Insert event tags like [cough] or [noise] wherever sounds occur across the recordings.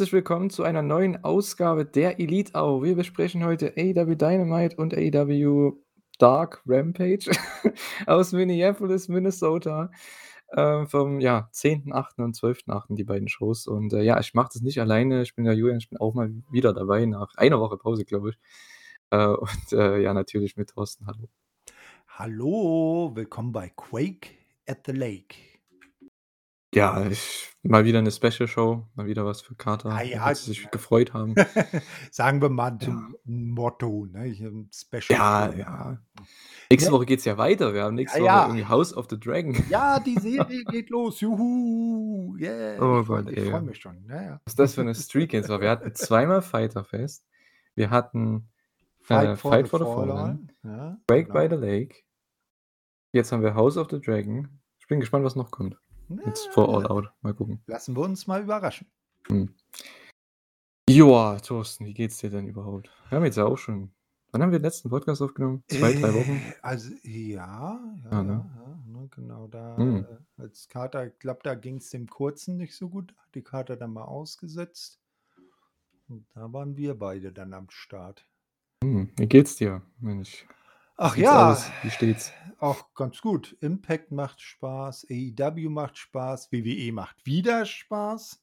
Herzlich willkommen zu einer neuen Ausgabe der Elite Hour. Wir besprechen heute AEW Dynamite und AEW Dark Rampage [laughs] aus Minneapolis, Minnesota. Äh, vom ja, 10.8. und 12.8. die beiden Shows. Und äh, ja, ich mache das nicht alleine. Ich bin der Julian, ich bin auch mal wieder dabei nach einer Woche Pause, glaube ich. Äh, und äh, ja, natürlich mit Thorsten. Hallo. Hallo, willkommen bei Quake at the Lake. Ja, ich, mal wieder eine Special-Show, mal wieder was für Kater, Ah ja, sie sich gefreut haben. [laughs] Sagen wir mal Ja. zum Motto, ne? Ich, ähm, Special Ja, Show. ja. Nächste Ne? Woche geht's ja weiter. Wir haben nächste Ja, Woche ja. irgendwie House of the Dragon. Ja, die [laughs] Serie geht los. Juhu. Yeah. Oh ich freue Gott, ich freu ey. mich schon. Ja, ja. Was ist das für eine Streak jetzt war? Wir hatten zweimal Fighterfest. Wir hatten äh, Fight for Fight the for the Fallen. Fallen, Ja, Break genau. by the Lake. Jetzt haben wir House of the Dragon. Ich bin gespannt, was noch kommt. Jetzt vor All Ja, Out. Mal gucken. Lassen wir uns mal überraschen. Hm. Joa, Thorsten, wie geht's dir denn überhaupt? Wir haben jetzt ja auch schon. Wann haben wir den letzten Podcast aufgenommen? Zwei, drei Wochen? Äh, Also, ja, ja, Ja, ne? ja, ja ne, genau. Da, Hm. äh, als Kater, ich glaube, da ging es dem Kurzen nicht so gut. Hat die Kater dann mal ausgesetzt. Und da waren wir beide dann am Start. Hm. Wie geht's dir, Mensch? Ach ja, alles? Wie steht's? auch ganz gut. Impact macht Spaß, AEW macht Spaß, WWE macht wieder Spaß.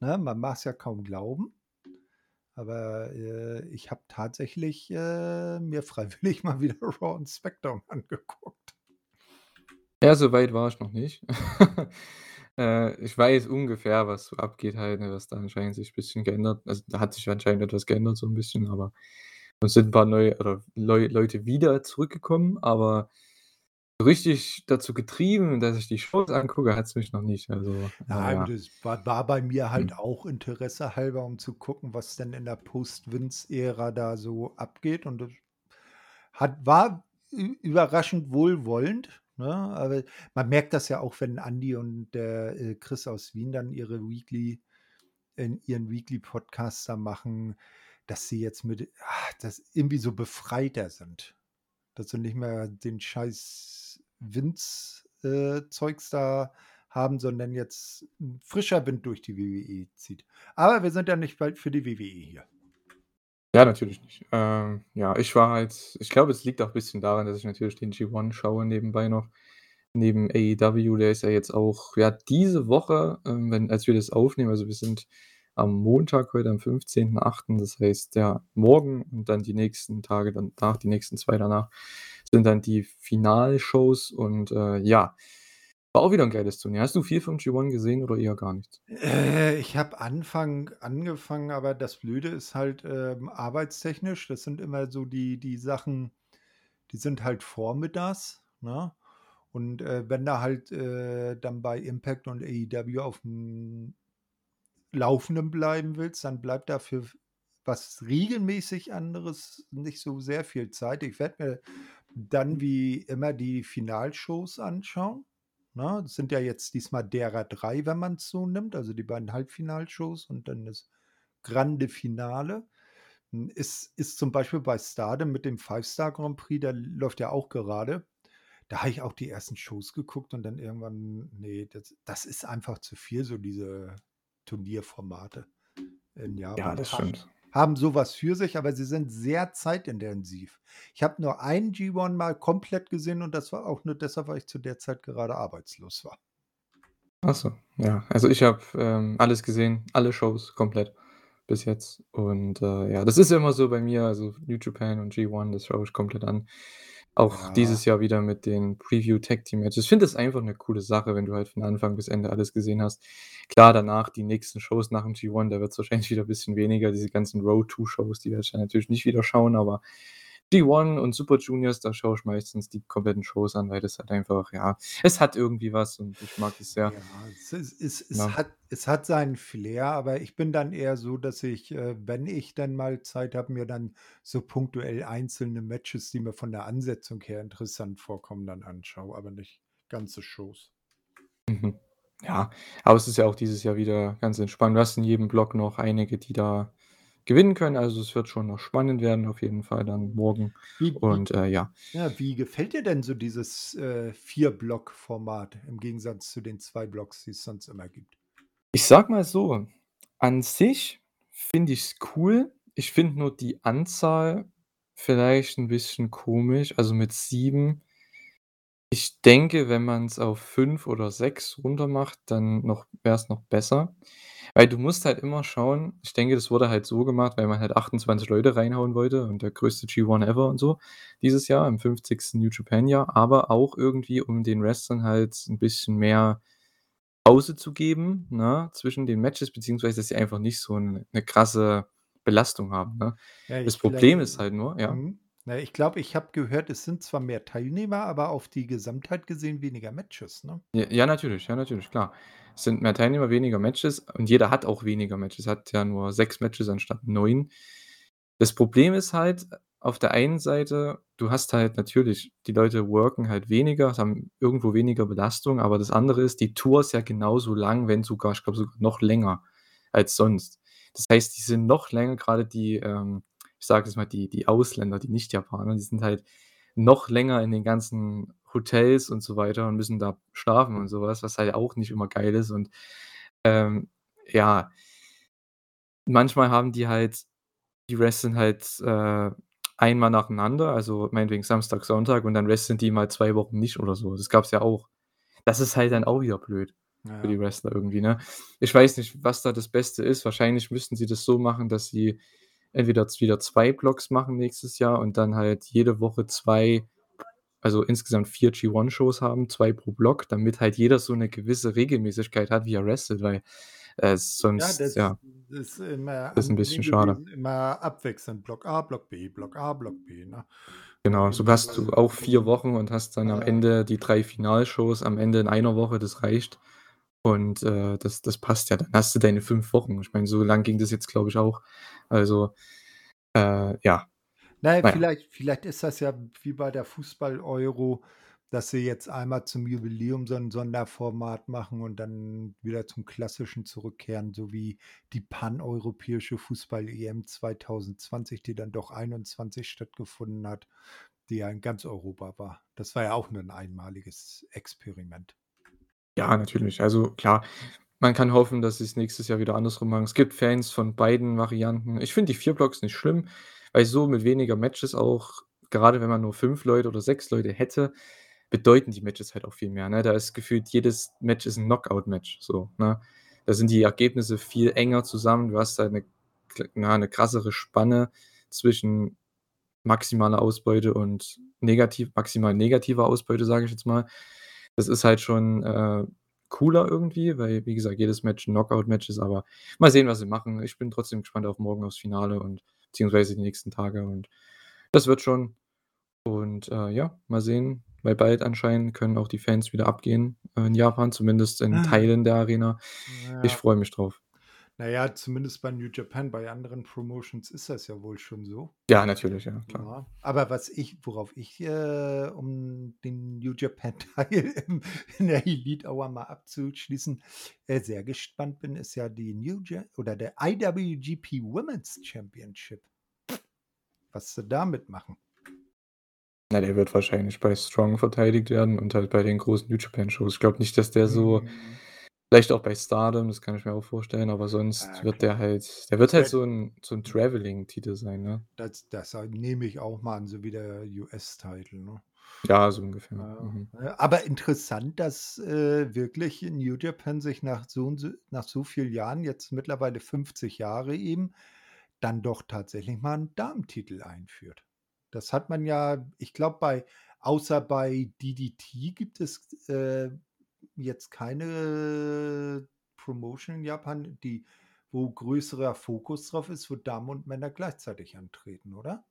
Ne, man mag es ja kaum glauben. Aber äh, ich habe tatsächlich äh, mir [laughs] freiwillig mal wieder Raw und SmackDown angeguckt. Ja, so weit war ich noch nicht. [laughs] Äh, ich weiß ungefähr, was so abgeht halt, ne, dass da anscheinend sich ein bisschen geändert also, da hat sich anscheinend etwas geändert so ein bisschen, aber es sind ein paar neue oder Leu Leute wieder zurückgekommen, aber richtig dazu getrieben, dass ich die Shows angucke, hat's mich noch nicht. Also, Nein, ja. das war, war bei mir halt Hm. auch Interesse halber, um zu gucken, was denn in der Post-Vince-Ära da so abgeht. Und das hat, war überraschend wohlwollend. Ne? Aber man merkt das ja auch, wenn Andy und der äh, Chris aus Wien dann ihre Weekly, in ihren Weekly-Podcast da machen, dass sie jetzt mit, ah, das irgendwie so befreiter sind. Dass sie nicht mehr den scheiß Winz-Zeugs da haben, sondern jetzt ein frischer Wind durch die WWE zieht. Aber wir sind ja nicht bald für die WWE hier. Ja, natürlich nicht. Ähm, ja, ich war halt ich glaube, es liegt auch ein bisschen daran, dass ich natürlich den G1 schaue nebenbei noch. Neben AEW, der ist ja jetzt auch ja, diese Woche, ähm, wenn als wir das aufnehmen also, wir sind am Montag heute am 15.8., das heißt, ja, morgen und dann die nächsten Tage danach, die nächsten 2 danach, sind dann die Finalshows und, äh, ja, war auch wieder 'n geiles Turnier. Hast du viel vom G1 gesehen oder eher gar nichts? Äh, ich habe Anfang angefangen, aber das Blöde ist halt, ähm, arbeitstechnisch, das sind immer so die die Sachen, die sind halt vormittags, ne? Und, äh, wenn du halt, äh, dann bei Impact und AEW aufm Laufenden bleiben willst, dann bleibt da für was regelmäßig anderes nicht so sehr viel Zeit. Ich werde mir dann wie immer die Finalshows anschauen, ne? Das sind ja jetzt diesmal derer 3, wenn man's so nimmt, also die beiden Halbfinalshows und dann das Grande Finale. Hm, ist ist zum Beispiel bei Stardom mit dem Five-Star Grand Prix, der läuft ja auch gerade. Da habe ich auch die ersten Shows geguckt und dann irgendwann ne, das das ist einfach zu viel, so diese Turnierformate in Ja, Japan. das Ha stimmt. haben so was für sich, aber sie sind sehr zeitintensiv. Ich habe nur einen G1 mal komplett gesehen und das war auch nur deshalb, weil ich zu der Zeit gerade arbeitslos war. Ach so, ja. Also, ich habe, ähm, alles gesehen, alle Shows komplett bis jetzt und, äh, ja, das ist ja immer so bei mir, also, New Japan und G1, das schaue ich komplett an. Auch Ja. dieses Jahr wieder mit den Preview Tag Team Matches. Ich finde das einfach 'ne coole Sache, wenn du halt von Anfang bis Ende alles gesehen hast. Klar, danach die nächsten Shows nach dem G1, da wird's wahrscheinlich [laughs] wieder bisschen weniger, diese ganzen Road to Shows, die werde ich dann natürlich nicht wieder schauen, aber G1 und Super Juniors, da schaue ich meistens die kompletten Shows an, weil das halt einfach ja, es hat irgendwie was und ich mag das sehr. Ja, es ist es es Ja. hat es hat seinen Flair, aber ich bin dann eher so, dass ich, äh, wenn ich dann mal Zeit habe, mir dann so punktuell einzelne Matches, die mir von der Ansetzung her interessant vorkommen, dann anschaue, aber nicht ganze Shows. Mhm. Ja, aber es ist ja auch dieses Jahr wieder ganz entspannt. Du hast in jedem Block noch einige, die da gewinnen können. Also, es wird schon noch spannend werden auf jeden Fall dann morgen Wie und, äh, ja. ja, wie gefällt dir denn so dieses, äh, 4-Block-Format im Gegensatz zu den 2 Blocks, die es sonst immer gibt? Ich sage mal so, An sich finde ich's cool. Ich finde nur die Anzahl vielleicht 'n bisschen komisch, also mit 7. Ich denke, wenn man's auf 5 oder 6 runtermacht, dann noch wär's noch besser. Weil du musst halt immer schauen ich denke, das wurde halt so gemacht, weil man halt 28 Leute reinhauen wollte und der größte G1 ever und so dieses Jahr im 50. New Japan Jahr, aber auch irgendwie, um den Wrestlern halt 'n bisschen mehr Pause zu geben, ne, zwischen den Matches, beziehungsweise dass sie einfach nicht so 'n 'ne krasse Belastung haben, ne? Ja, Das ich Problem glaube ist halt nur ja? mhm. Na, ich glaube, ich habe gehört, es sind zwar mehr Teilnehmer, aber auf die Gesamtheit gesehen weniger Matches, ne? J ja, natürlich, ja, natürlich, klar. Es sind mehr Teilnehmer, weniger Matches und jeder hat auch weniger Matches, hat ja nur 6 Matches anstatt 9. Das Problem ist halt auf der einen Seite, du hast halt natürlich die Leute worken halt weniger, haben irgendwo weniger Belastung, aber das andere ist, die Tour ist ja genauso lang, wenn sogar ich glaube sogar noch länger als sonst. Das heißt, die sind noch länger, grade die, ähm, ich sage jetzt mal, die die Ausländer, die Nicht-Japaner, die sind halt noch länger in den ganzen Hotels und so weiter und müssen da schlafen und so was, halt auch nicht immer geil ist und, ähm, ja manchmal haben die halt die wresteln halt, äh, einmal nacheinander, also meinetwegen Samstag, Sonntag und dann wresteln die mal 2 Wochen nicht oder so. Das gab's ja auch. Das ist halt dann auch wieder blöd Ja, für die Wrestler irgendwie, ne? Ich weiß nicht, was da das Beste ist. Wahrscheinlich müssten sie das so machen, dass sie entweder wieder 2 Blocks machen nächstes Jahr und dann halt jede Woche 2 also insgesamt 4 G1-Shows haben, 2 pro Block, damit halt jeder so 'ne gewisse Regelmäßigkeit hat, wie er wrestelt, weil, äh, Ja, sonst das ja ist immer ist 'n angenehm bisschen schade. immer abwechselnd Block A, Block B, Block A, Block B, ne? Genau, so hast du auch 4 Wochen und hast dann Ja, am ja. Ende die 3 Finalshows am Ende in einer Woche, das reicht. Und, äh, das das passt ja. Dann hast du deine 5 Wochen. Ich meine, so lang ging das jetzt, glaube ich, auch. Also, äh, ja. Na ja, Na ja. vielleicht vielleicht ist das ja wie bei der Fußball-Euro, dass sie jetzt einmal zum Jubiläum so 'n Sonderformat machen und dann wieder zum Klassischen zurückkehren, so wie die paneuropäische Fußball-EM 2020, die dann doch 21 stattgefunden hat, die ja in ganz Europa war. Das war ja auch nur 'n einmaliges Experiment. Ja, natürlich. Also klar, man kann hoffen, dass sie's nächstes Jahr wieder andersrum machen. Es gibt Fans von beiden Varianten. Ich finde die 4 Blocks nicht schlimm, weil so mit weniger Matches auch gerade wenn man nur 5 Leute oder 6 Leute hätte, bedeuten die Matches halt auch viel mehr, ne? Da ist gefühlt jedes Match ist 'n Knockout-Match so, ne? Da sind die Ergebnisse viel enger zusammen. Du hast halt 'ne na 'ne krassere Spanne zwischen maximaler Ausbeute und negativ maximal negativer Ausbeute, sage ich jetzt mal. Das ist halt schon, äh, cooler irgendwie, weil, wie gesagt, jedes Match 'n Knockout-Match ist, aber mal sehen, was sie machen. Ich bin trotzdem gespannt auf morgen aufs Finale und beziehungsweise die nächsten Tage und das wird schon. Und, äh, ja, mal sehen, weil bald anscheinend können auch die Fans wieder abgehen, in Japan, zumindest in Teilen der Arena. Ich Ja. freue mich drauf. Na ja, zumindest bei New Japan. Bei anderen Promotions ist das ja wohl schon so. Ja, natürlich, ja, klar. Ja, aber was ich worauf ich, äh, um den New Japan-Teil [laughs] in der Elite Hour mal abzuschließen, äh, sehr gespannt bin, ist ja die New Ja oder der IWGP Women's Championship. Was sie damit machen. Na, der wird wahrscheinlich bei Strong verteidigt werden und halt bei den großen New Japan-Shows. Ich glaube nicht, dass der so Mhm. Vielleicht auch bei Stardom, das kann ich mir auch vorstellen, aber sonst Ja, wird der halt der wird halt so 'n so 'n Traveling-Titel sein, ne? Das das nehme ich auch mal an, so wie der US-Title, ne? Ja, so ungefähr. Ja, Mhm. Aber interessant, dass, äh, wirklich New Japan sich nach so nach so viel Jahren, jetzt mittlerweile 50 Jahre eben, dann doch tatsächlich mal 'n Damentitel einführt. Das hat man ja ich glaube, bei außer bei DDT gibt es, äh, jetzt keine Promotion in Japan, die wo größerer Fokus drauf ist, wo Damen und Männer gleichzeitig antreten, oder?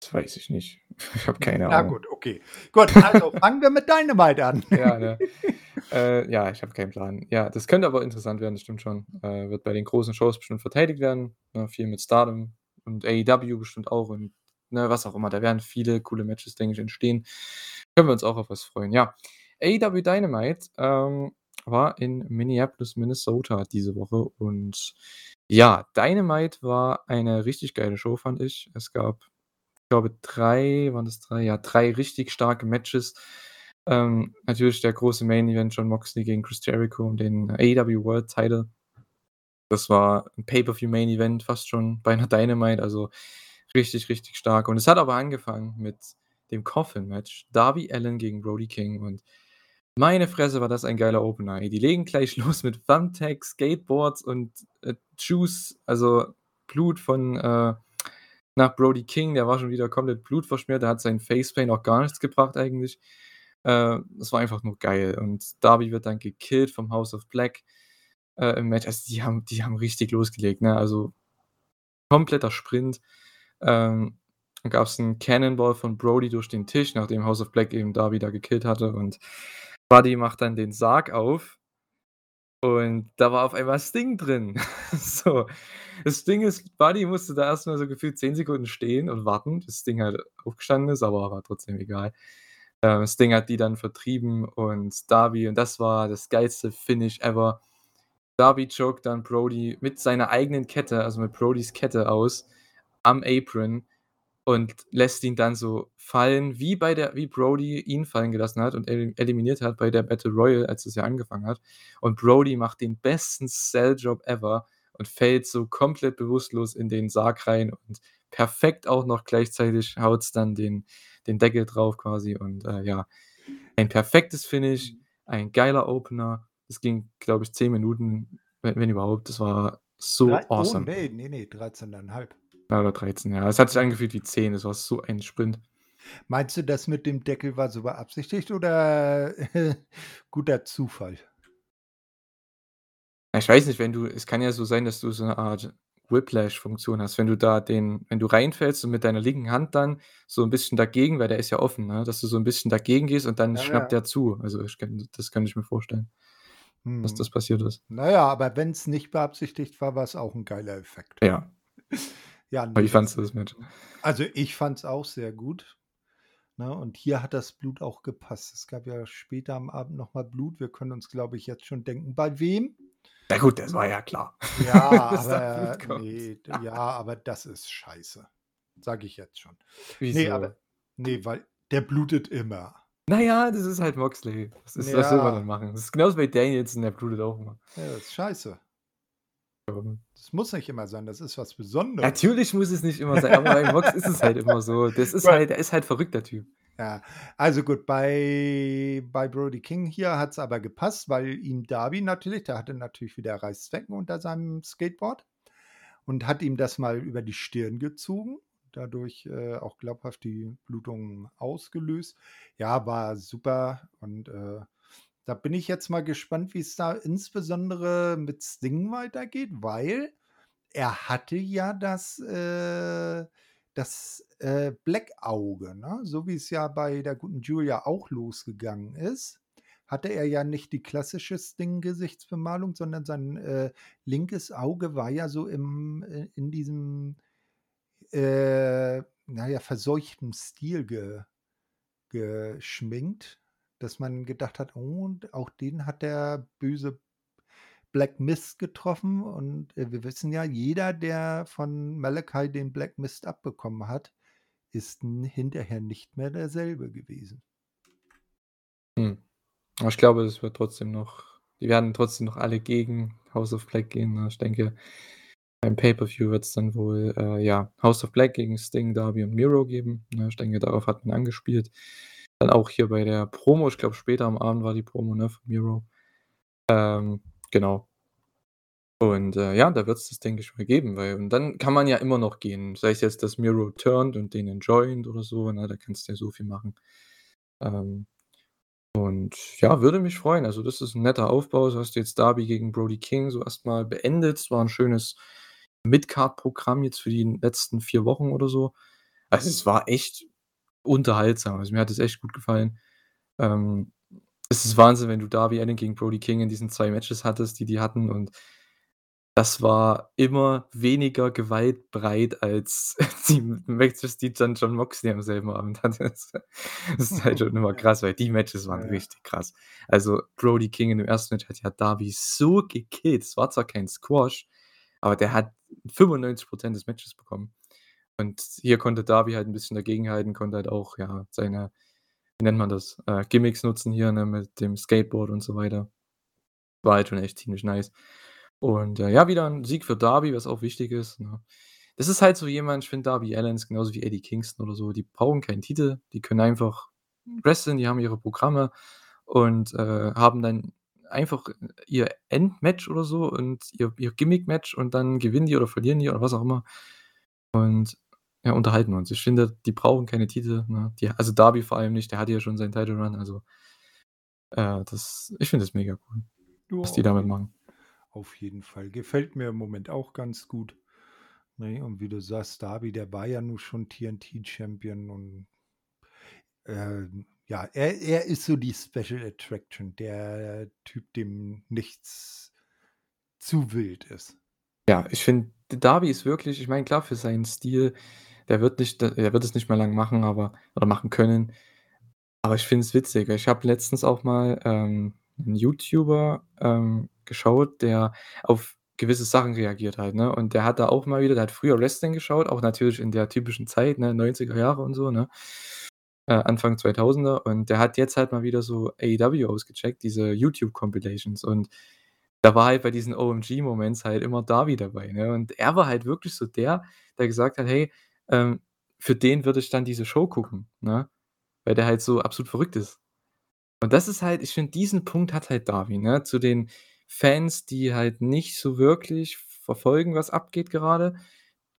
Das weiß ich nicht. [laughs] Ich habe keine Na Ahnung. gut, okay. Gut, also fangen wir mit Dynamite an. [laughs] Ja, ne? Äh, ja, ich habe keinen Plan. Ja, das könnte aber interessant werden, das stimmt schon. Äh, wird bei den großen Shows bestimmt verteidigt werden, ne? Viel mit Stardom und AEW bestimmt auch und, ne, was auch immer. Da werden viele coole Matches, denke ich, entstehen. Können wir uns auch auf was freuen. Ja, AEW Dynamite, ähm, war in Minneapolis, Minnesota diese Woche und ja, Dynamite war eine richtig geile Show, fand ich. Es gab, ich glaube 3 waren das 3? Ja, 3 richtig starke Matches. Ähm, natürlich der große Main Event Jon Moxley gegen Chris Jericho um den AEW World Title. Das war 'n Pay-per-view-Main-Event fast schon bei 'ner Dynamite, also richtig, richtig stark. Und es hat aber angefangen mit dem Coffin-Match, Darby Allin gegen Brody King und meine Fresse, war das ein geiler Opener. Die legen gleich [laughs] los mit Thumbtacks, Skateboards und, äh, Juice, also Blut von, äh nach Brody King, der war schon wieder komplett blutverschmiert, der hat seinen Facepaint auch gar nichts gebracht eigentlich. Äh, das war einfach nur geil und Darby wird dann gekillt vom House of Black, äh, im Match. Also, die haben die haben richtig losgelegt, ne? Also, kompletter Sprint. Ähm, dann gab's 'n Cannonball von Brody durch den Tisch, nachdem House of Black eben Darby da gekillt hatte und Buddy macht dann den Sarg auf und da war auf einmal Sting drin. [laughs] So, das Ding ist, Buddy musste da erst mal so gefühlt 10 Sekunden stehen und warten, bis Sting halt aufgestanden ist, aber war trotzdem egal. Ähm, Sting hat die dann vertrieben und Darby und das war das geilste Finish ever. Darby choked dann Brody mit seiner eigenen Kette, also mit Brodys Kette aus am Apron und lässt ihn dann so fallen, wie bei der wie Brody ihn fallen gelassen hat und elim eliminiert hat bei der Battle Royal, als es ja angefangen hat. Und Brody macht den besten Sell-Job ever und fällt so komplett bewusstlos in den Sarg rein und perfekt auch noch gleichzeitig haut's dann den den Deckel drauf quasi und, äh, ja, ein perfektes Finish, ein geiler Opener. Es ging, glaube ich, 10 Minuten, wenn wenn überhaupt. Das war so Drei oh, awesome. ne, ne, ne, 13,5. Ja, oder 13, ja. Es hat sich angefühlt wie 10, es war so ein Sprint. Meinst du, das mit dem Deckel war so beabsichtigt oder [laughs] guter Zufall? Ich weiß nicht, wenn du es kann ja so sein, dass du so 'ne Art Whiplash-Funktion hast. Wenn du da den wenn du reinfällst und mit deiner linken Hand dann so 'n bisschen dagegen weil der ist ja offen, ne, dass du so 'n bisschen dagegen gehst und dann Ja, schnappt ja. der zu. Also, ich das kann ich mir vorstellen, dass Mhm. das passiert ist. Na ja, aber wenn's nicht beabsichtigt war, war's auch 'n geiler Effekt. Ja. [laughs] Ja, Aber ne, wie fandest du das das Match? also, ich fand's auch sehr gut, ne, und hier hat das Blut auch gepasst. Es gab ja später am Abend noch mal Blut. Wir können uns, glaube ich, jetzt schon denken, bei wem. Na gut, das war ja klar, Ja, [laughs] aber ne, d ja, aber das ist scheiße, sage ich jetzt schon. Wieso? aber ne, weil der blutet immer. Na ja, das ist halt Moxley. Was ist was will man denn Ja. machen? Das ist genauso bei Danielson, der blutet auch immer. Ja, das ist scheiße. Das muss nicht immer sein, das ist was Besonderes. Natürlich muss es nicht immer sein, aber bei Mox ist es halt immer so. Das ist [laughs] halt der ist halt verrückt, der Typ. Ja, also gut, bei bei Brody King hier hat's aber gepasst, weil ihm Darby natürlich der hatte natürlich wieder Reißzwecken unter seinem Skateboard und hat ihm das mal über die Stirn gezogen, dadurch, äh, auch glaubhaft die Blutung ausgelöst. Ja, war super und, äh, da bin ich jetzt mal gespannt, wie's da insbesondere mit Sting weitergeht, weil er hatte ja das, äh das, äh, Black-Auge, ne? So wie's ja bei der guten Julia auch losgegangen ist, hatte er ja nicht die klassische Sting-Gesichtsbemalung, sondern sein, äh, linkes Auge war ja so im äh, in diesem, äh, na ja, verseuchten Stil ge geschminkt, dass man gedacht hat: „Oh, und auch den hat der böse Black Mist getroffen.“ Und, äh, wir wissen ja, jeder, der von Malachi den Black Mist abbekommen hat, ist hinterher nicht mehr derselbe gewesen. Hm. Ich glaube, es wird trotzdem noch die werden trotzdem noch alle gegen House of Black gehen, ne? Ich denke, beim Pay-per-View wird's dann wohl, äh, ja, House of Black gegen Sting, Darby und Miro geben, ne? Ich denke, darauf hat man angespielt. Dann auch hier bei der Promo, ich glaube, später am Abend war die Promo, ne, von Miro. Ähm, genau. Und, äh, ja, da wird's das, denke ich mal, geben, weil und dann kann man ja immer noch gehen, sei es jetzt, dass Miro turnt und den enjoint oder so, ne? Da kannst du ja so viel machen. Ähm, und ja, würde mich freuen. Also, das ist 'n netter Aufbau. So hast du jetzt Darby gegen Brody King so erst mal beendet. Es war 'n schönes Mid-Card-Programm jetzt für die letzten 4 Wochen oder so. Also, es war echt unterhaltsam. Also, mir hat es echt gut gefallen. Ähm, es ist Wahnsinn, wenn du Darby Allin gegen Brody King in diesen 2 Matches hattest, die die hatten und das war immer weniger gewaltbereit als [laughs] die Matches, die dann Jon Moxley am selben Abend hatte. Das ist halt schon immer [laughs] krass, weil die Matches waren ja. richtig krass. Also, Brody King in dem ersten Match hat ja Darby so gekillt. Es war zwar kein Squash, aber der hat 95 % des Matches bekommen. Und hier konnte Darby halt 'n bisschen dagegenhalten, konnte halt auch, ja, seine wie nennt man das, äh, Gimmicks nutzen hier, ne, mit dem Skateboard und so weiter. War halt schon echt ziemlich nice. Und, äh, ja, wieder 'n Sieg für Darby, was auch wichtig ist, ne? Das ist halt so jemand ich finde Darby Allin ist genauso wie Eddie Kingston oder so, die brauchen keinen Titel, die können einfach wresteln, die haben ihre Programme und, äh, haben dann einfach ihr Endmatch oder so und ihr ihr Gimmick-Match und dann gewinnen die oder verlieren die oder was auch immer und, ja, unterhalten uns. Ich finde, die brauchen keine Titel, ne? Die also Darby vor allem nicht, der hatte ja schon seinen Title Run, also äh, das ich finde das mega cool, Ja, was die damit machen. auf jeden Fall. Gefällt mir im Moment auch ganz gut, ne? Und wie du sagst, Darby, der war ja nun schon TNT-Champion und ähm, ja, er er ist so die Special Attraction, der Typ, dem nichts zu wild ist. Ja, ich finde, Darby ist wirklich ich meine, klar, für seinen Stil, der wird nicht d er wird es nicht mehr lang machen, aber oder machen können. Aber ich finde es witzig. Ich habe letztens auch mal, ähm, 'n YouTuber, ähm, geschaut, der auf gewisse Sachen reagiert halt, ne? Und der hat da auch mal wieder der hat früher Wrestling geschaut, auch natürlich in der typischen Zeit, ne, 90er Jahre und so, ne? Äh, Anfang 2000er und der hat jetzt halt mal wieder so AEW ausgecheckt, diese YouTube Compilations und da war halt bei diesen OMG-Moments halt immer Darby dabei, ne? Und er war halt wirklich so der, der gesagt hat: „Hey, ähm, für den würde ich dann diese Show gucken“, ne? Weil der halt so absolut verrückt ist. Und das ist halt ich finde, diesen Punkt hat halt Darby, ne? Zu den Fans, die halt nicht so wirklich verfolgen, was abgeht gerade.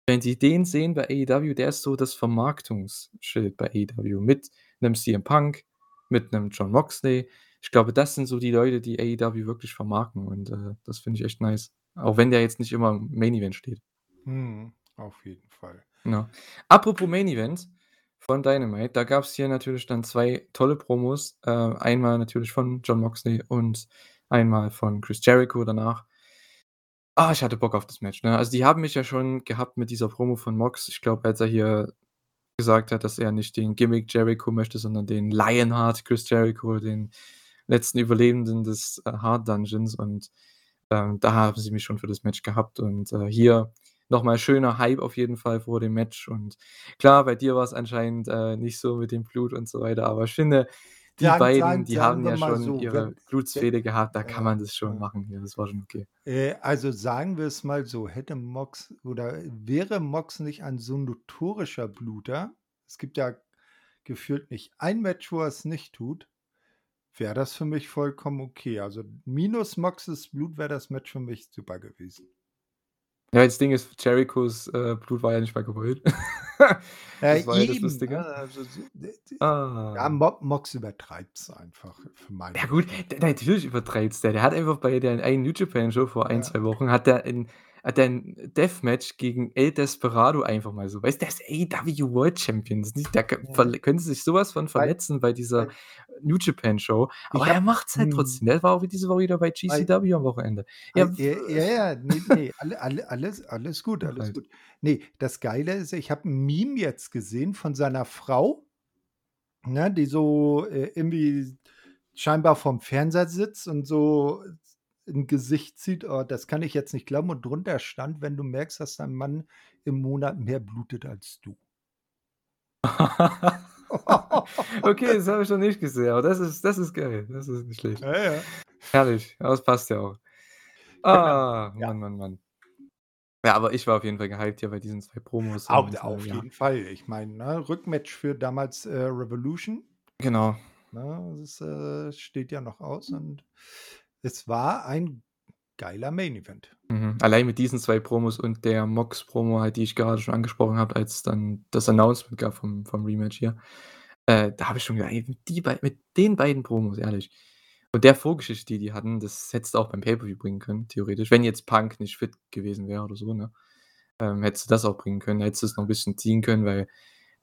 Wenn sie den sehen bei AEW, der ist so das Vermarktungsschild bei AEW mit 'nem CM Punk, mit 'nem Jon Moxley. Ich glaube, das sind so die Leute, die AEW wirklich vermarkten und, äh, das finde ich echt nice. Auch wenn der jetzt nicht immer im Main Event steht. Mhm, auf jeden Fall. Ja. Apropos Main Event von Dynamite, da gab's hier natürlich dann 2 tolle Promos. Äh, einmal natürlich von Jon Moxley und einmal von Chris Jericho danach. Ah, ich hatte Bock auf das Match, ne? Also, die haben mich ja schon gehabt mit dieser Promo von Mox. Ich glaube, als er hier gesagt hat, dass er nicht den Gimmick Jericho möchte, sondern den Lionheart Chris Jericho, den letzten Überlebenden des, äh, Hart Dungeons und, ähm, da haben sie mich schon für das Match gehabt und, äh, hier noch mal schöner Hype auf jeden Fall vor dem Match und klar, bei dir war's anscheinend, äh, nicht so mit dem Blut und so weiter, aber ich finde, die Sagen beiden, sagen die haben ja schon so, ihre Blutsfehde gehabt, da kann ja, man das schon ja. machen hier. Das war schon okay. Äh, also, sagen wir es mal so, hätte Mox oder wäre Mox nicht ein so notorischer Bluter es gibt ja gefühlt nicht ein Match, wo er's nicht tut, wäre das für mich vollkommen okay. Also, minus Moxes Blut wäre das Match für mich super gewesen. Ja, das Ding ist, Jerichos, äh, Blut war ja nicht mal gewollt. [laughs] Das war ja das eben, ne? Lustige. Also, ja, Ah. Mo Mox übertreibt's einfach für Ja gut, Geschmack. d natürlich übertreibt's der. Der hat einfach bei der einen New Japan Show vor 1, Ja. 2 Wochen hat der 'n hat der 'n Deathmatch gegen El Desperado einfach mal so weißt du, der ist AEW World Champion. Das ist nicht der k Ja. verl könnte sich so was von verletzen bei dieser New Japan Show, aber er macht's halt mhm. trotzdem. Der war auch diese Woche wieder bei GCW am Wochenende. Ja, ja, ja, ja, ne, ne, alle alle alles alles gut, alles halt. gut. Ne, das Geile ist, ich habe 'n Meme jetzt gesehen von seiner Frau, ne, die so, äh, irgendwie scheinbar vorm Fernseher sitzt und so 'n Gesicht zieht: „Oh, das kann ich jetzt nicht glauben“, und drunter stand: „Wenn du merkst, dass dein Mann im Monat mehr blutet als du.“ [laughs] Okay, das habe ich noch nicht gesehen, aber das ist das ist geil. Das ist nicht schlecht. Ja, ja. Herrlich, ja, das passt ja auch. Ah, ja. Mann, Mann, Mann. Ja, aber ich war auf jeden Fall gehypt hier bei diesen 2 Promos Au und, äh, auf jeden Fall. Ich meine, ne, Rückmatch für damals, äh, Revolution. Genau. Ne, das, äh, steht ja noch aus und es war ein geiler Main Event. Mhm. Allein mit diesen 2 Promos und der Mox-Promo halt, die ich gerade schon angesprochen habe, als dann das Announcement gab vom vom Rematch hier. Äh, da habe ich schon gedacht: „Ey, mit die mit den beiden Promos, ehrlich.“ Und der Vorgeschichte, die die hatten, das hättest du auch beim Pay-Per-View bringen können, theoretisch. Wenn jetzt Punk nicht fit gewesen wäre oder so, ne? Ähm, hättest du das auch bringen können, hättest du's noch 'n bisschen ziehen können, weil,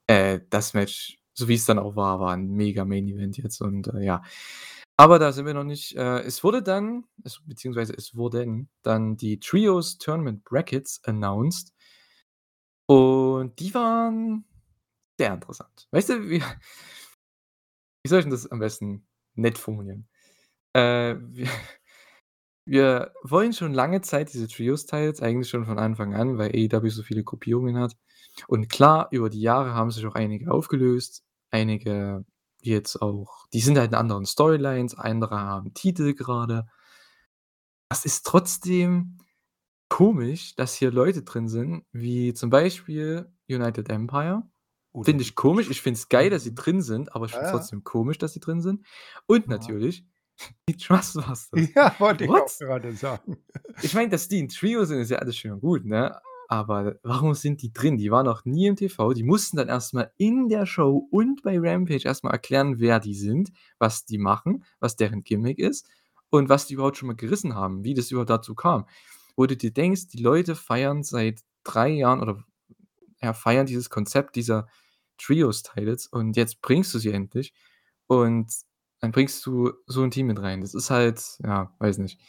äh, das Match, so wie's dann auch war, war 'n mega Main Event jetzt und, äh, ja. Aber da sind wir noch nicht. Äh, es wurde dann es beziehungsweise es wurden dann die Trios Tournament Brackets announced und die waren sehr interessant. Weißt du, wie wie soll ich 'n das am besten nett formulieren? Äh, wir wir wollen schon lange Zeit diese Trios-Titles, eigentlich schon von Anfang an, weil AEW so viele Gruppierungen hat. Und klar, über die Jahre haben sich auch einige aufgelöst, einige jetzt auch die sind halt in anderen Storylines, andere haben Titel gerade. Das ist trotzdem komisch, dass hier Leute drin sind, wie zum Beispiel United Empire. Finde ich komisch. Ich finde es geil, dass sie drin sind, aber ich finde es Ja. trotzdem komisch, dass sie drin sind. Und Ja. natürlich [laughs] die Trustbusters. Ja, wollte ich auch What? gerade sagen. Ich meine, dass die 'n Trio sind, ist ja alles schön und gut, ne? Aber warum sind die drin? Die waren noch nie im TV. Die mussten dann erst mal in der Show und bei Rampage erst mal erklären, wer die sind, was die machen, was deren Gimmick ist und was die überhaupt schon mal gerissen haben, wie das überhaupt dazu kam. Wo du dir denkst, die Leute feiern seit 3 Jahren oder ja, feiern dieses Konzept dieser Trios-Titles und jetzt bringst du sie endlich und dann bringst du so 'n Team mit rein. Das ist halt ja, weiß nicht.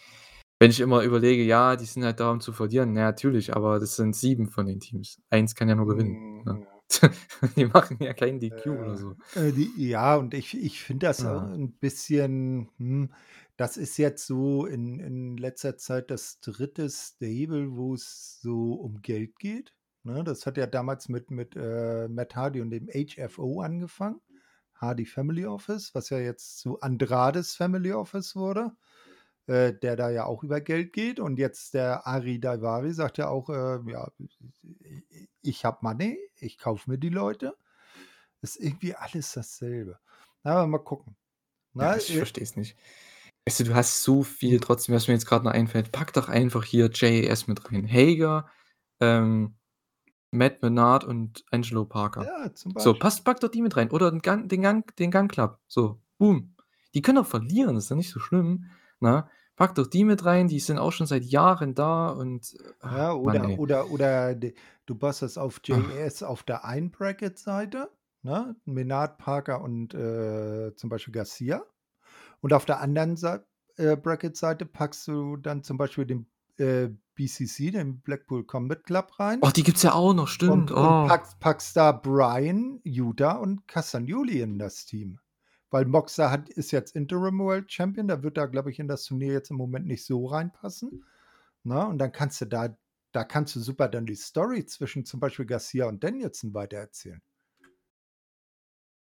Wenn ich immer überlege, ja, die sind halt da, um zu verlieren. Na ja, natürlich, aber das sind 7 von den Teams. Eins kann ja nur gewinnen, Mhm, ne? [laughs] ja. Die machen ja keinen DQ oder Äh, so. äh, die ja, und ich ich finde das auch Ja. 'n bisschen hm, das ist jetzt so in in letzter Zeit das 3. Stable, wo's so um Geld geht, ne? Das hat ja damals mit mit, äh, Matt Hardy und dem HFO angefangen, Hardy Family Office, was ja jetzt zu Andrades Family Office wurde, äh, der da ja auch über Geld geht. Und jetzt der Ari Daivari sagt ja auch, äh, ja, ich habe Money, ich kaufe mir die Leute. Ist irgendwie alles dasselbe. Na, aber mal gucken, Ja, ne? ich Äh verstehe es nicht. Weißt du, du hast so viel trotzdem, was mir jetzt grad noch einfällt. Pack doch einfach hier JAS mit rein. Hager, ähm, Matt Menard und Angelo Parker. Ja, zum So, Beispiel. passt pack doch die mit rein oder 'n Gun den Gun den Gun Club. So, boom. Die können auch verlieren, ist ja nicht so schlimm, ne? Pack doch die mit rein, die sind auch schon seit Jahren da und ach, Ja, Mann, oder ey. oder oder du bastest auf Ach. JAS auf der einen Bracket-Seite, ne? Menard, Parker und, äh, zum Beispiel Garcia. Und auf der anderen äh, Bracket-Seite packst du dann zum Beispiel den, äh, BCC, den Blackpool Combat Club rein. Oh, die gibt's ja auch noch, Und stimmt. und Oh. packst packst da Bryan, Yuta und Castagnoli in das Team. Weil Moxer hat ist jetzt Interim World Champion, der wird da, glaube ich, in das Turnier jetzt im Moment nicht so reinpassen, ne? Und dann kannst du da da kannst du super dann die Story zwischen zum Beispiel Garcia und Danielson weitererzählen.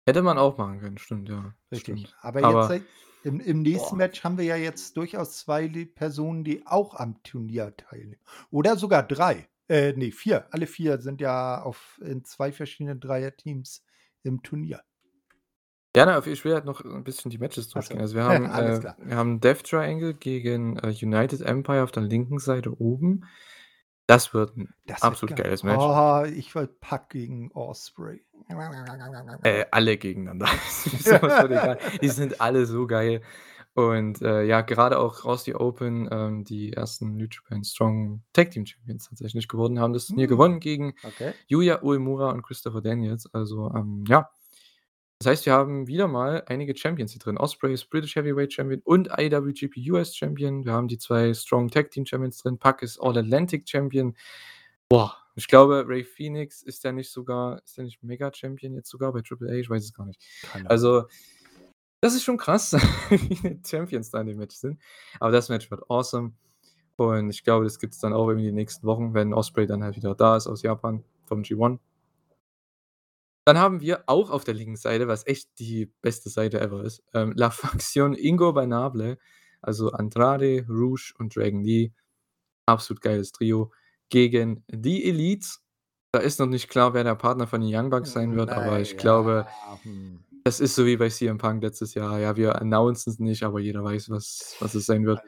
Hätte man auch machen können, stimmt, ja. Richtig. Stimmt. Aber jetzt Aber seit im im nächsten boah. Match haben wir ja jetzt durchaus 2 li Personen, die auch am Turnier teilnehmen. Oder sogar 3. Äh, ne, 4. Alle 4 sind ja auf in 2 verschiedenen Dreierteams im Turnier. Ja, na, ich will halt noch 'n bisschen die Matches Ach so. durchgehen. Also, wir [laughs] haben, äh wir haben Death Triangle gegen, äh, United Empire auf der linken Seite oben. Das wird 'n Das wird absolut geil. geiles Match. Oh, ich will Pac gegen Osprey. Äh, alle gegeneinander. [laughs] [laughs] Die sind alle so geil. Und, äh, ja, gerade auch raus die Open, ähm, die ersten New Japan Strong Tag Team Champions tatsächlich geworden, haben das Turnier Hm. gewonnen gegen Okay. Yuya Uemura und Christopher Daniels. Also, ähm, ja. Das heißt, wir haben wieder mal einige Champions hier drin. Osprey ist British Heavyweight Champion und IWGP US Champion. Wir haben die 2 Strong Tag Team Champions drin. Pac ist All Atlantic Champion. Boah, ich glaube, Rey Fenix ist der nicht sogar ist der nicht Mega Champion jetzt sogar bei Triple A? Ich weiß es gar nicht. Keine. Also, das ist schon krass, [laughs] wie viele Champions da in dem Match sind. Aber das Match wird awesome. Und ich glaube, das gibt's dann auch in den nächsten Wochen, wenn Osprey dann halt wieder da ist aus Japan vom G1. Dann haben wir auch auf der linken Seite, was echt die beste Seite ever ist, ähm, La Facción Ingobernables, also Andrade, Rouge und Dragon Lee. Absolut geiles Trio gegen die Elite. Da ist noch nicht klar, wer der Partner von den Young Bucks sein wird, aber ich glaube, hm. das ist so wie bei CM Punk letztes Jahr. Ja, wir announcen es nicht, aber jeder weiß, was was es sein wird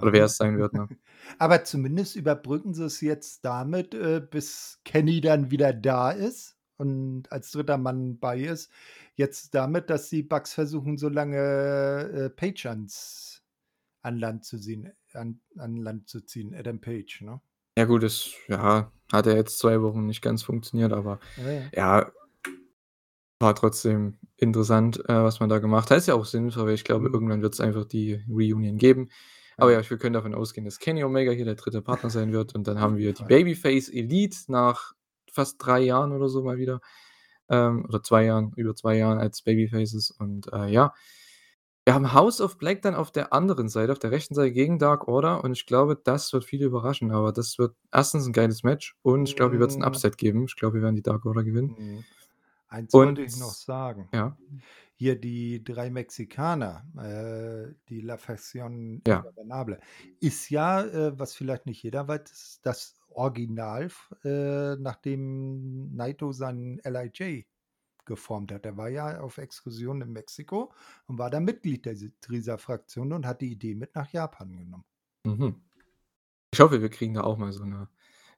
oder wer es sein wird, ne? [laughs] Aber zumindest überbrücken sie es jetzt damit, äh, bis Kenny dann wieder da ist und als 3. Mann bei ist. Jetzt damit, dass die Bucks versuchen, so lange, äh, Page ans an Land zu ziehen an an Land zu ziehen, Adam Page, ne? Ja gut, das ja, hat ja jetzt 2 Wochen nicht ganz funktioniert, aber Ja, ja. war trotzdem interessant, äh, was man da gemacht hat. Ist ja auch sinnvoll, weil ich glaube, Mhm. irgendwann wird's einfach die Reunion geben. Aber Ja. wir können davon ausgehen, dass Kenny Omega hier der 3. Partner sein wird und dann haben wir die. Babyface Elite nach fast 3 Jahren oder so mal wieder, ähm, oder 2 Jahren, über 2 Jahren als Babyfaces und, äh, ja. Wir haben House of Black dann auf der anderen Seite, auf der rechten Seite gegen Dark Order und ich glaube, das wird viele überraschen, aber das wird erstens 'n geiles Match und ich glaube, hier wird's 'n Hm. Upset geben. Ich glaube, wir werden die Dark Order gewinnen. Mhm. Eins wollte Und ich noch sagen. ja. Hier die drei Mexikaner, äh, die La Facción Ja. Ingobernable, ist ja, äh, was vielleicht nicht jeder weiß, das Original, äh, nachdem Naito seinen LIJ geformt hat. Der war ja auf Exkursion in Mexiko und war da Mitglied der dieser Fraktion und hat die Idee mit nach Japan genommen. Mhm. Ich hoffe, wir kriegen da auch mal so 'ne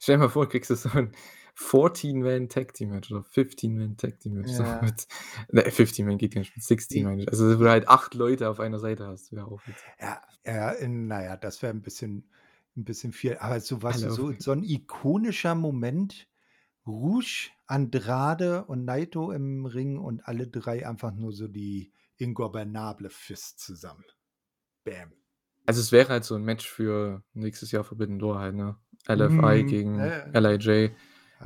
stell dir mal vor, du kriegst da so 'n 14 Man Tag Team Match oder 15 Man Tag Team Match so Ja. mit ne, 15 Man geht gar nicht, mit 16 Die meine ich. Also, wo du halt 8 Leute auf einer Seite hast, wäre auch witzig. Ja, ja, in na ja, das wäre 'n bisschen 'n bisschen viel. Aber so du, auf so so 'n ikonischer Moment, Rush, Andrade und Naito im Ring und alle 3 einfach nur so die Ingobernable Fist zusammen. Bam. Also, es wäre halt so 'n Match für nächstes Jahr Forbidden Door halt, ne? LFI Mhm. gegen Ja, ja. LIJ.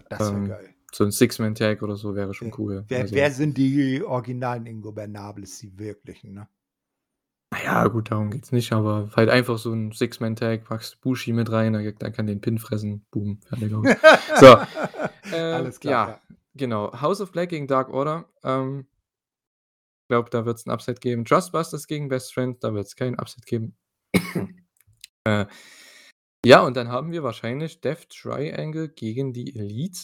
Das wäre Ähm, geil. so 'n Six-Man-Tag oder so wäre schon cool. wer Also wer sind die originalen Ingobernables, die wirklichen, ne? Na ja, gut, darum geht's nicht, aber halt einfach so 'n Six-Man-Tag, packst Bushi mit rein, der kann den Pin fressen, boom, fertig aus. [laughs] So, [laughs] ähm, Alles klar, ja, ja. genau. House of Black gegen Dark Order. Ähm glaube, da wird's 'n Upset geben. Trustbusters gegen Best Friends, da wird's keinen Upset geben. [coughs] Äh, ja, und dann haben wir wahrscheinlich Death Triangle gegen die Elite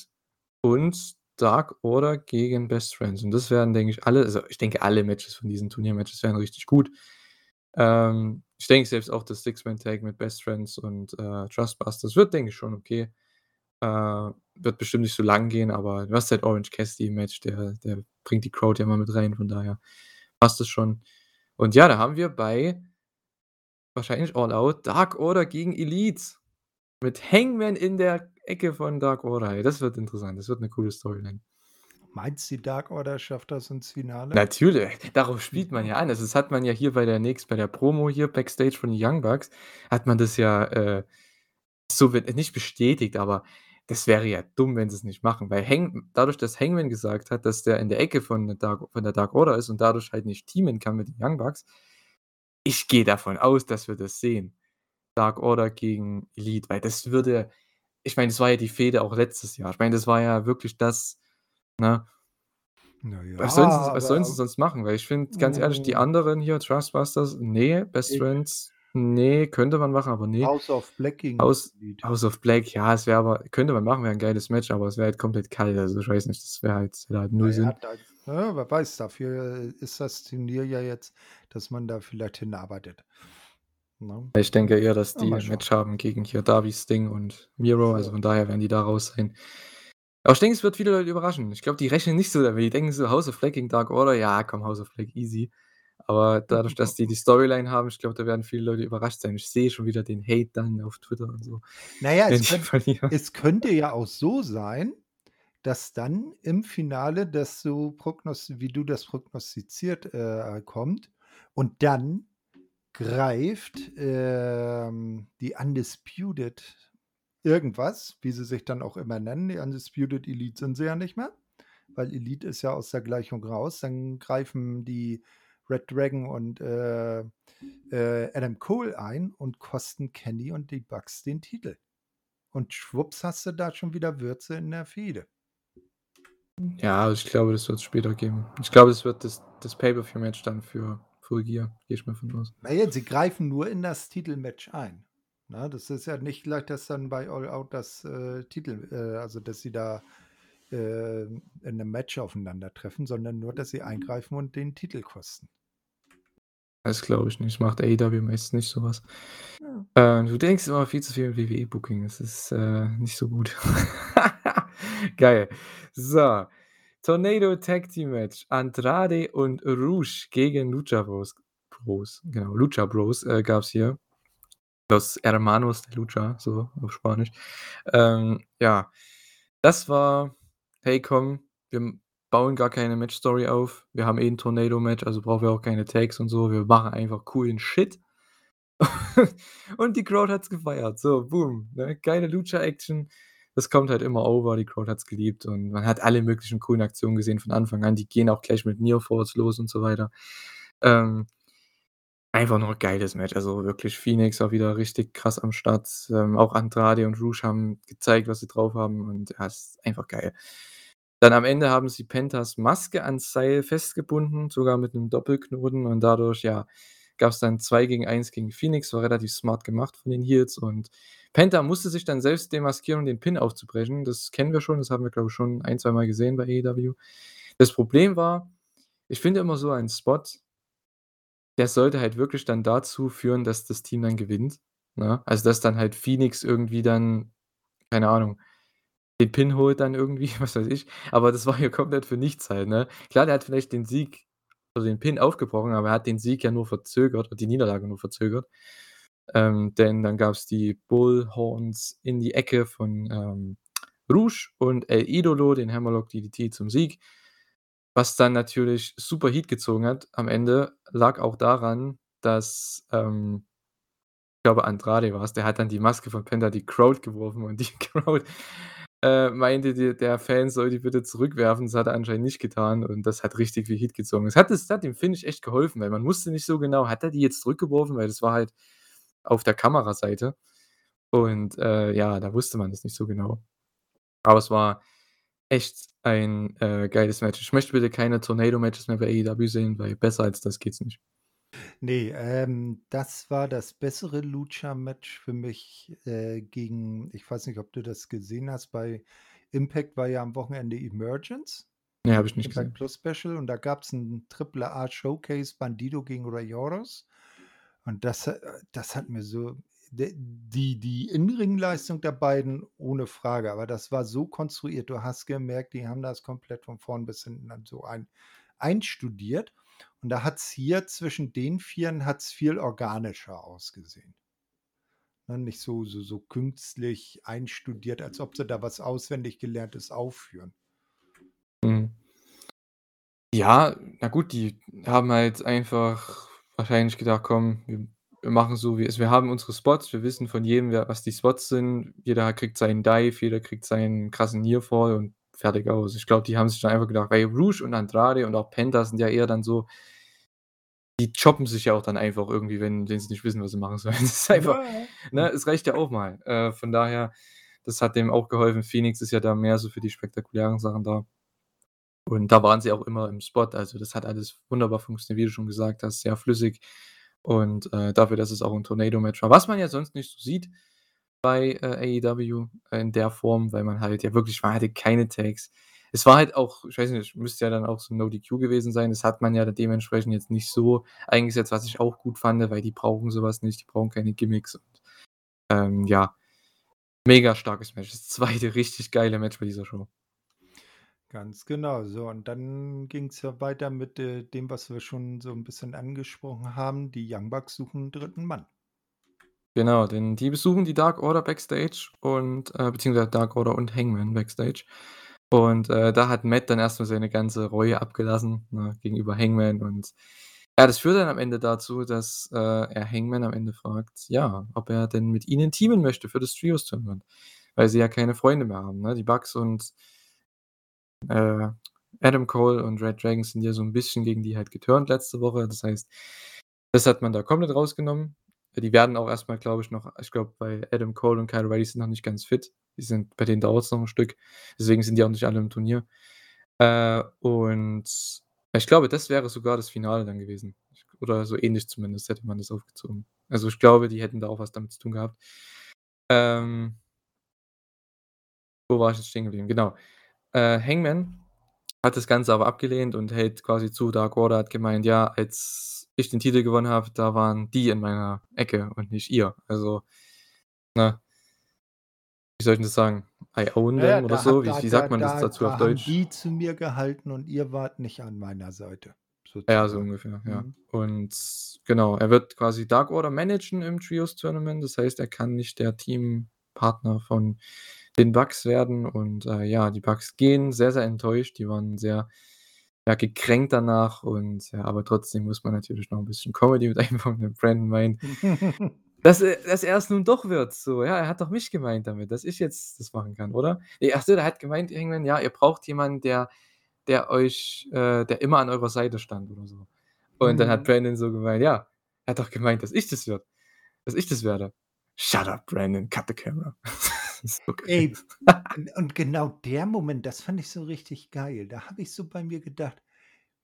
und Dark Order gegen Best Friends. Und das werden, denke ich, alle also, ich denke, alle Matches von diesen Turnier-Matches werden richtig gut. Ähm, ich denke selbst auch das Six-Man-Tag mit Best Friends und, äh, Trustbusters wird, denke ich, schon okay. Äh, wird bestimmt nicht so lang gehen, aber du hast halt Orange Cassidy im Match, der der bringt die Crowd ja immer mit rein, von daher passt das schon. Und ja, da haben wir bei wahrscheinlich All Out Dark Order gegen Elite mit Hangman in der Ecke von Dark Order. Das wird interessant. Das wird 'ne coole Storyline. Meinst du, Dark Order schafft das ins Finale? Natürlich, darauf spielt man ja an. Also, das hat man ja hier bei der nächst bei der Promo hier Backstage von den Young Bucks hat man das ja, äh, so wird nicht bestätigt, aber das wäre ja dumm, wenn sie's nicht machen, weil Hang dadurch, dass Hangman gesagt hat, dass der in der Ecke von der Dark von der Dark Order ist und dadurch halt nicht teamen kann mit den Young Bucks ich gehe davon aus, dass wir das sehen. Dark Order gegen Elite, weil das würde ich meine, das war ja die Fehde auch letztes Jahr. Ich meine, das war ja wirklich das, ne? Na ja, Was sollen sie was sollen sie sonst machen? Weil ich finde, ganz ehrlich, die Hm. anderen hier, Trustbusters, ne, Best Friends, ne, könnte man machen, aber ne. House of Black gegen House Elite. House of Black, ja, es wäre aber könnte man machen, wäre 'n geiles Match, aber es wäre halt komplett kalt. Also, ich weiß nicht, das wäre halt halt null Sinn. da ja, wer weiß, dafür ist das Turnier ja jetzt, dass man da vielleicht hinarbeitet, ne? Ich denke eher, dass die mal 'n schauen. Match haben gegen hier Darby, Sting und Miro, also So. von daher werden die da raus sein. Aber ich denke, es wird viele Leute überraschen. Ich glaube, die rechnen nicht so damit. Die denken so: „House of Black gegen Dark Order, ja, komm, House of Black, easy.“ Aber dadurch, dass die die Storyline haben, ich glaube, da werden viele Leute überrascht sein. Ich sehe schon wieder den Hate dann auf Twitter und so, Na ja, wenn es die könnt verlieren. es könnte ja auch so sein, dass dann im Finale das so prognos wie du das prognostiziert, äh, kommt und dann greift, ähm, die Undisputed irgendwas, wie sie sich dann auch immer nennen. Die Undisputed Elite sind sie ja nicht mehr, weil Elite ist ja aus der Gleichung raus. Dann greifen die Red Dragon und, äh, äh, Adam Cole ein und kosten Kenny und die Bucks den Titel. Und schwupps hast du da schon wieder Würze in der Fehde. Ja, ich glaube, das wird's später geben. Ich glaube, es wird das das Pay-per-View-Match dann für Gear, gehe ich mal von aus. Na ja, sie greifen nur in das Titelmatch ein, ne? Das ist ja nicht gleich, dass dann bei All Out das, äh, Titel äh, also, dass sie da, äh, in 'nem Match aufeinandertreffen, sondern nur, dass sie eingreifen und den Titel kosten. Das glaube ich nicht. Macht AEW meistens nicht so was. Ja. Äh, du denkst immer viel zu viel an WWE-Booking. Das ist, äh, nicht so gut. [laughs] Geil. So, Tornado Tag Team Match. Andrade und Rush gegen Lucha Bros Bros, genau, Lucha Bros, äh, gab's hier. Los Hermanos de Lucha, so auf Spanisch. Ähm, ja, das war: „Hey, komm, wir bauen gar keine Match-Story auf. Wir haben eh 'n Tornado-Match, also brauchen wir auch keine Tags und so. Wir machen einfach coolen Shit.“ [laughs] Und die Crowd hat's gefeiert. So, boom, ne? Geile Lucha-Action. Das kommt halt immer over. Die Crowd hat's geliebt und man hat alle möglichen coolen Aktionen gesehen von Anfang an. Die gehen auch gleich mit Falls los und so weiter. Ähm, einfach nur 'n geiles Match. Also, wirklich, Phoenix war wieder richtig krass am Start. Ähm, auch Andrade und Rush haben gezeigt, was sie drauf haben und ja, ist einfach geil. Dann am Ende haben sie Pentas Maske ans Seil festgebunden, sogar mit 'nem Doppelknoten und dadurch, ja, gab's dann 2 gegen 1 gegen Phoenix, war relativ smart gemacht von den Heels und Penta musste sich dann selbst demaskieren, um den Pin aufzubrechen. Das kennen wir schon, das haben wir, glaube ich, schon ein, zweimal gesehen bei AEW. Das Problem war, ich finde immer so ein Spot der sollte halt wirklich dann dazu führen, dass das Team dann gewinnt, ne? Also, dass dann halt Phoenix irgendwie dann, keine Ahnung, den Pin holt dann irgendwie, [laughs] was weiß ich. Aber das war ja komplett für nichts halt, ne? Klar, der hat vielleicht den Sieg also den Pin aufgebrochen, aber er hat den Sieg ja nur verzögert oder die Niederlage nur verzögert. Ähm, denn dann gab's die Bullhorns in die Ecke von, ähm, Rouge und El Idolo, den Hammerlock DDT zum Sieg. Was dann natürlich super Heat gezogen hat am Ende, lag auch daran, dass, ähm ich glaube, Andrade war's, der hat dann die Maske von Penta die Crowd geworfen und die [laughs] Crowd, äh, meinte, d der Fan soll die bitte zurückwerfen. Das hat er anscheinend nicht getan und das hat richtig viel Heat gezogen. Das hat das hat dem Finish echt geholfen, weil man wusste nicht so genau, hat er die jetzt zurückgeworfen, weil das war halt auf der Kameraseite und, äh, ja, da wusste man das nicht so genau. Aber es war echt ein, äh, geiles Match. Ich möchte bitte keine Tornado-Matches mehr bei AEW sehen, weil besser als das geht's nicht. Ne, ähm, das war das bessere Lucha-Match für mich, äh, gegen ich weiß nicht, ob du das gesehen hast, bei Impact war ja am Wochenende Emergence, Ne, habe ich nicht Impact gesehen. Plus Special und da gab's 'n Triple A Showcase, Bandido gegen Rey Horus. Und das, äh das hat mir so die die In-Ring-Leistung der beiden ohne Frage, aber das war so konstruiert. Du hast gemerkt, die haben das komplett von vorn bis hinten dann so ein einstudiert. Und da hat's hier zwischen den Vieren hat's viel organischer ausgesehen. Ne, nicht so so so künstlich einstudiert, als ob sie da was auswendig Gelerntes aufführen. Mhm. Ja, na gut, die haben halt einfach wahrscheinlich gedacht: „Komm, wir wir machen so, wie es wir haben unsere Spots, wir wissen von jedem, wer was die Spots sind. Jeder kriegt seinen Dive, jeder kriegt seinen krassen Nearfall und fertig aus.“ Ich glaube, die haben sich dann einfach gedacht weil Rouge und Andrade und auch Penta sind ja eher dann so die choppen sich ja auch dann einfach irgendwie, wenn wenn sie nicht wissen, was sie machen sollen. [laughs] Das ist einfach Ja, ne, es reicht ja auch mal. Äh, von daher, das hat dem auch geholfen. Phoenix ist ja da mehr so für die spektakulären Sachen da. Und da waren sie auch immer im Spot. Also, das hat alles wunderbar funktioniert, wie du schon gesagt hast, sehr flüssig und, äh, dafür, dass es auch 'n Tornado-Match war, was man ja sonst nicht so sieht bei, äh, AEW in der Form, weil man halt ja wirklich man hatte keine Tags. Es war halt auch ich weiß nicht, müsste ja dann auch so 'n No-DQ gewesen sein. Das hat man ja dementsprechend jetzt nicht so eingesetzt, was ich auch gut fand, weil die brauchen so was nicht, die brauchen keine Gimmicks und, ähm, ja, mega starkes Match. Das 2. [laughs] richtig geile Match bei dieser Show. Ganz genau. So, und dann ging's ja weiter mit, äh, dem, was wir schon so 'n bisschen angesprochen haben. Die Young Bucks suchen 'n 3. Mann. Genau, denn die besuchen die Dark Order backstage und äh, beziehungsweise Dark Order und Hangman backstage. Und, äh, da hat Matt dann erst mal seine ganze Reue abgelassen, ne, gegenüber Hangman und ja, das führt dann am Ende dazu, dass, äh, er Hangman am Ende fragt, ja, ob er denn mit ihnen teamen möchte für das Trios Tournament, weil sie ja keine Freunde mehr haben, ne? Die Bucks und äh, Adam Cole und Red Dragon sind ja so 'n bisschen gegen die halt geturnt letzte Woche. Das heißt, das hat man da komplett rausgenommen. Die werden auch erst mal, glaube ich, noch ich glaube, bei Adam Cole und Kyle O'Reilly sind noch nicht ganz fit. Die sind bei denen dauert's noch 'n Stück. Deswegen sind die auch nicht alle im Turnier. Äh, und ich glaube, das wäre sogar das Finale dann gewesen. Oder so ähnlich zumindest hätte man das aufgezogen. Also, ich glaube, die hätten da auch was damit zu tun gehabt. Ähm wo war ich jetzt stehen geblieben? Genau. Äh, Hangman hat das Ganze aber abgelehnt und hält quasi zu. Dark Order hat gemeint: „Ja, als ich den Titel gewonnen habe, da waren die in meiner Ecke und nicht ihr.“ Also, ne? Wie soll ich das sagen? I own Ja, ja, them oder da so? Wie da wie da sagt man das da dazu auf Deutsch? die zu mir gehalten und ihr wart nicht an meiner Seite, Ja, so sozusagen. ungefähr, ja. Mhm. Und genau, er wird quasi Dark Order managen im Trios Tournament. Das heißt, er kann nicht der Teampartner von den Bucks werden und, äh, ja, die Bucks gehen sehr, sehr enttäuscht. Die waren sehr, ja, gekränkt danach und ja, aber trotzdem muss man natürlich noch 'n bisschen Comedy mit [laughs] einbauen, wenn Brandon meint, [laughs] dass er dass er's nun doch wird so. Ja, er hat doch mich gemeint damit, dass ich jetzt das machen kann, oder? Ne, ach so, der hat gemeint irgendwann: „Ja, ihr braucht jemanden, der der euch äh, der immer an eurer Seite stand“ oder so. Und dann hat Mhm. Brandon so gemeint: „Ja, er hat doch gemeint, dass ich das wird dass ich das werde.“ „Shut up, Brandon, cut the camera.“ [laughs] ist so Ey, [laughs] und genau der Moment, das fand ich so richtig geil. Da habe ich so bei mir gedacht: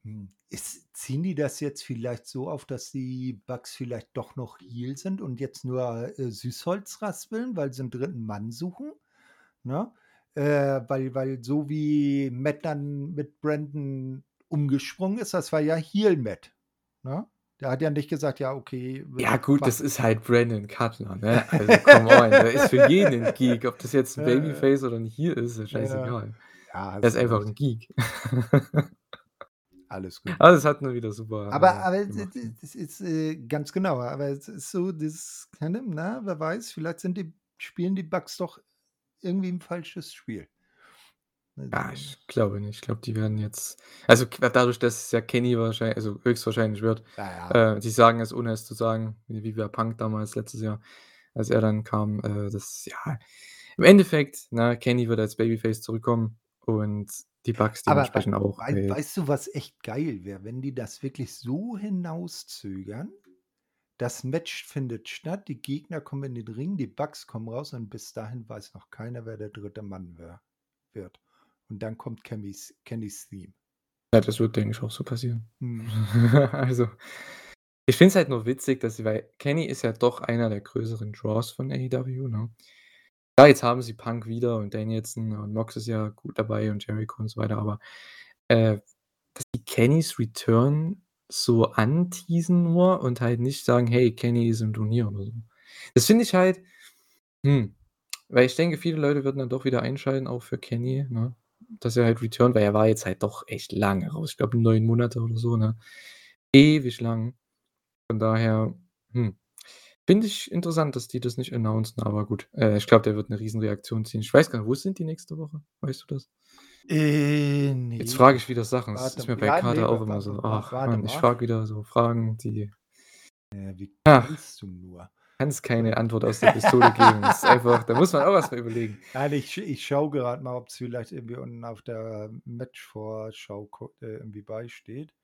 „Hm, ist ziehen die das jetzt vielleicht so auf, dass die Bugs vielleicht doch noch Heel sind und jetzt nur, äh, Süßholz raspeln, weil sie 'n dritten Mann suchen?“ Ne? Äh, weil weil so wie Matt dann mit Brandon umgesprungen ist, das war ja Heel Matt, ne? Der hat ja nicht gesagt: „Ja, okay, Ja gut, mach“ das ist halt Brandon Cutler, ne? [laughs] Also, come on, der ist für jeden 'n Geek. Ob das jetzt 'n Ja, ja. Babyface oder 'n Heel ist, ist Ja. scheißegal. Ja, Er ist einfach recht. 'n Geek. [laughs] Alles gut. Aber das hat man wieder super, Aber äh, aber gemacht, ne? das ist, äh ganz genau, aber es ist so keine na, wer weiß, vielleicht sind die spielen die Bugs doch irgendwie 'n falsches Spiel. Ja, Also ich glaube nicht. Ich glaube, die werden jetzt also, dadurch, dass es ja Kenny wahrschei also, höchstwahrscheinlich wird Ja, ja. äh, sie sagen es, ohne es zu sagen, wie bei Punk damals letztes Jahr, als er dann kam, äh, das ja im Endeffekt, ne, Kenny wird als Babyface zurückkommen und die Bugs Aber dementsprechend auch, wei weil weißt du, was echt geil wäre, wenn die das wirklich so hinauszögern? Das Match findet statt, die Gegner kommen in den Ring, die Bugs kommen raus und bis dahin weiß noch keiner, wer der dritte Mann wär wird. Und dann kommt Kennys Kennys Theme. Ja, das wird, denke ich, auch so passieren. Mhm. [laughs] Also, ich finde es halt nur witzig, dass sie weil Kenny ist ja doch einer der größeren Draws von AEW, ne? Ja, jetzt haben sie Punk wieder und Danielson und Mox ist ja gut dabei und Jericho und so weiter, aber, äh, dass die Kennys Return so anteasen nur und halt nicht sagen: „Hey, Kenny ist im Turnier“ oder so. Das finde ich halt hm, weil ich denke, viele Leute würden dann doch wieder einschalten, auch für Kenny, ne, dass er halt returnt, weil er war jetzt halt doch echt lange raus. Ich glaube 9 Monate oder so, ne? Ewig lang. Von daher, hm, finde ich interessant, dass die das nicht announcen, aber gut. Äh, ich glaube, der wird 'ne Riesenreaktion ziehen. Ich weiß gar nicht, wo sind die nächste Woche? Weißt du das? Äh, Jetzt ne, frage ich wieder Sachen. Warte ist mir bei ja, Carter ne, auch wa immer so ach warte Mann, ich frage wieder so Fragen, die Ja, wie Ach. kannst du nur? Kannst keine. Antwort aus der Pistole geben. Das ist [laughs] einfach da muss man auch erst mal überlegen. Nein, ich ich schaue grad mal, ob's vielleicht irgendwie unten auf der Matchvorschau äh, irgendwie bei steht.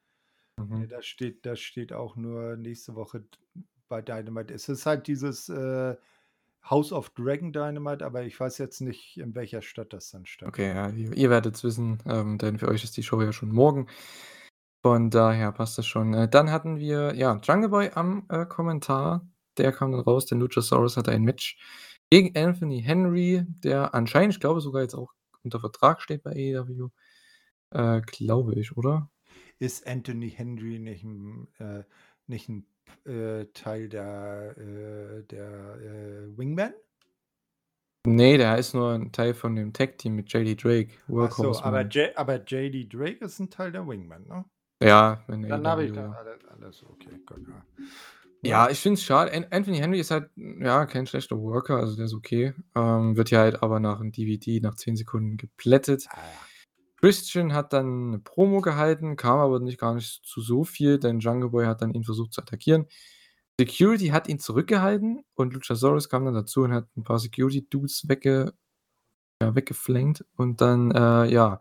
Ne, Mhm. da steht da steht auch nur nächste Woche bei Dynamite. Es ist halt dieses, äh, House of Dragon Dynamite, aber ich weiß jetzt nicht, in welcher Stadt das dann Okay, stattfindet. ja, ihr ihr werdet's wissen, ähm, denn für euch ist die Show ja schon morgen. Von daher passt das schon. Äh, dann hatten wir, ja, Jungle Boy am, äh, Kommentar. Der kam dann raus, der Luchasaurus hatte ein Match gegen Anthony Henry, der anscheinend, ich glaube sogar jetzt auch unter Vertrag steht bei AEW. Äh, glaube ich, oder? Ist Anthony Henry nicht 'n äh, nicht 'n p äh, Teil der äh, der, äh, Wingmen? Ne, der ist nur 'n Teil von dem Tag-Team mit JD Drake, Ach so, aber. J aber JD Drake ist 'n Teil der Wingmen, ne? Ja, in Dann habe ich AEW, da ja. alle alles okay, gut, ja. Ja, ich finde es schade. An Anthony Henry ist halt, ja, kein schlechter Worker, also der ist okay. Ähm, wird ja halt aber nach 'm DVD nach 10 Sekunden geplättet. Ah, ja. Christian hat dann 'ne Promo gehalten, kam aber nicht gar nicht zu so viel, denn Jungle Boy hat dann ihn versucht zu attackieren. Security hat ihn zurückgehalten und Luchasaurus kam dann dazu und hat 'n paar Security Dudes wegge ja, weggeflankt und dann, äh, ja,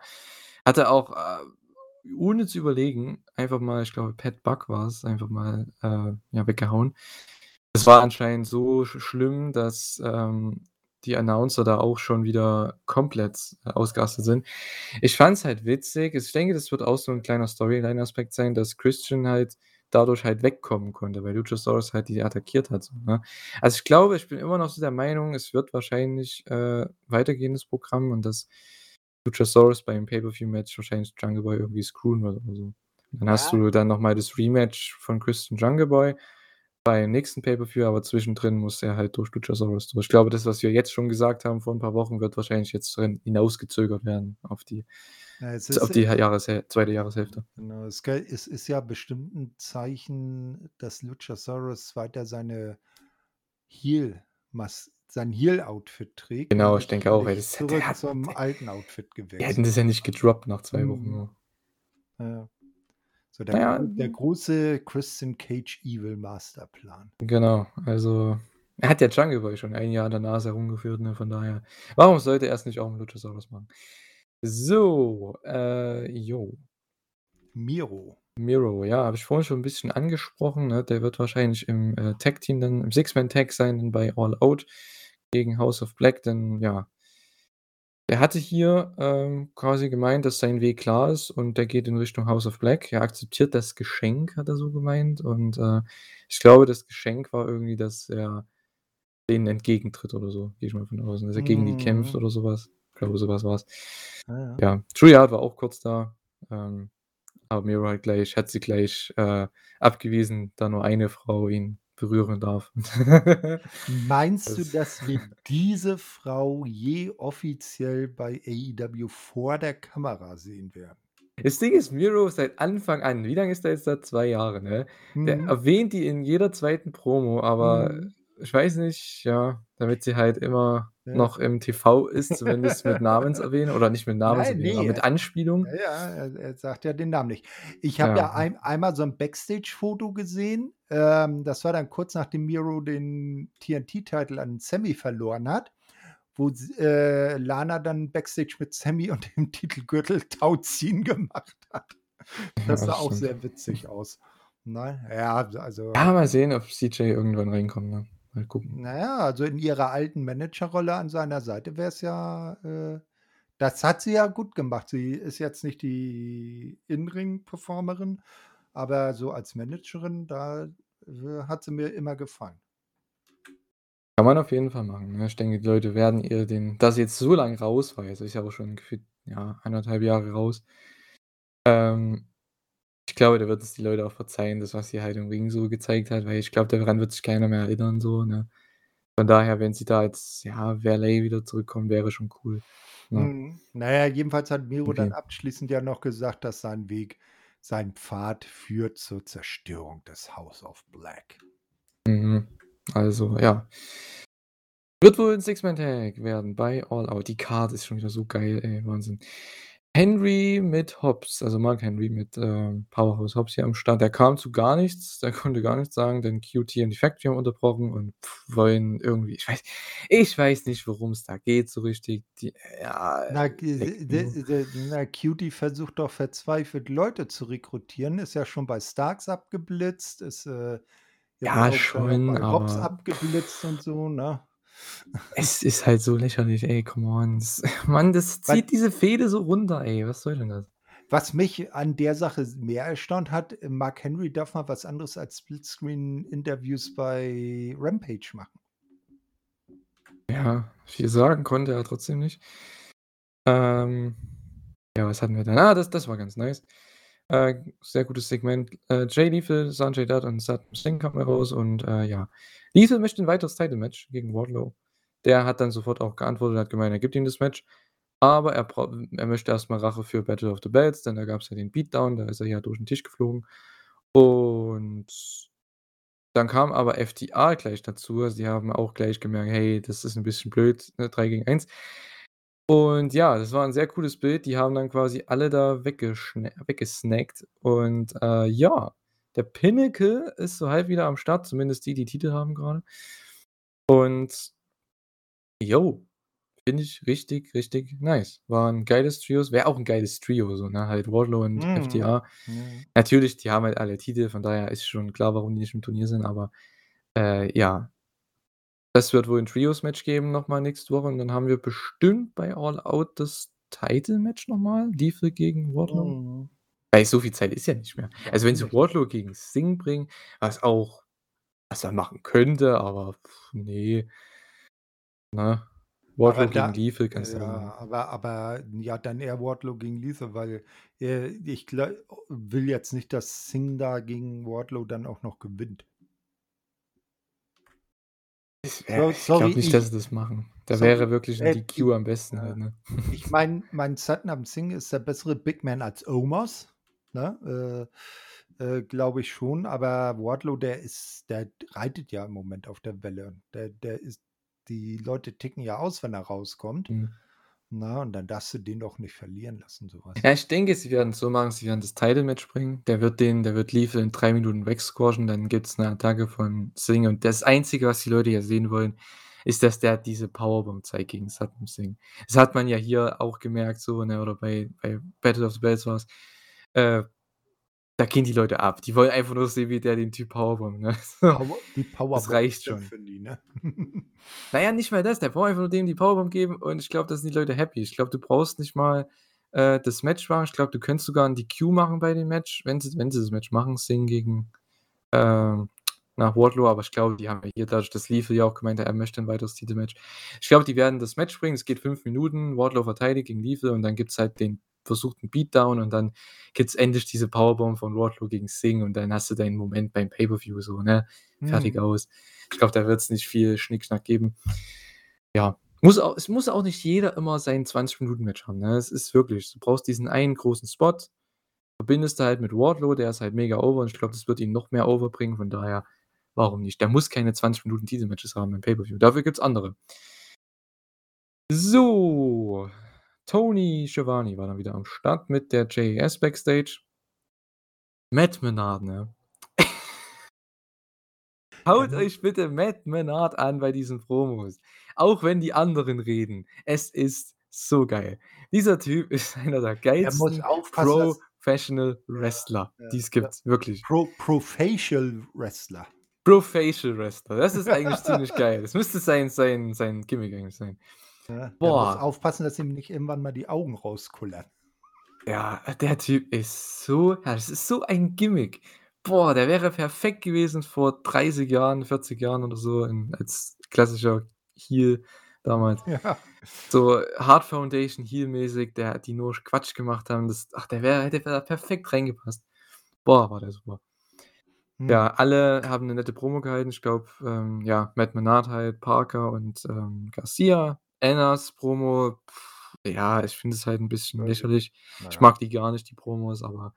hat er auch, äh, ohne zu überlegen, einfach mal, ich glaube, Pat Buck war's, einfach mal, äh, ja, weggehauen. Es war anscheinend so sch schlimm, dass, ähm, die Announcer da auch schon wieder komplett, äh, ausgerastet sind. Ich fand's halt witzig. Ich denke, das wird auch so 'n kleiner Storyline-Aspekt sein, dass Christian halt dadurch halt wegkommen konnte, weil Luchasaurus halt die attackiert hat so, ne? Also, ich glaube ich bin immer noch so der Meinung, es wird wahrscheinlich, äh, weitergehen, das Programm und dass Luchasaurus beim Pay-per-View-Match wahrscheinlich Jungle Boy irgendwie screwen wird oder so. Dann hast Ja. du dann noch mal das Rematch von Christian Jungle Boy beim nächsten Pay-per-View, aber zwischendrin muss er halt durch Luchasaurus durch. Ich glaube, das, was wir jetzt schon gesagt haben vor 'n paar Wochen, wird wahrscheinlich jetzt drin hinausgezögert werden auf die Ja, es auf die Jahreshäl 2. Jahreshälfte. Genau, es ist ja bestimmt 'n Zeichen, dass Luchasaurus weiter seine Heel Mas sein Heel-Outfit trägt Genau, ich denke auch, ey, nicht das zurück hat zum alten Outfit die hätten gewechselt das ja nicht gedroppt nach 2 Wochen Mhm. nur. Ja. So der Na ja, gro der hm große Christian Cage Evil Masterplan. Genau, also er hat ja Jungle Boy schon 1 Jahr an der Nase herumgeführt, ne, von daher. Warum sollte er's nicht auch mit Luchasaurus machen? So, äh, jo. Miro. Miro, ja, habe ich vorhin schon 'n bisschen angesprochen, ne? Der wird wahrscheinlich im, äh, Tag-Team dann im Six-Man-Tag sein bei All Out gegen House of Black, denn ja er hatte hier, ähm, quasi gemeint, dass sein Weg klar ist und der geht in Richtung House of Black. Er akzeptiert das Geschenk, hat er so gemeint und, äh, ich glaube, das Geschenk war irgendwie, dass er denen entgegentritt oder so, gehe ich mal von aus, dass er gegen die kämpft Mhm. oder so was. Ich glaube, so was war's. Ja, ja. Ja, Hart war auch kurz da, ähm, aber Miro halt gleich hat sie gleich, äh, abgewiesen, da nur eine Frau ihn berühren darf. [laughs] Meinst du, Das dass wir diese Frau je offiziell bei AEW vor der Kamera sehen werden? Das Ding ist, Miro seit Anfang an wie lange ist der jetzt da? 2 Jahre, ne? Der Mhm. erwähnt die in jeder zweiten Promo, aber Mhm. Ich weiß nicht, ja, damit sie halt immer Ja. noch im TV ist, zumindest mit Namenserwähnung [laughs] oder nicht mit Nein, Namenserwähnung, aber ne, mit Anspielung. ja, ja, er sagt ja den Namen nicht. Ich habe Ja. ja ein einmal so 'n Backstage-Foto gesehen, ähm, das war dann kurz nachdem Miro den TNT-Title an Sammy verloren hat, wo äh, Lana dann Backstage mit Sammy und dem Titelgürtel Tauziehen gemacht hat. Ja, Das sah das auch stimmt. sehr witzig aus, ne? Ja, also Ja, mal sehen, ob CJ irgendwann reinkommt, ne? Mal gucken. Na ja, also in ihrer alten Managerrolle an seiner Seite wäre es ja äh, das hat sie ja gut gemacht. Sie ist jetzt nicht die In-Ring-Performerin, aber so als Managerin, da, äh, hat sie mir immer gefallen. Kann man auf jeden Fall machen, ne? Ich denke, die Leute werden ihr den da sie jetzt so lang raus war, also ist ja auch schon gefühlt, ja, 1,5 Jahre raus. Ähm, ich glaube, da wird es die Leute auch verzeihen, das, was sie halt im Ring so gezeigt hat, weil ich glaube, daran wird sich keiner mehr erinnern so, ne? Von daher, wenn sie da jetzt, ja, Valet wieder zurückkommt, wäre schon cool, ne? Mhm. Na ja, jedenfalls hat Miro dann Okay. abschließend ja noch gesagt, dass sein Weg sein Pfad führt zur Zerstörung des House of Black. Mhm. Also, ja. Wird wohl 'n Six-Man-Tag werden bei All Out. Die Card ist schon wieder so geil, ey, Wahnsinn. Henry mit Hobbs, also Mark Henry mit, ähm, Powerhouse Hobbs hier am Start. Der kam zu gar nichts, der konnte gar nichts sagen, denn QT und die Factory haben unterbrochen und wollen irgendwie ich weiß ich weiß nicht, worum's da geht so richtig. Die ja, Na, d na, QT versucht doch verzweifelt Leute zu rekrutieren, ist ja schon bei Starks abgeblitzt, ist, äh, Ja, schon, bei Hobbs aber abgeblitzt und so, ne? Es ist halt so lächerlich, ey, come on. [laughs] Mann, das zieht diese Fehde so runter, ey. Was soll denn das? Was mich an der Sache mehr erstaunt hat, äh, Mark Henry darf mal was anderes als Splitscreen-Interviews bei Rampage machen. Ja, viel sagen konnte er trotzdem nicht. Ähm, ja, was hatten wir da? Ah, das das war ganz nice. Äh, sehr gutes Segment. Äh, Jay Lethal, Sanjay Dutt und Satnam Singh kamen raus und, äh, ja. Lethal möchte 'n weiteres Title-Match gegen Wardlow. Der hat dann sofort auch geantwortet und hat gemeint, er gibt ihm das Match, aber er er möchte erst mal Rache für Battle of the Belts, denn da gab's ja den Beatdown, da ist er ja durch 'n Tisch geflogen. Und dann kam aber FTR gleich dazu. Also, die haben auch gleich gemerkt: „Hey, das ist 'n bisschen blöd, ne, 3 gegen 1.“ Und ja, das war 'n sehr cooles Bild. Die haben dann quasi alle da weggesnackt und, äh, ja, der Pinnacle ist so halb wieder am Start, zumindest die, die Titel haben grade. Und jo, finde ich richtig, richtig nice. War 'n geiles Trios wäre auch 'n geiles Trio so, ne, halt Wardlow und Mhm. FTR. Mhm. Natürlich, die haben halt alle Titel, von daher ist schon klar, warum die nicht im Turnier sind, aber, äh, ja. Es wird wohl 'n Trios-Match geben noch mal nächste Woche und dann haben wir bestimmt bei All Out das Title-Match noch mal, Lethal gegen Wardlow. Mhm. Weil so viel Zeit ist ja nicht mehr. Also, wenn sie? Wardlow gegen Singh bringen, was auch was man machen könnte, aber ne. Ne? Aber Wardlow gegen da Lethal kannst du auch ja, aber aber ja, dann eher Wardlow gegen Lethal, weil, äh, ich gla will jetzt nicht, dass Singh da gegen Wardlow dann auch noch gewinnt. Ich äh, So ich glaube nicht, dass sie das machen. Da so wäre wirklich 'n äh, DQ am besten ja. halt, ne? Ich meine mein Satnam Singh ist der bessere Big Man als Omos, ne? Äh, äh, glaube ich schon, aber Wardlow, der ist der reitet ja im Moment auf der Welle. Der der ist die Leute ticken ja aus, wenn er rauskommt, Mhm. ne? Und dann darfst du den doch nicht verlieren lassen, so was. Ja, ich denke, sie werden's so machen, sie werden das Title-Match bringen. Der wird den der wird Lethal in 3 Minuten wegsquashen, dann gibt's 'ne Attacke von Singh und das Einzige, was die Leute ja sehen wollen, ist, dass der diese Powerbomb zeigt gegen Satnam Singh. Das hat man ja hier auch gemerkt so, ne, oder bei bei Battle of the Belts war's. Äh Da gehen die Leute ab. Die wollen einfach nur sehen, wie der den Typ powerbombt, ne? [laughs] Power die Das Powerbomb reicht schon. Symphony, ne? [laughs] Na ja, nicht mal das. Der braucht einfach nur dem die Powerbomb geben und ich glaube, da sind die Leute happy. Ich glaube, du brauchst nicht mal, äh, das Match machen. Ich glaube, du könntest sogar 'n DQ machen bei dem Match, wenn sie wenn sie das Match machen, Singh gegen, ähm, na, Wardlow, aber ich glaube, die haben ja hier dadurch, dass Lethal ja auch gemeint hat, er möchte 'n weiteres Titelmatch. Ich glaube, die werden das Match bringen. Es geht 5 Minuten. Wardlow verteidigt gegen Lethal und dann gibt's halt den versuchten Beatdown und dann gibt's endlich diese Powerbomb von Wardlow gegen Singh und dann hast du deinen Moment beim Pay-per-View so, ne? Fertig Mhm. aus. Ich glaube, da wird's nicht viel Schnickschnack geben. Ja, muss au es muss auch nicht jeder immer sein 20-Minuten-Match haben, ne? Es ist wirklich du brauchst diesen einen großen Spot, verbindest du halt mit Wardlow, der ist halt mega over und ich glaube, das wird ihn noch mehr over bringen, von daher, warum nicht? Der muss keine 20 Minuten Titelmatches haben im Pay-per-View. Dafür gibt's andere. So, Tony Schiavone war dann wieder am Start mit der JAS Backstage. Matt Menard, ne? [laughs] Haut Ja. euch bitte Matt Menard an bei diesen Promos. Auch wenn die anderen reden. Es ist so geil. Dieser Typ ist [laughs] einer der Er geilsten Professional Wrestler, ja, die's ja. gibt, wirklich. Pro Profacial Wrestler. Profacial Wrestler. Das ist eigentlich ziemlich geil. Das müsste sein sein sein Gimmick eigentlich sein. Ja, er muss Boah. aufpassen, dass ihm nicht irgendwann mal die Augen rauskullern. Ja, der Typ ist so ja, das ist so ein Gimmick. Boah, der wäre perfekt gewesen vor 30 Jahren, 40 Jahren oder so in als klassischer Heel damals. Ja. So Hart Foundation Heel-mäßig, der die nur Quatsch gemacht haben. Das ach, der wäre hätte da perfekt reingepasst. Boah, war der super. Hm. Ja, alle haben 'ne nette Promo gehalten. Ich glaube, ähm, ja, Matt Menard halt, Parker und, ähm, Garcia. Annas Promo, ja, ich finde es halt 'n bisschen Ja, lächerlich. na Ich mag die gar nicht, die Promos, aber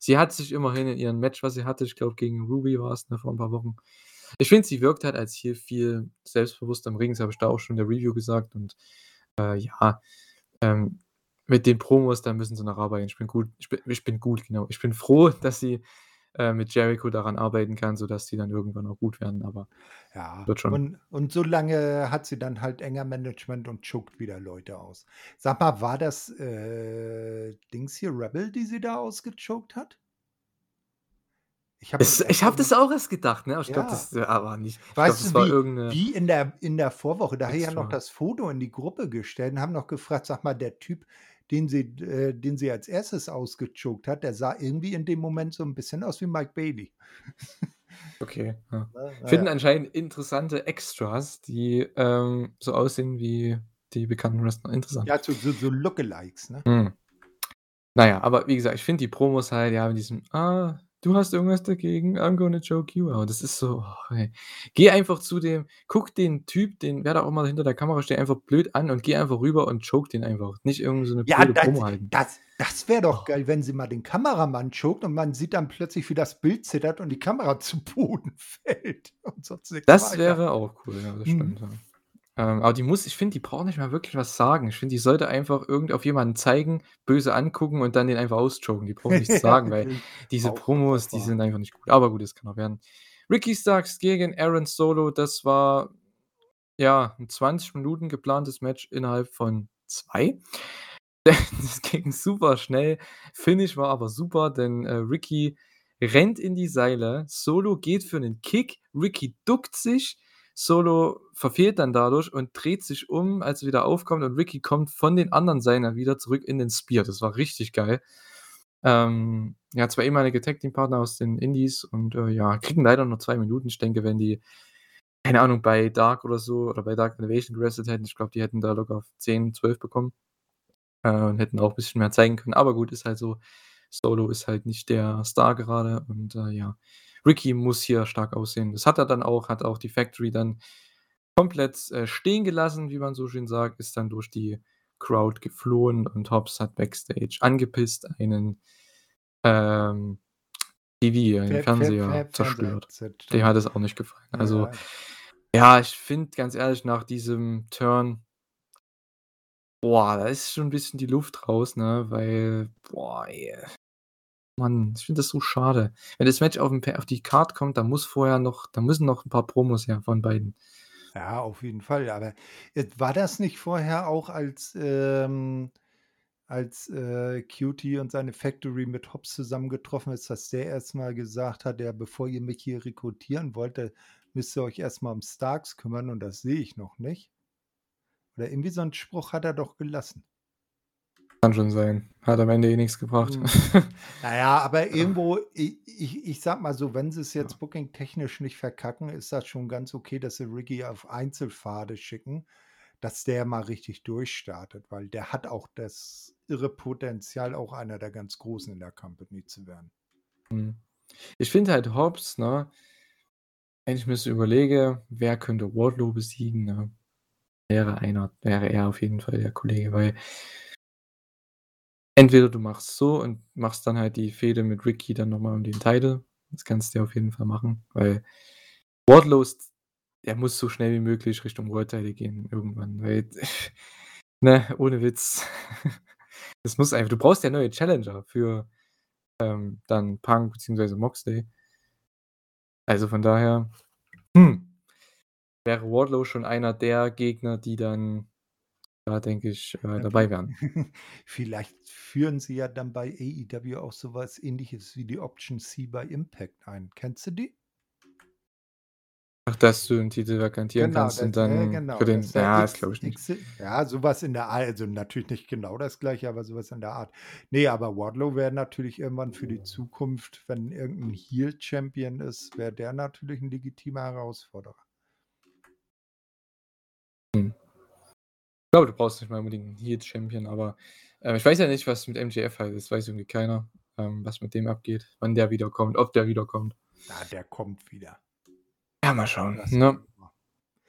sie hat sich immerhin in ihrem Match, was sie hatte ich glaube, gegen Ruby war's, ne, vor 'n paar Wochen ich finde, sie wirkt halt als Heel viel selbstbewusster im Ring. Das habe ich da auch schon in der Review gesagt und, äh, ja, ähm, mit den Promos, da müssen sie noch arbeiten. Ich bin gut ich bin ich bin gut, genau. Ich bin froh, dass sie, äh, mit Jericho daran arbeiten kann, sodass die dann irgendwann auch gut werden, aber Ja, wird schon. und und so lange hat sie dann halt enger Management und choked wieder Leute aus. Sag mal, war das, äh, Dings hier, Rebel, die sie da ausgechoked hat? Ich habe das ich so das auch erst gedacht, ne? Aber ich glaube, Ja. das ja, war nicht ich glaube, Weißt das du, war wie wie in der in der Vorwoche, da habe ich ja noch das Foto in die Gruppe gestellt und haben noch gefragt: „Sag mal, der Typ, den sie äh, den sie als Erstes ausgechoked hat, der sah irgendwie in dem Moment so 'n bisschen aus wie Mike Bailey.“ [laughs] Okay, ja. Na Finden ja. anscheinend interessante Extras, die, ähm, so aussehen wie die bekannten Wrestler. Interessant. Ja, so so so Lookalikes, ne? Mhm. Na ja, aber wie gesagt, ich finde die Promos halt, ja, mit diesem: „Ah, du hast irgendwas dagegen? I'm gonna choke you out.“ Das ist so oh. Geh einfach zu dem guck den Typ, den wer da auch immer hinter der Kamera steht, einfach blöd an und geh einfach rüber und choke den einfach. Nicht irgend so 'ne Ja, blöde das Promo halten. das das wäre doch Oh. geil, wenn sie mal den Kameramann choked und man sieht dann plötzlich, wie das Bild zittert und die Kamera [laughs] zu Boden fällt Das weiter. wäre auch cool, ja, das stimmt, ja. Ähm, aber die muss ich finde, die braucht nicht mal wirklich was sagen. Ich finde, die sollte einfach irgend auf jemanden zeigen, böse angucken und dann den einfach auschoken. Die braucht nichts [laughs] sagen, weil diese Auch Promos, die sind einfach nicht gut. Aber gut, das kann noch werden. Ricky Starks gegen Aaron Solo, das war, ja, 'n 20 Minuten geplantes Match innerhalb von 2. [laughs] Das ging super schnell. Finish war aber super, denn, äh, Ricky rennt in die Seile, Solo geht für 'nen Kick, Ricky duckt sich, Solo verfehlt dann dadurch und dreht sich um, als er wieder aufkommt und Ricky kommt von den anderen Seilen wieder zurück in den Spear. Das war richtig geil. Ähm, ja, 2 ehemalige Tag-Team-Partner aus den Indies und, äh, ja, kriegen leider nur 2 Minuten. Ich denke, wenn die, keine Ahnung, bei Dark oder so oder bei Dark Elevation gewrestelt hätten, ich glaube, die hätten da locker 10, 12 bekommen, äh, und hätten auch bisschen mehr zeigen können. Aber gut, ist halt so. Solo ist halt nicht der Star gerade und, äh, ja, Ricky muss hier stark aussehen. Das hat er dann auch, hat auch die Factory dann komplett, äh, stehen gelassen, wie man so schön sagt, ist dann durch die Crowd geflohen und Hobbs hat backstage angepisst einen, ähm, TV, einen Fer Fernseher Fer zerstört. Fernseher Dem zerstört. hat es auch nicht gefallen. Also, Ja. ja, ich finde ganz ehrlich, nach diesem Turn boah, da ist schon 'n bisschen die Luft raus, ne, weil boah, ey. Mann, ich finde das so schade. Wenn das Match aufm Pa auf die Card kommt, da muss vorher noch da müssen noch 'n paar Promos her von beiden. Ja, auf jeden Fall. Aber, äh, war das nicht vorher auch als, ähm als äh, Cutie und seine Factory mit Hobbs zusammengetroffen ist, dass der erstmal gesagt hat, ja, bevor ihr mich hier rekrutieren wollt, müsst ihr euch erstmal um Starks kümmern und das sehe ich noch nicht. Oder irgendwie so einen Spruch hat er doch gelassen. Kann schon sein. Hat am Ende eh nichts gebracht. Hm. [laughs] Naja, aber irgendwo, ich, ich, ich sag mal so, wenn sie es jetzt booking-technisch nicht verkacken, ist das schon ganz okay, dass sie Ricky auf Einzelpfade schicken, dass der mal richtig durchstartet, weil der hat auch das irre Potenzial, auch einer der ganz Großen in der Company zu werden. Hm. Ich finde halt Hobbs, ne, wenn ich mir so überlege, wer könnte Wardlow besiegen, ne, wäre einer, wäre er auf jeden Fall der Kollege, weil entweder du machst so und machst dann halt die Fehde mit Ricky dann nochmal um den Titel. Das kannst du auf jeden Fall machen, weil Wardlow der muss so schnell wie möglich Richtung World Title gehen irgendwann, weil, [laughs] ne, ohne Witz. [laughs] Das muss einfach, du brauchst ja neue Challenger für ähm, dann Punk bzw. Moxley. Also von daher, hm, wäre Wardlow schon einer der Gegner, die dann da denke ich, äh, dabei wären. [laughs] Vielleicht führen sie ja dann bei AEW auch sowas ähnliches wie die Option C bei Impact ein. Kennst du die? Ach, dass du den Titel vakantieren genau, kannst das, und dann äh, genau, für den. Ja, das glaube ich nicht. Ja, sowas in der Art, also natürlich nicht genau das gleiche, aber sowas in der Art. Nee, aber Wardlow wäre natürlich irgendwann für die Zukunft, wenn irgendein Heel-Champion ist, wäre der natürlich ein legitimer Herausforderer. Hm. Ich glaube, du brauchst nicht mal unbedingt einen Heat-Champion, aber äh, ich weiß ja nicht, was mit MJF halt ist. Weiß irgendwie keiner, ähm, was mit dem abgeht, wann der wiederkommt, ob der wiederkommt. Ja, der kommt wieder. Ja, mal schauen. Ne?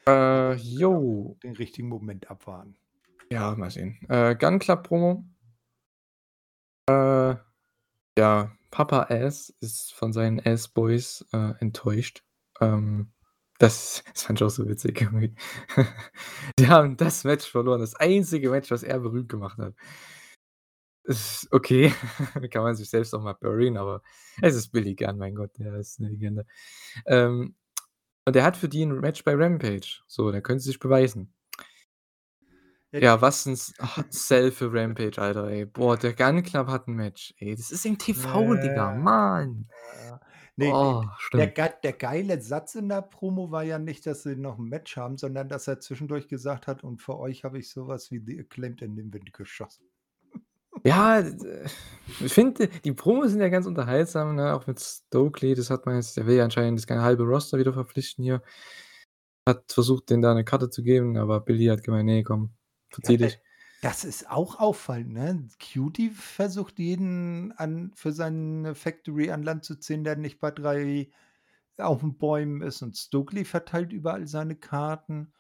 Äh, jo. Den richtigen Moment abwarten. Ja, mal sehen. Äh, Gun Club Promo. Äh, ja, Papa Ass ist von seinen Ass-Boys äh, enttäuscht. Ähm, das, das fand ich auch so witzig [laughs] irgendwie. Die haben das Match verloren, das einzige Match, was er berühmt gemacht hat. Ist okay, [laughs] kann man sich selbst auch mal burien, aber es ist Billy Gunn, mein Gott, der ist eine Legende. Ähm, und er hat für die ein Match bei Rampage. So, da können sie sich beweisen. Ja, ja was ein Sell für Rampage, Alter, ey. Boah, der Gun Club hat ein Match. Ey, das ist im TV, äh, Digga, Mann. Nee, oh, der, der, geile Satz in der Promo war ja nicht, dass sie noch ein Match haben, sondern dass er zwischendurch gesagt hat, und für euch habe ich sowas wie The Acclaimed in den Wind geschossen. Ja, ich finde, die Promos sind ja ganz unterhaltsam, ne? auch mit Stokely, das hat man jetzt, der will ja anscheinend das ganze halbe Roster wieder verpflichten hier. Hat versucht, denen da eine Karte zu geben, aber Billy hat gemeint, nee, komm, verzieh dich. Das ist auch auffallend, ne? Cutie versucht jeden an für seine Factory an Land zu ziehen, der nicht bei drei auf den Bäumen ist und Stokely verteilt überall seine Karten.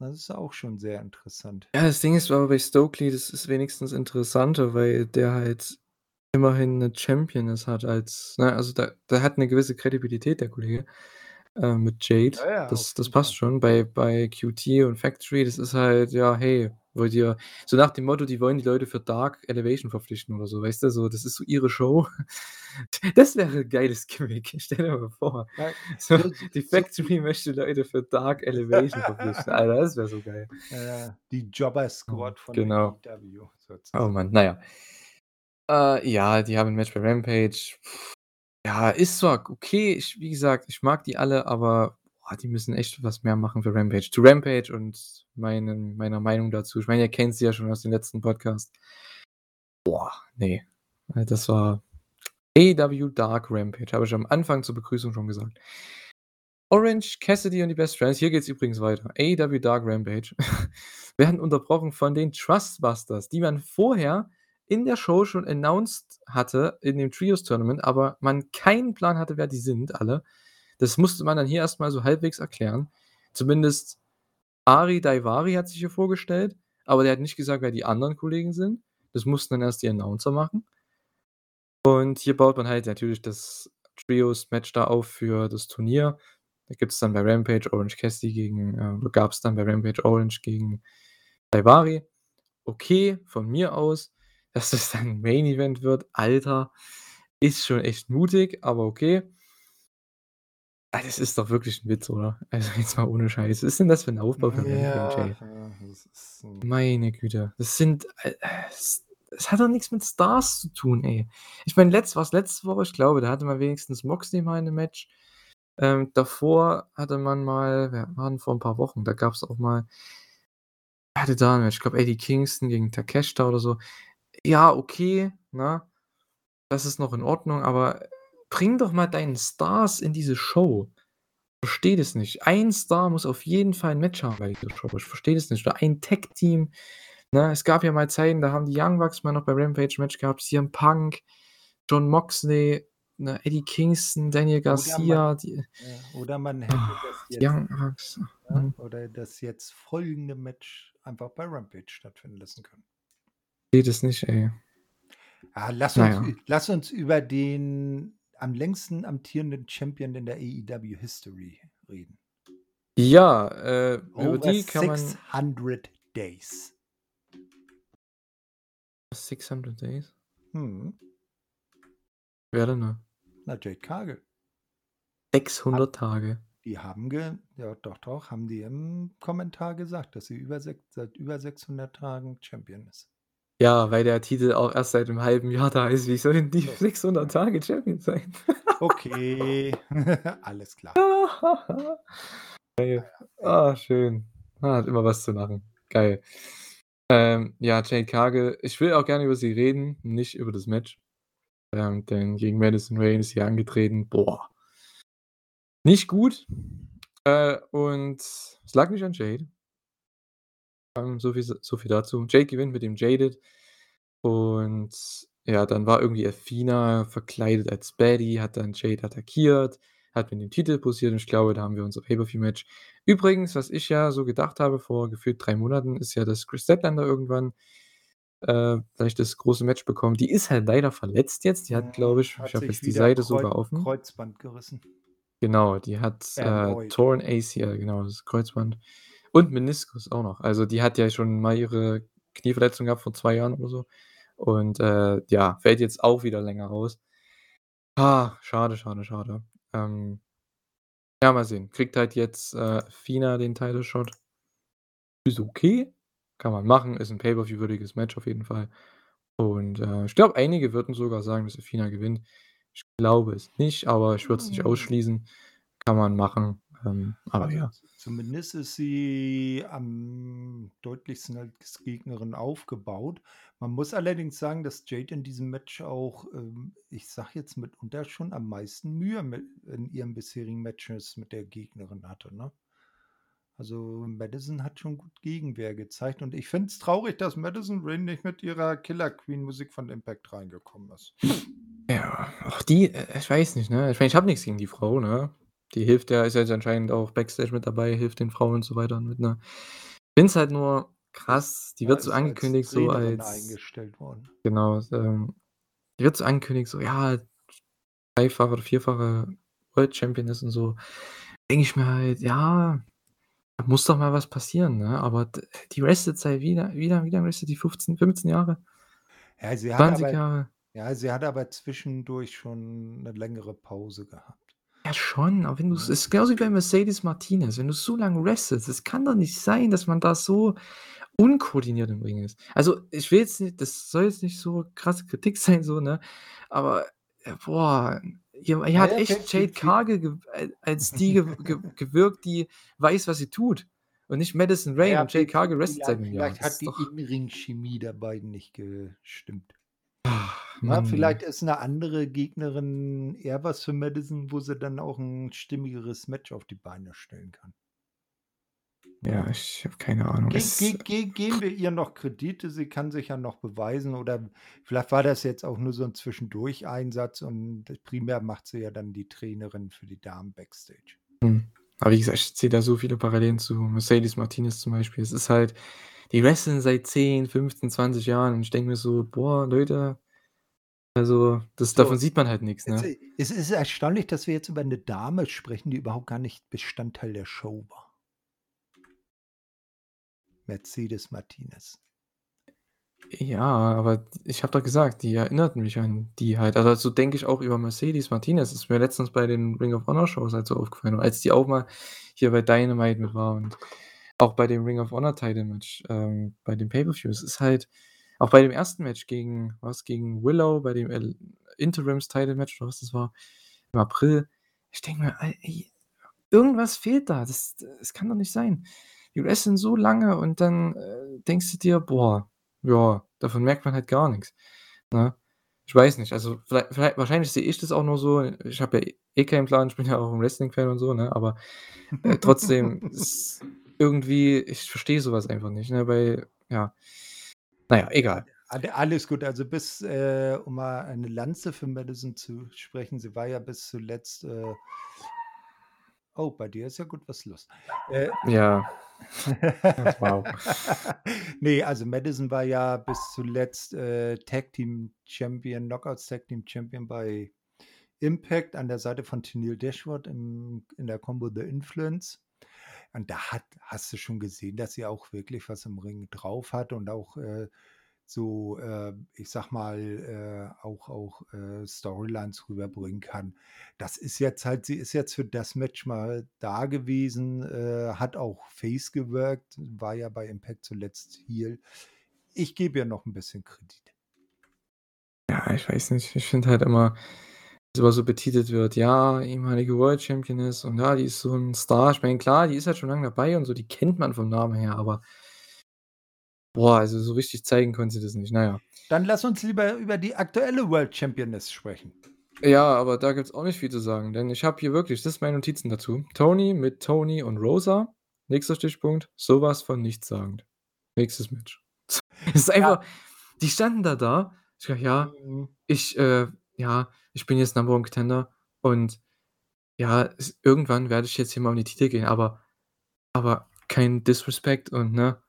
Das ist auch schon sehr interessant. Ja, das Ding ist aber bei Stokely, das ist wenigstens interessanter, weil der halt immerhin eine Championess hat als, ne, also da, der hat eine gewisse Kredibilität, der Kollege äh, mit Jade. Ja, ja, das, das passt schon. Bei, bei QT und Factory, das ist halt, ja, hey, wollt ihr, so nach dem Motto, die wollen die Leute für Dark Elevation verpflichten oder so, weißt du, so, das ist so ihre Show. [laughs] Das wäre ein geiles Gimmick, [laughs] stell dir mal vor. So, die Factory möchte Leute für Dark Elevation verpflichten, [laughs] Alter, das wäre so geil. Die Jobber Squad von genau. AEW. Oh Mann, naja. Äh, ja, die haben ein Match bei Rampage. Ja, ist zwar okay, ich, wie gesagt, ich mag die alle, aber boah, die müssen echt was mehr machen für Rampage. Zu Rampage und meinen, meiner Meinung dazu. Ich meine, ihr kennt sie ja schon aus dem letzten Podcast. Boah, nee. Das war AW Dark Rampage, habe ich am Anfang zur Begrüßung schon gesagt. Orange, Cassidy und die Best Friends, hier geht es übrigens weiter. AW Dark Rampage [laughs] werden unterbrochen von den Trustbusters, die man vorher in der Show schon announced hatte, in dem Trios-Tournament, aber man keinen Plan hatte, wer die sind, alle. Das musste man dann hier erstmal so halbwegs erklären. Zumindest Ari Daivari hat sich hier vorgestellt, aber der hat nicht gesagt, wer die anderen Kollegen sind. Das mussten dann erst die Announcer machen. Und hier baut man halt natürlich das Trios-Match da auf für das Turnier. Da gibt es dann bei Rampage Orange Cassidy gegen, äh, gab es dann bei Rampage Orange gegen Daivari. Okay, von mir aus dass das dann ein Main Event wird, Alter, ist schon echt mutig, aber okay. Ah, das ist doch wirklich ein Witz, oder? Also jetzt mal ohne Scheiß. Was ist denn das für ein Aufbau für ja, ja, so Meine Güte. Das sind. Äh, es hat doch nichts mit Stars zu tun, ey. Ich meine, letzt war's letzte Woche? Ich glaube, da hatte man wenigstens Moxley mal in 'nem Match. Ähm, davor hatte man mal wer war denn vor 'n paar Wochen? Da gab's auch mal hatte da 'n Match? Ich glaube, Eddie Kingston gegen Takeshita oder so. Ja, okay, ne? Das ist noch in Ordnung, aber bring doch mal deine Stars in diese Show. Verstehe das nicht. Ein Star muss auf jeden Fall 'n Match haben bei dieser Show. Ich verstehe das nicht. Oder ein Tag-Team, ne? Es gab ja mal Zeiten, da haben die Young Bucks mal noch bei Rampage Match gehabt, CM Punk, Jon Moxley, ne, Eddie Kingston, Daniel Oder Garcia, man die ja, oder man hätte das jetzt Young Bucks, ne, mhm. oder das jetzt folgende Match einfach bei Rampage stattfinden lassen können. Verstehe das nicht, ey. Ah, lass uns ja. ü lass uns über den am längsten amtierenden Champion in der AEW History reden. Ja, äh, über die kann man 600 Days. 600 Days? Mhm. Wer denn da? Na, Jade Cargill. 600 Hat Tage. die haben ge ja, doch, doch, haben die im Kommentar gesagt, dass sie über seit über 600 Tagen Champion ist. Ja, weil der Titel auch erst seit 'nem halben Jahr da ist. Wie sollen die So, 600 ja. Tage Champion sein? Okay, [laughs] alles klar. Geil. [laughs] Ah, schön. Ah, hat immer was zu lachen. Geil. Ähm, ja, Jade Cargill, ich will auch gerne über sie reden, nicht über das Match. Ähm, denn gegen Madison Rayne ist sie angetreten. Boah. Nicht gut. Äh, und es lag nicht an Jade. Ähm, so viel so viel dazu. Jade gewinnt mit dem Jaded. Und ja, dann war irgendwie Athena verkleidet als Baddie, hat dann Jade attackiert, hat mit dem Titel posiert und ich glaube, da haben wir unser Pay-per-View-Match. Übrigens, was ich ja so gedacht habe vor gefühlt 3 Monaten, ist ja, dass Chris Statlander irgendwann, äh, vielleicht das große Match bekommt. Die ist halt leider verletzt jetzt. Die hat, glaube ich hat ich habe jetzt die Seite Kreu sogar offen. Kreuzband gerissen. Genau, die hat, äh. Torn ACL, genau, das Kreuzband und Meniskus auch noch. Also, die hat ja schon mal ihre Knieverletzung gehabt vor 2 Jahren oder so und, äh, ja, fällt jetzt auch wieder länger aus. Ah, schade, schade, schade. Ähm ja, mal sehen. Kriegt halt jetzt, äh, Athena den Title Shot. Ist okay, kann man machen, ist 'n Pay-per-View-würdiges Match auf jeden Fall. Und, äh, ich glaube, einige würden sogar sagen, dass Athena gewinnt. Ich glaube es nicht, aber ich würde es nicht Hm. ausschließen. Kann man machen, ähm, aber Also, ja. zumindest ist sie am deutlichsten als Gegnerin aufgebaut. Man muss allerdings sagen, dass Jade in diesem Match auch, ähm, ich sage jetzt mitunter schon am meisten Mühe mit in ihren bisherigen Matches mit der Gegnerin hatte, ne? Also, Madison hat schon gut Gegenwehr gezeigt und ich finde es traurig, dass Madison Rayne nicht mit ihrer Killer Queen Musik von Impact reingekommen ist. Ja, auch die, äh, ich weiß nicht, ne? Ich meine, ich habe nix gegen die Frau, ne? Die hilft ja ist ja jetzt anscheinend auch Backstage mit dabei, hilft den Frauen und so weiter mit 'ner finde es halt nur krass, die ja, wird so als angekündigt so Trainerin als eingestellt worden. genau, ähm, die wird so angekündigt, so, ja, dreifache oder vierfache World Champion ist und so. Denke ich mir halt: „Ja, da muss doch mal was passieren, ne?“ Aber die restet seit wie la wie lang wie lang restet die? 15, 15 Jahre? Ja, sie hat 20 aber Jahre? ja, sie hat aber zwischendurch schon 'ne längere Pause gehabt. Ja schon, aber wenn du's Ne? ist genauso wie bei Mercedes Martinez. Wenn du so lange restest, es kann doch nicht sein, dass man da so unkoordiniert im Ring ist. Also, ich will jetzt nicht das soll jetzt nicht so krasse Kritik [laughs] sein so, ne? Aber, äh, boah, ihr ihr Na hat ja, echt Jade Cargill al als die gew gew [laughs] gewirkt, die weiß, was sie tut und nicht Madison Rayne ja, und Jade Cargill restet seit vielleicht 'nem Jahr. vielleicht hat die doch In-Ring-Chemie der beiden nicht gestimmt. Ach, Ne, vielleicht ist 'ne andere Gegnerin eher was für Madison, wo sie dann auch 'n stimmigeres Match auf die Beine stellen kann. Ja, ich habe keine Ahnung. Ge ge ge geben wir ihr noch Kredite, sie kann sich ja noch beweisen oder vielleicht war das jetzt auch nur so 'n Zwischendurch-Einsatz und primär macht sie ja dann die Trainerin für die Damen Backstage. Hm, aber wie gesagt, ich sehe da so viele Parallelen zu Mercedes Martinez zum Beispiel. Es ist halt die wresteln seit 10, 15, 20 Jahren und ich denke mir so: „Boah, Leute“ also, das davon So, sieht man halt nix, es ne? i es ist erstaunlich, dass wir jetzt über 'ne Dame sprechen, die überhaupt gar nicht Bestandteil der Show war. Mercedes Martinez. Ja, aber ich habe doch gesagt, die erinnerten mich an die halt. Also, so denke ich auch über Mercedes Martinez. Das ist mir letztens bei den Ring of Honor Shows halt so aufgefallen, als die auch mal hier bei Dynamite mit war und auch bei dem Ring of Honor Title Match, ähm, bei dem Pay-per-View. Es ist halt auch bei dem ersten Match gegen was gegen Willow, bei dem L Interims-Title-Match oder was das war, im April. Ich denke mir, ey, irgendwas fehlt da. Das das kann doch nicht sein. Die wresteln so lange und dann, äh, denkst du dir: „Boah, ja, davon merkt man halt gar nix“, ne? Ich weiß nicht, also viellei viellei wahrscheinlich sehe ich das auch nur so. Ich habe ja eh keinen Plan, ich bin ja auch 'n Wrestling-Fan und so, ne, aber, äh, trotzdem [laughs] irgendwie ich verstehe so was einfach nicht, ne, weil ja. Na ja, egal. All alles gut. Also bis äh, um mal eine Lanze für Madison zu sprechen, sie war ja bis zuletzt, äh Oh, bei dir ist ja gut was los. Äh Ja. [laughs] Wow. Ne, also Madison war ja bis zuletzt, äh, Tag Team Champion Knockouts Tag Team Champion bei Impact an der Seite von Tenille Dashwood im in der Combo The Influence. Und da hat hast du schon gesehen, dass sie auch wirklich was im Ring drauf hat und auch, äh, so, äh, ich sage mal, äh, auch auch, äh, Storylines rüberbringen kann. Das ist jetzt halt sie ist jetzt für das Match mal da gewesen, äh, hat auch Face gewirkt, war ja bei Impact zuletzt Heel. Ich gebe ihr noch 'n bisschen Kredit. Ja, ich weiß nicht. Ich finde halt immer, so was so betitelt wird: „Ja, ehemalige World Championess und ja, die ist so 'n Star.“ Ich meine, klar, die ist halt schon lange dabei und so, die kennt man vom Namen her, aber boah, also so richtig zeigen konnte sie das nicht. Na ja. Dann lass uns lieber über die aktuelle World Championess sprechen. Ja, aber da gibt's auch nicht viel zu sagen, denn ich habe hier wirklich das sind meine Notizen dazu. Toni mit Toni und Rosa. Nächster Stichpunkt, so was von nichtssagend. Nächstes Match. [laughs] Es ist Ja. einfach die standen da da. Ich sage: „Ja, Mhm. ich, äh ja, ich bin jetzt Number One Contender und ja, es irgendwann werde ich jetzt hier mal um die Titel gehen, aber aber kein Disrespect und ne,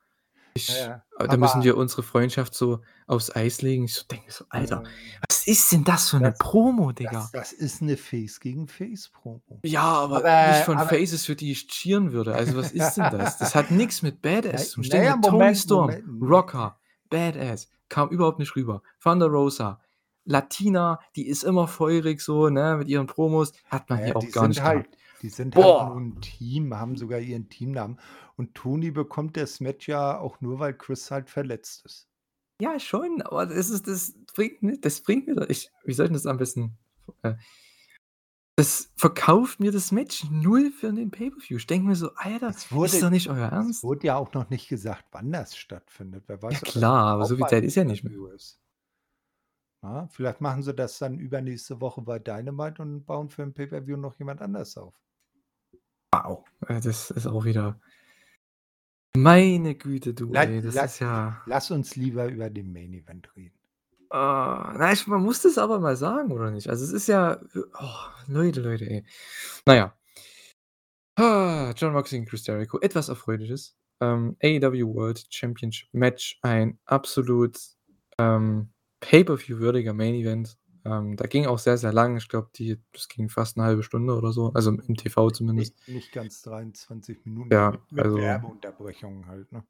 Ja, ich ja, äh, da müssen wir unsere Freundschaft so aufs Eis legen.“ Ich so denke so: „Alter, was ist denn das für 'ne Das Promo, das Digga?“ das ist 'ne Face gegen Face Promo. Ja, aber nicht Aber von aber Faces, für die ich cheeren würde. Also, was ist denn das? Das hat [laughs] nix mit Badass zu tun. na Stell ja, dir Toni Moment, Storm, Moment. Rocker, Badass, kam überhaupt nicht rüber. Thunder Rosa, Latina, die ist immer feurig so, ne, mit ihren Promos. Hat man ja, hier auch gar sind nicht halt gehabt. die sind halt Boah! nun 'n Team, haben sogar ihren Teamnamen. Und Toni bekommt das Match ja auch nur, weil Chris halt verletzt ist. Ja, schon, aber das ist das bringt mi das bringt mir ich wie soll ich das am besten äh das verkauft mir das Match null für den Pay-per-View. Ich denke mir so: „Alter, Es ist wurde doch nicht euer es Ernst?“ wurde ja auch noch nicht gesagt, wann das stattfindet. Wer Ja weiß, das klar, aber so viel Zeit ist ja nicht mehr. Ist. Ja, vielleicht machen sie das dann übernächste Woche bei Dynamite und bauen für 'n Pay-per-View noch jemand anders auf. Wow, äh, das ist auch wieder meine Güte, du, ey, das la ist ja lass uns lieber über den Main Event reden. Ah, na, ich man muss das aber mal sagen, oder nicht? Also, es ist ja oh, Leute, Leute, ey. Na ja. Jon Moxley gegen Chris Jericho, etwas Erfreuliches. Ähm, AEW World Championship Match, ein absolut, ähm, Pay-per-View-würdiger Main Event. Ähm, da ging auch sehr, sehr lang. Ich glaube, die das ging fast 'ne 1/2 Stunde oder so, also im TV zumindest. Nicht nicht ganz 23 Minuten, ja, mit mit also Werbeunterbrechungen halt, ne?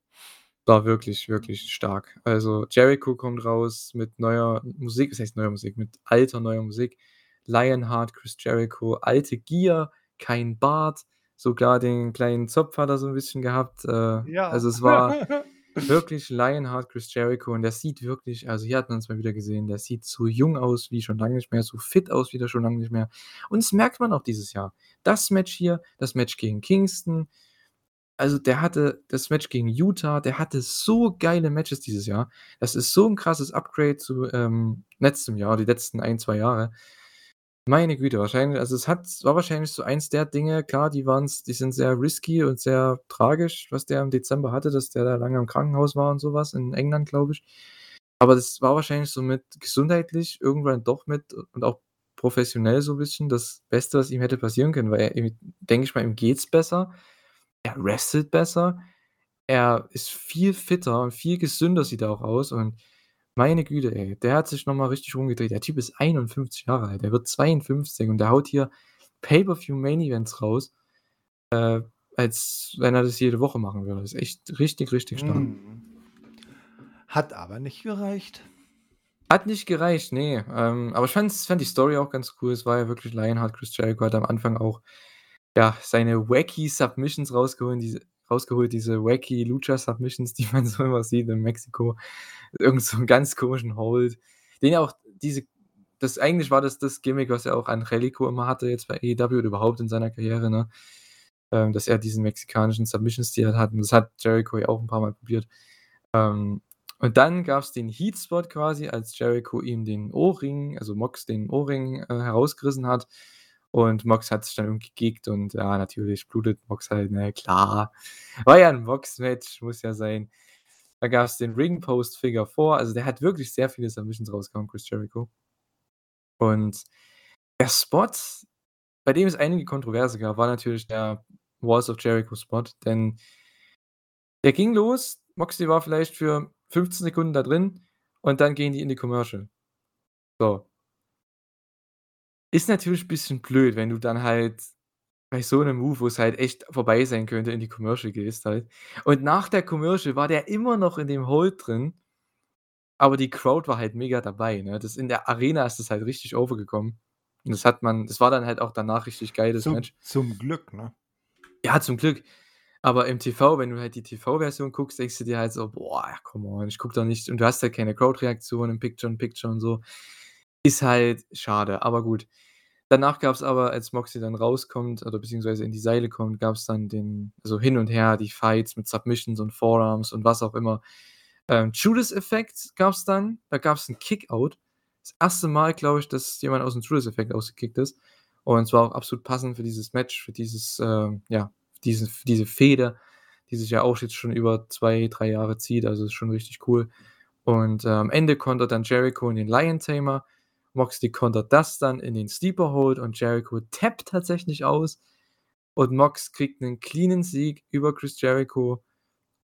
war wirklich, wirklich stark. Also, Jericho kommt raus mit neuer Musik was heißt neuer Musik, mit alter, neuer Musik. Lionheart, Chris Jericho, alte Gier, kein Bart, sogar den kleinen Zopf hat er so 'n bisschen gehabt. Äh, Ja. also, es war [laughs] wirklich Lionheart, Chris Jericho und der sieht wirklich also, hier hat man's mal wieder gesehen, der sieht so jung aus wie schon lange nicht mehr, so fit aus wie schon lange nicht mehr. Und das merkt man auch dieses Jahr. Das Match hier, das Match gegen Kingston, also, der hatte das Match gegen Yuta, der hatte so geile Matches dieses Jahr. Das ist so 'n krasses Upgrade zu, ähm, letztem Jahr, die letzten 1, 2 Jahre. Meine Güte, wahrscheinlich also, es hat war wahrscheinlich so eins der Dinge klar, die waren's die sind sehr risky und sehr tragisch, was der im Dezember hatte, dass der da lange im Krankenhaus war und so was in England, glaube ich. Aber das war wahrscheinlich so mit gesundheitlich irgendwann doch mit und auch professionell so 'n bisschen das Beste, was ihm hätte passieren können, weil er denke ich mal, ihm geht's besser. Er wrestelt besser. Er ist viel fitter und viel gesünder sieht er auch aus und meine Güte, ey, der hat sich noch mal richtig rumgedreht. Der Typ ist 51 Jahre alt. Der wird 52 und der haut hier Pay-per-View Main Events raus, äh, als wenn er das jede Woche machen würde. Das ist echt richtig, richtig stark. Mhm. Hat aber nicht gereicht. Hat nicht gereicht, ne. Ähm, aber ich fand's fand die Story auch ganz cool. Es war ja wirklich Lionheart. Chris Jericho hat am Anfang auch, ja, seine wacky Submissions rausgeholt, diese rausgeholt, diese wacky Lucha-Submissions, die man [laughs] so immer sieht in Mexiko. Irgend so 'n ganz komischen Hold, den ja auch diese das eigentlich war das das Gimmick, was er auch Angelico immer hatte jetzt bei AEW oder überhaupt in seiner Karriere, ne? Ähm, dass er diesen mexikanischen Submission-Stil hat und das hat Jericho ja auch 'n paarmal probiert. Ähm, und dann gab's den Heat-Spot quasi, als Jericho ihm den Ohrring also Mox den Ohrring, äh, herausgerissen hat und Mox hat sich dann irgendwie geeked und ja, natürlich blutet Mox halt, ne, klar. War ja 'n Mox-Match, muss ja sein. Da gab's den Ring Post Figure 4, also der hat wirklich sehr viele Submissions rausgehauen, Chris Jericho. Und der Spot, bei dem es einige Kontroverse gab, war natürlich der Walls of Jericho Spot, denn der ging los, Moxley war vielleicht für 15 Sekunden da drin und dann gehen die in die Commercial. So. Ist natürlich bisschen blöd, wenn du dann halt bei so 'nem Move, wo's halt echt vorbei sein könnte, in die Commercial gehst halt. Und nach der Commercial war der immer noch in dem Hold drin aber die Crowd war halt mega dabei, ne? Das in der Arena ist das halt richtig overgekommen. Und das hat man das war dann halt auch danach richtig geil, das Zum Match. zum Glück, ne? Ja, zum Glück. Aber im TV, wenn du halt die TV-Version guckst, denkst du dir halt so: „Boah, come on, ich gucke doch nicht“ und du hast halt keine Crowd-Reaktion im Picture-in-Picture und so. Ist halt schade, aber gut. Danach gab's aber, als Moxley dann rauskommt oder beziehungsweise in die Seile kommt, gab's dann den so hin und her, die Fights mit Submissions und Forearms und was auch immer. Ähm, Judas-Effekt gab's dann, da gab's 'n Kickout. Das erste Mal, glaube ich, dass jemand aus'm Judas-Effekt ausgekickt ist. Und es war auch absolut passend für dieses Match, für dieses, ähm, ja, diese diese Fehde, die sich ja auch jetzt schon über 2, 3 Jahre zieht, also ist schon richtig cool. Und, äh, am Ende kontert dann Jericho in den Lion Tamer. Moxley kontert das dann in den Sleeper Hold und Jericho tappt tatsächlich aus. Und Mox kriegt 'nen cleanen Sieg über Chris Jericho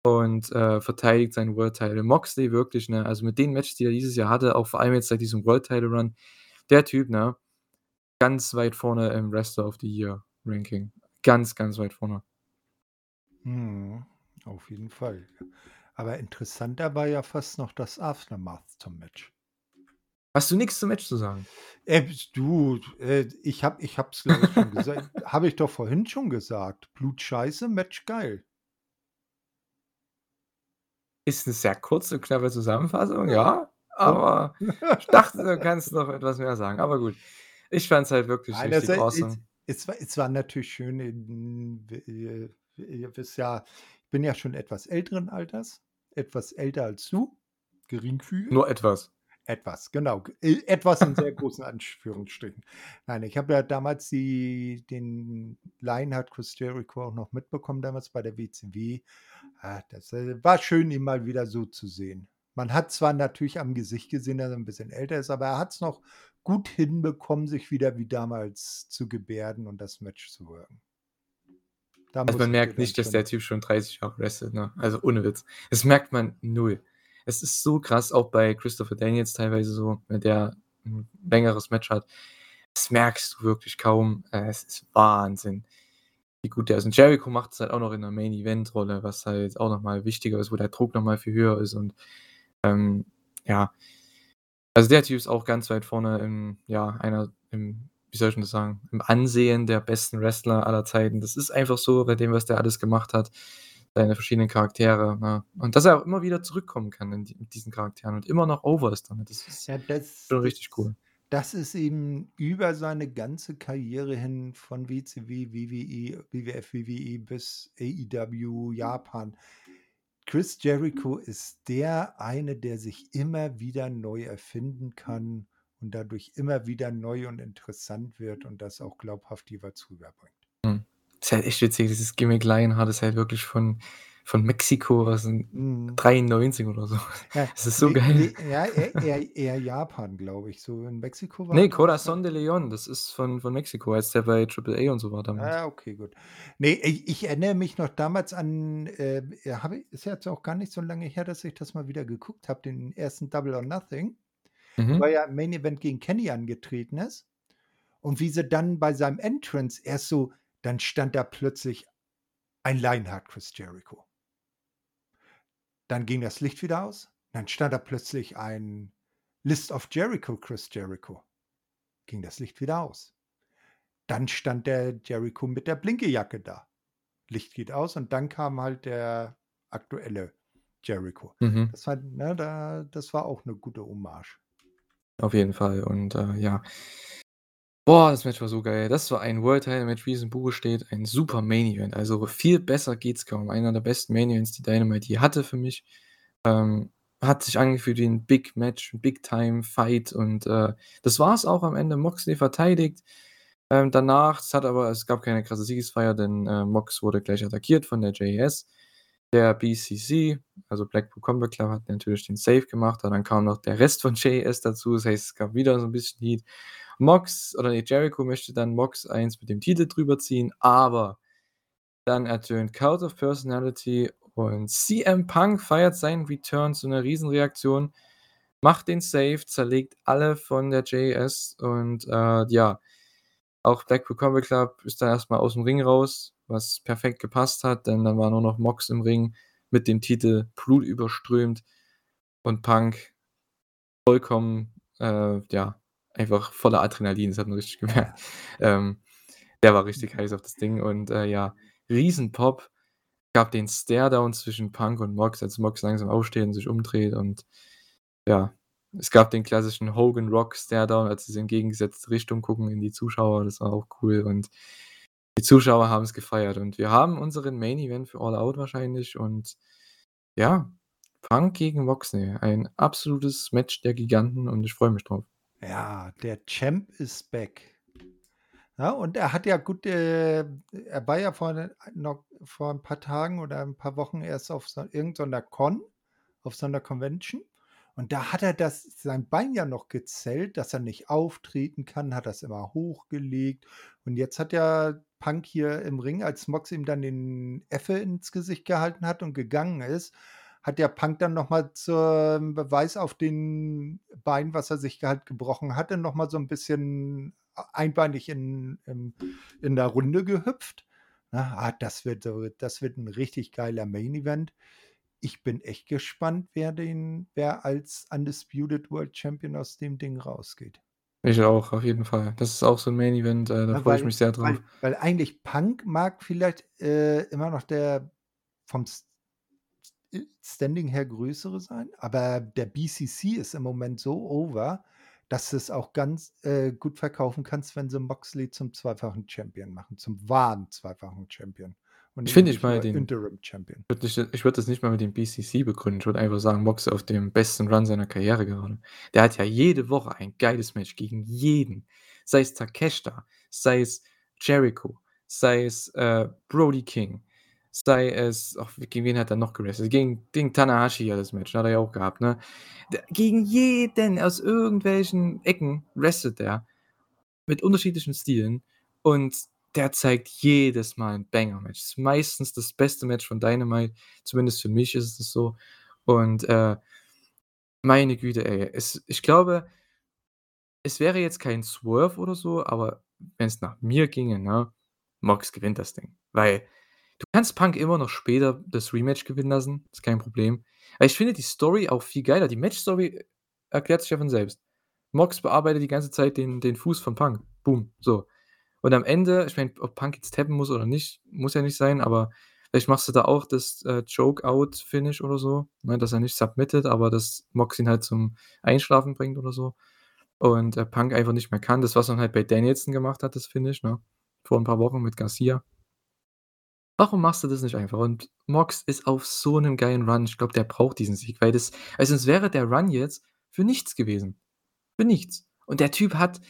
und, äh, verteidigt seinen World Title. Moxley wirklich, ne, also mit den Matches, die er dieses Jahr hatte, auch vor allem jetzt seit diesem World Title Run, der Typ, ne, ganz weit vorne im Wrestler of the Year Ranking. Ganz, ganz weit vorne. Mhm, auf jeden Fall. Aber interessanter war ja fast noch das Aftermath zum Match. Hast du nix zum Match zu sagen? Äh, du, äh, ich habe ich habe es, glaube ich, schon gesagt [laughs] habe ich doch vorhin schon gesagt. Blut scheiße, Match geil. Ist 'ne sehr kurze, knappe Zusammenfassung, ja, aber [laughs] ich dachte, du kannst noch etwas mehr sagen, aber gut. Ich fand's halt wirklich Nein, richtig also, es awesome. es war es war natürlich schön in ihr wisst ja, ich bin ja schon etwas älteren Alters, etwas älter als du, geringfügig. Nur etwas. Etwas, genau. Äh, etwas in sehr [laughs] großen Anführungsstrichen. Nein, ich habe ja damals die den Lionheart Chris Jericho auch noch mitbekommen damals bei der WCW. Ah, das, äh, war schön, ihn mal wieder so zu sehen. Man hat zwar natürlich am Gesicht gesehen, dass er 'n bisschen älter ist, aber er hat's noch gut hinbekommen, sich wieder wie damals zu gebärden und das Match zu worken. Da Also, man merkt nicht, dass der Typ schon 30 Jahre wrestelt, ne? Also, ohne Witz. Das merkt man 0. Es ist so krass, auch bei Christopher Daniels teilweise so, wenn der 'n längeres Match hat. Das merkst du wirklich kaum. Äh, es ist Wahnsinn, wie gut der ist. Und Jericho macht's halt auch noch in 'ner Main-Event-Rolle, was halt auch noch mal wichtiger ist, wo der Druck noch mal viel höher ist und, ähm, ja. Also, der Typ ist auch ganz weit vorne im ja, einer im wie soll ich das sagen, im Ansehen der besten Wrestler aller Zeiten. Das ist einfach so bei dem, was der alles gemacht hat, seine verschiedenen Charaktere, ne? Und dass er auch immer wieder zurückkommen kann in die mit diesen Charakteren und immer noch over ist damit. Das ist Ja, das schon richtig cool. das ist eben über seine ganze Karriere hin von WCW, WWE, WWF, WWE bis AEW, Japan. Chris Jericho ist der eine, der sich immer wieder neu erfinden kann und dadurch immer wieder neu und interessant wird und das auch glaubhaft jeweils rüberbringt. Mhm. Ist halt echt witzig, dieses Gimmick Lionheart ist halt wirklich von von Mexiko aus den Mhm. 93 oder so. Ja, [laughs] Das ist so ne geil. ne ja, eher eher eher Japan, glaube ich. So in Mexiko war Ne, glaube ich, Corazon de Leon, das ist von von Mexiko, als der bei Triple A und so war damals. Ah, okay, gut. Ne, ich ich erinnere mich noch damals an, äh, ja, habe ist jetzt auch gar nicht so lange her, dass ich das mal wieder geguckt habe, den ersten Double or Nothing, Mhm. er ja im Main Event gegen Kenny angetreten ist. Und wie sie dann bei seinem Entrance erst so dann stand da plötzlich ein Lionheart Chris Jericho. Dann ging das Licht wieder aus. Dann stand da plötzlich ein List of Jericho Chris Jericho. Ging das Licht wieder aus. Dann stand der Jericho mit der Blinkejacke da. Licht geht aus und dann kam halt der aktuelle Jericho. Mhm. Das war, ne, da, das war auch eine gute Hommage. Auf jeden Fall. Und äh, ja. Boah, das Match war so geil. Das war ein World Title Match, wie es im Buche steht. Ein super Main Event. Also viel besser geht's kaum. Einer der besten Main Events, die Dynamite je hatte für mich. Ähm, hat sich angefühlt wie ein Big Match, ein Big Time Fight. Und äh, das war es auch am Ende. Moxley verteidigt. Ähm, danach, es hat aber, es gab keine krasse Siegesfeier, denn äh, Mox wurde gleich attackiert von der JS. Der BCC, also Blackpool Combat Club, hat natürlich den Save gemacht, dann kam noch der Rest von JS dazu, das heißt, es gab wieder so ein bisschen Heat. Mox, oder nee, Jericho möchte dann Mox 1 mit dem Titel drüber ziehen, aber dann ertönt Cult of Personality und CM Punk feiert seinen Return zu einer Riesenreaktion, macht den Save, zerlegt alle von der JS und äh, ja, auch Blackpool Combat Club ist dann erstmal aus dem Ring raus, was perfekt gepasst hat, denn dann war nur noch Mox im Ring mit dem Titel Blut überströmt und Punk vollkommen, äh, ja, einfach voller Adrenalin, das hat man richtig gemerkt. Ähm, der war richtig heiß auf das Ding und äh, ja, Riesenpop. Gab den Stare-Down zwischen Punk und Mox, als Mox langsam aufsteht und sich umdreht und ja, es gab den klassischen Hogan Rock Stare-Down, als sie in entgegengesetzte Richtung gucken in die Zuschauer, das war auch cool und die Zuschauer haben es gefeiert und wir haben unseren Main Event für All Out wahrscheinlich und ja, Punk gegen Moxley, ein absolutes Match der Giganten und ich freue mich drauf. Ja, der Champ ist back. Ja, und er hat ja gut, äh, er war ja vor, noch, vor ein paar Tagen oder ein paar Wochen erst auf so, irgendeiner Con, auf so einer Convention. Und da hat er das, sein Bein ja noch gezählt, dass er nicht auftreten kann, hat das immer hochgelegt. Und jetzt hat ja Punk hier im Ring, als Mox ihm dann den Effe ins Gesicht gehalten hat und gegangen ist, hat der Punk dann nochmal zum Beweis auf den Bein, was er sich halt gebrochen hatte, nochmal so ein bisschen einbeinig in, in, in der Runde gehüpft. Na, ah, das, wird, das wird ein richtig geiler Main Event. Ich bin echt gespannt, wer, den, wer als Undisputed World Champion aus dem Ding rausgeht. Ich auch, auf jeden Fall. Das ist auch so ein Main Event, äh, da Ja, freue ich mich sehr drauf. weil, weil eigentlich Punk mag vielleicht äh, immer noch der vom Standing her größere sein, aber der BCC ist im Moment so over, dass du es auch ganz äh, gut verkaufen kannst, wenn sie Moxley zum zweifachen Champion machen, zum wahren zweifachen Champion und Ich finde nicht mal den, Interim Champion. würd nicht, ich würde das nicht mal mit dem BCC begründen. Ich würde einfach sagen, Mox auf dem besten Run seiner Karriere gerade. Der hat ja jede Woche ein geiles Match gegen jeden. Sei es Takeshita, sei es Jericho, sei es äh, Brody King, sei es, ach, gegen wen hat er noch gewrestelt? Gegen, gegen Tanahashi ja das Match, hat er ja auch gehabt, ne? Gegen jeden aus irgendwelchen Ecken wrestelt er mit unterschiedlichen Stilen und der zeigt jedes Mal ein Banger-Match. Ist meistens das beste Match von Dynamite, zumindest für mich ist es so. Und äh, meine Güte, ey, es, ich glaube, es wäre jetzt kein Swerve oder so, aber wenn es nach mir ginge, ne, Mox gewinnt das Ding. Weil du kannst Punk immer noch später das Rematch gewinnen lassen, ist kein Problem. Aber ich finde die Story auch viel geiler. Die Match-Story erklärt sich ja von selbst. Mox bearbeitet die ganze Zeit den, den Fuß von Punk. Boom, so. Und am Ende, ich meine, ob Punk jetzt tappen muss oder nicht, muss ja nicht sein, aber vielleicht machst du da auch das äh, Choke-Out-Finish oder so, ne, dass er nicht submittet, aber dass Mox ihn halt zum Einschlafen bringt oder so. Und äh, Punk einfach nicht mehr kann. Das, was man halt bei Danielson gemacht hat, das Finish, ne? Vor ein paar Wochen mit Garcia. Warum machst du das nicht einfach? Und Mox ist auf so einem geilen Run. Ich glaube, der braucht diesen Sieg, weil das, also sonst wäre der Run jetzt für nichts gewesen. Für nichts. Und der Typ hat,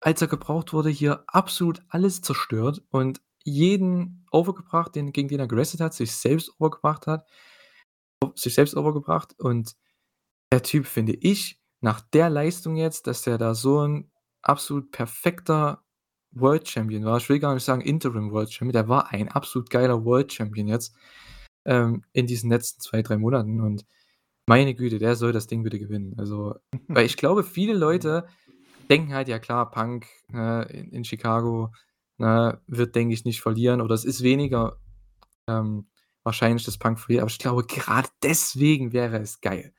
als er gebraucht wurde, hier absolut alles zerstört und jeden overgebracht, den, gegen den er gerestet hat, sich selbst overgebracht hat, sich selbst overgebracht. Und der Typ, finde ich, nach der Leistung jetzt, dass der da so ein absolut perfekter World Champion war. Ich will gar nicht sagen Interim World Champion, der war ein absolut geiler World Champion jetzt ähm, in diesen letzten zwei, drei Monaten. Und meine Güte, der soll das Ding bitte gewinnen. Also, [laughs] weil ich glaube, viele Leute denken halt, ja klar, Punk äh, in, in, Chicago äh, wird, denke ich, nicht verlieren. Oder es ist weniger ähm, wahrscheinlich, dass Punk verliert. Aber ich glaube, gerade deswegen wäre es geil.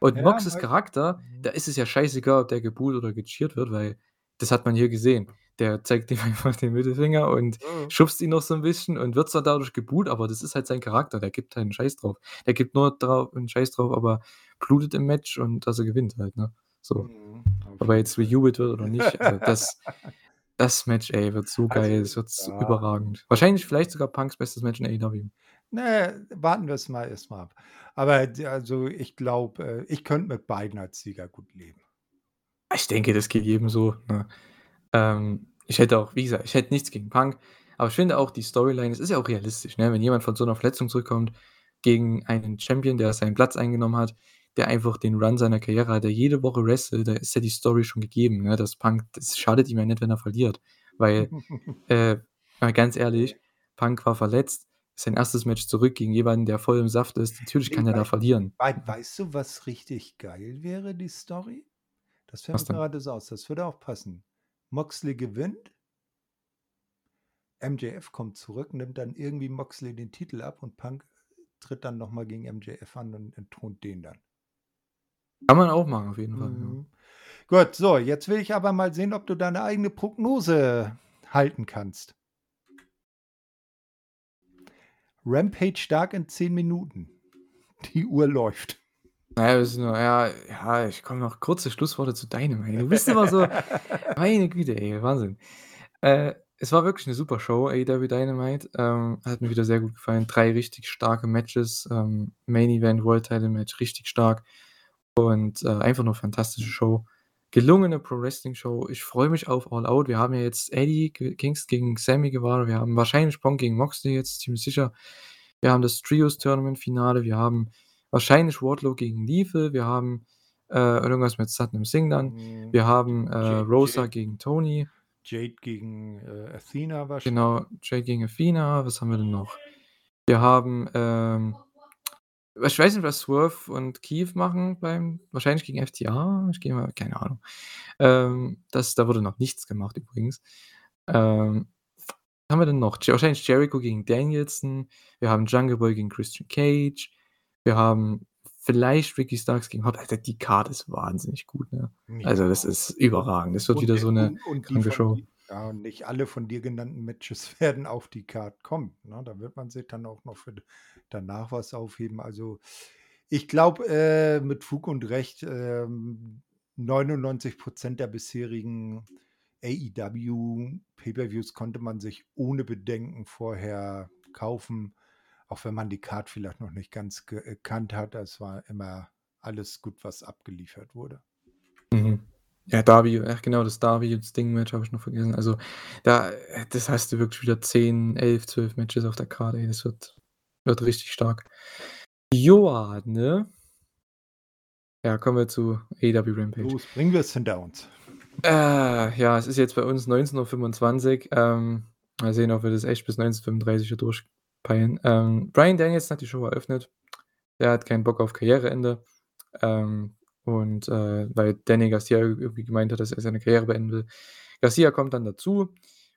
Und ja, Moxes Charakter, da ist es ja scheißegal, ob der gebuht oder gecheert wird, weil das hat man hier gesehen. Der zeigt ihm [laughs] einfach den Mittelfinger und Mhm. schubst ihn noch so 'n bisschen und wird zwar dadurch geboot, aber das ist halt sein Charakter. Der gibt halt 'n Scheiß drauf. Der gibt nur drau 'n Scheiß drauf, ob er blutet im Match und dass er gewinnt halt, ne? So. Mhm, Ob er jeden jetzt rejubelt wird oder nicht, also das [laughs] das Match, ey, wird so geil. Also, Es wird so ja. überragend. Wahrscheinlich vielleicht sogar Punks bestes Match in AEW. Ja, warten mal erst mal ab. Aber also, ich glaube, äh, ich könnte mit beiden als Sieger gut leben. Ich denke, das geht jedem so, ne? Ähm, ich hätte auch wie gesagt, ich hätte nichts gegen Punk, aber ich finde auch die Storyline es ist ja auch realistisch, ne? Wenn jemand von so 'ner Verletzung zurückkommt gegen einen Champion, der seinen Platz eingenommen hat, der einfach den Run seiner Karriere hat, der jede Woche wrestelt, da ist ja die Story schon gegeben, ne, dass Punk das schadet ihm ja nicht, wenn er verliert. Weil, [laughs] äh, mal ganz ehrlich, Punk war verletzt, sein 1. Match zurück gegen jemanden, der voll im Saft ist. Natürlich kann er da verlieren. wei weißt du, was richtig geil wäre, die Story? Das fällt mir gerade so aus, das würde auch passen. Moxley gewinnt MJF kommt zurück, nimmt dann irgendwie Moxley den Titel ab und Punk tritt dann noch mal gegen MJF an und entthront den dann. Kann man auch machen, auf jeden Fall, ja. Mhm. Gut, so, jetzt will ich aber mal sehen, ob du deine eigene Prognose halten kannst. Rampage stark in 10 Minuten. Die Uhr läuft. Na ja, das ist nur ja, ja, ich komme noch kurze Schlussworte zu Dynamite. Du bist immer so [laughs] meine Güte, ey, Wahnsinn. Äh, es war wirklich 'ne super Show, AEW Dynamite. Ähm, hat mir wieder sehr gut gefallen. 3 richtig starke Matches, ähm, Main Event, World Title Match richtig stark und, äh, einfach nur fantastische Show. Gelungene Pro-Wrestling-Show. Ich freue mich auf All Out. Wir haben ja jetzt Eddie ge Kingston gegen Sammy Guevara. Wir haben wahrscheinlich Punk gegen Moxley jetzt, ziemlich sicher. Wir haben das Trios-Tournament-Finale. Wir haben wahrscheinlich Wardlow gegen Lethal. Wir haben, äh, irgendwas mit Satnam Singh dann. Mhm. Wir haben, äh, Jade Rosa Jade gegen Toni. Jade gegen, äh, Athena wahrscheinlich. Genau, Jade gegen Athena. Was haben wir denn noch? Wir haben, ähm ich weiß nicht, was Swerve und Keith machen beim wahrscheinlich gegen FTR? Ich gehe mal keine Ahnung. Ähm, das da wurde noch nichts gemacht übrigens. Ähm, was haben wir denn noch? Wahrscheinlich Jericho gegen Danielson. Wir haben Jungle Boy gegen Christian Cage. Wir haben vielleicht Ricky Starks gegen Hot Alter, die Card ist wahnsinnig gut, ne? Also, das Ja. ist überragend. Das wird Und wieder die so 'ne und und die Show. di ja, und nicht alle von dir genannten Matches [laughs] werden auf die Card kommen, ne? Da wird man sich dann auch noch für danach was aufheben. Also, ich glaube, äh, mit Fug und Recht, ähm, 99% der bisherigen AEW Pay-per-Views konnte man sich ohne Bedenken vorher kaufen, auch wenn man die Card vielleicht noch nicht ganz gekannt hat. Es war immer alles gut, was abgeliefert wurde. Mhm. Ja, Darby ach genau, das Darby-Sting-Match habe ich noch vergessen. Also, da äh, das hast du wirklich wieder 10, 11, 12 Matches auf der Card, ey. Das wird wird richtig stark. Joa, ne? Ja, kommen wir zu AEW Rampage. Los, bringen wir's hinter uns. Äh, ja, es ist jetzt bei uns 19:25 Uhr. Ähm, mal sehen, ob wir das echt bis 19:35 Uhr durchpeilen. Ähm, Bryan Danielson hat die Show eröffnet. Der hat keinen Bock auf Karriereende. Ähm, und, äh, weil Danny Garcia irgendwie gemeint hat, dass er seine Karriere beenden will. Garcia kommt dann dazu.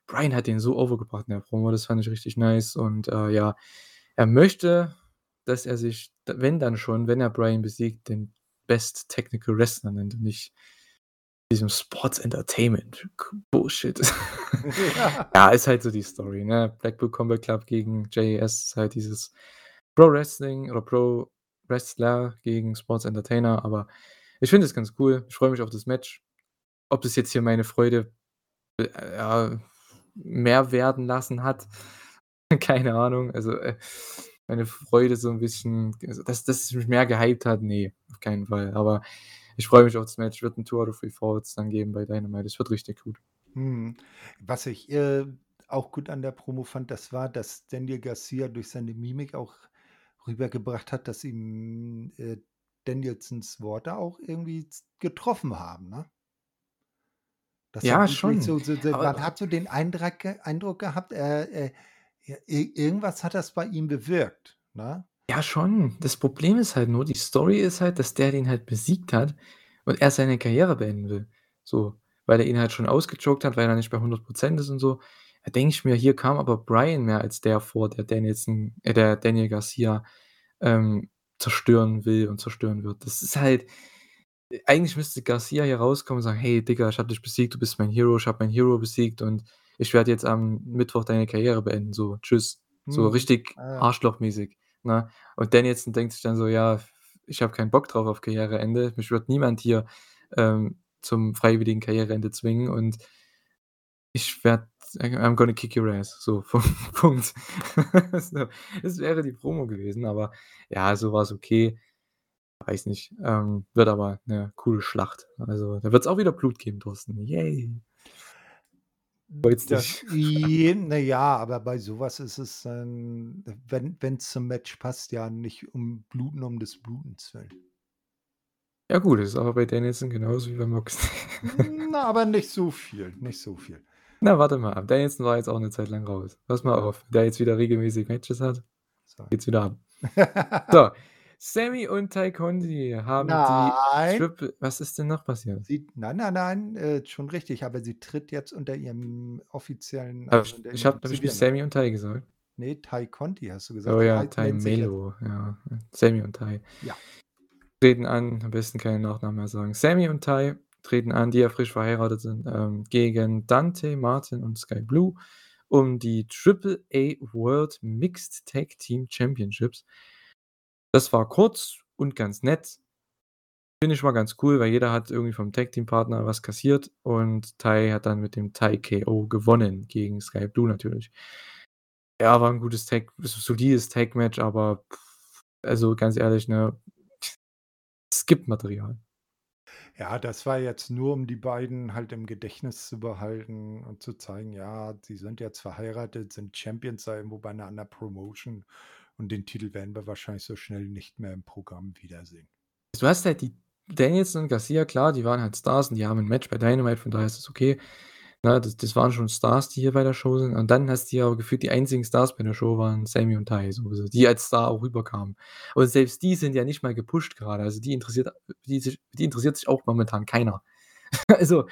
Bryan hat den so overgebracht in der Promo, das fand ich richtig nice und, äh, ja, er möchte, dass er sich, wenn dann schon, wenn er Bryan besiegt, den Best Technical Wrestler nennt nicht diesem Sports Entertainment Bullshit. Ja. [laughs] [laughs] Ja, ist halt so die Story, ne? Blackpool Combat Club gegen JAS ist halt dieses Pro-Wrestling oder Pro-Wrestler gegen Sports Entertainer, aber ich finde es ganz cool. Ich freue mich auf das Match. Ob das jetzt hier meine Freude, äh, mehr werden lassen hat, [laughs] keine Ahnung. Also, äh, meine Freude so 'n bisschen also, dass dass es mich mehr gehypt hat, ne, auf keinen Fall. Aber ich freue mich auf das Match. Wird 'n Two out of Falls dann geben bei Dynamite. Das wird richtig gut. Mhm. Was ich, äh, auch gut an der Promo fand, das war, dass Daniel Garcia durch seine Mimik auch rübergebracht hat, dass ihm, äh, Danielsons Worte auch irgendwie getroffen haben, ne? Dass er Ja, schon, so so so man hat so den Eindrak ge Eindruck gehabt, äh, äh, irgendwas hat das bei ihm bewirkt, ne? Ja, schon. Das Problem ist halt nur, die Story ist halt, dass der den halt besiegt hat und er seine Karriere beenden will. So, weil er ihn halt schon ausgechoked hat, weil er nicht bei 100 % ist und so. Da denke ich mir, hier kam aber Bryan mehr als der vor, der Danielson äh, der Daniel Garcia, ähm, zerstören will und zerstören wird. Das ist halt Äh, eigentlich müsste Garcia hier rauskommen und sagen: „Hey Digga, ich habe dich besiegt, du bist mein Hero, ich habe meinen Hero besiegt und ich werde jetzt am Mittwoch deine Karriere beenden, so, tschüss.“ So Mhm. richtig Ah arschlochmäßig, ne? Und Danielson denkt sich dann so: „Ja, ich habe keinen Bock drauf auf Karriereende. Mich wird niemand hier, ähm, zum freiwilligen Karriereende zwingen und ich werde I'm gonna kick your ass“, so, [laughs] Punkt. So, das wäre die Promo gewesen, aber ja, so war's okay. Weiß nicht, ähm, wird aber 'ne coole Schlacht. Also, da wird's auch wieder Blut geben, Thorsten. Yay. Freut's Das dich? [laughs] j na ja, aber bei so was ist es dann, wenn wenn's zum Match passt, ja nicht um Bluten um des Blutens willen. Ja gut, das ist aber bei Danielson genauso wie bei. Hm, [laughs] na, aber nicht so viel, nicht so viel. Na, warte mal ab. Danielson war jetzt auch 'ne Zeit lang raus. Pass mal auf, der jetzt wieder regelmäßig Matches hat, So. geht's wieder ab. [laughs] So, Sammy und Conti haben die Nein. Triple was ist denn noch passiert? Sie nein, nein, nein, äh, schon richtig, aber sie tritt jetzt unter ihrem offiziellen also ich ich habe habe ich nicht zivilen Namen. Sammy und Tay gesagt? Ne, Tay Conti hast du Oh gesagt. Er ja, jetzt Melo, ja. Sammy und Tay Ja. treten an, am besten keine Nachnamen mehr sagen. Sammy und Tay treten an, die ja frisch verheiratet sind, ähm, gegen Dante Martin und Skye Blue um die Triple A World Mixed Tag Team Championships. Das war kurz und ganz nett. Finde ich mal ganz cool, weil jeder hat irgendwie vom Tag-Team-Partner was kassiert und Tay hat dann mit dem Tay KO gewonnen gegen Skye Blue natürlich. Ja, war 'n gutes Tag solides Tag-Match, aber also ganz ehrlich, ne, [laughs] Skip-Material. Ja, das war jetzt nur, um die beiden halt im Gedächtnis zu behalten und zu zeigen, ja, sie sind jetzt verheiratet, sind Champions da irgendwo bei 'ner anderen Promotion und den Titel werden wir wahrscheinlich so schnell nicht mehr im Programm wiedersehen. Du hast halt die Danielson und Garcia, klar, die waren halt Stars und die haben 'n Match bei Dynamite, von daher ist das okay. Ne, das das waren schon Stars, die hier bei der Show sind. Und dann hast du ja aber gefühlt die einzigen Stars bei der Show waren Sammy und Tay, so so, die als Star auch rüberkamen. Und selbst die sind ja nicht mal gepusht grade. Also, die interessiert die die interessiert sich auch momentan keiner. [laughs] Also,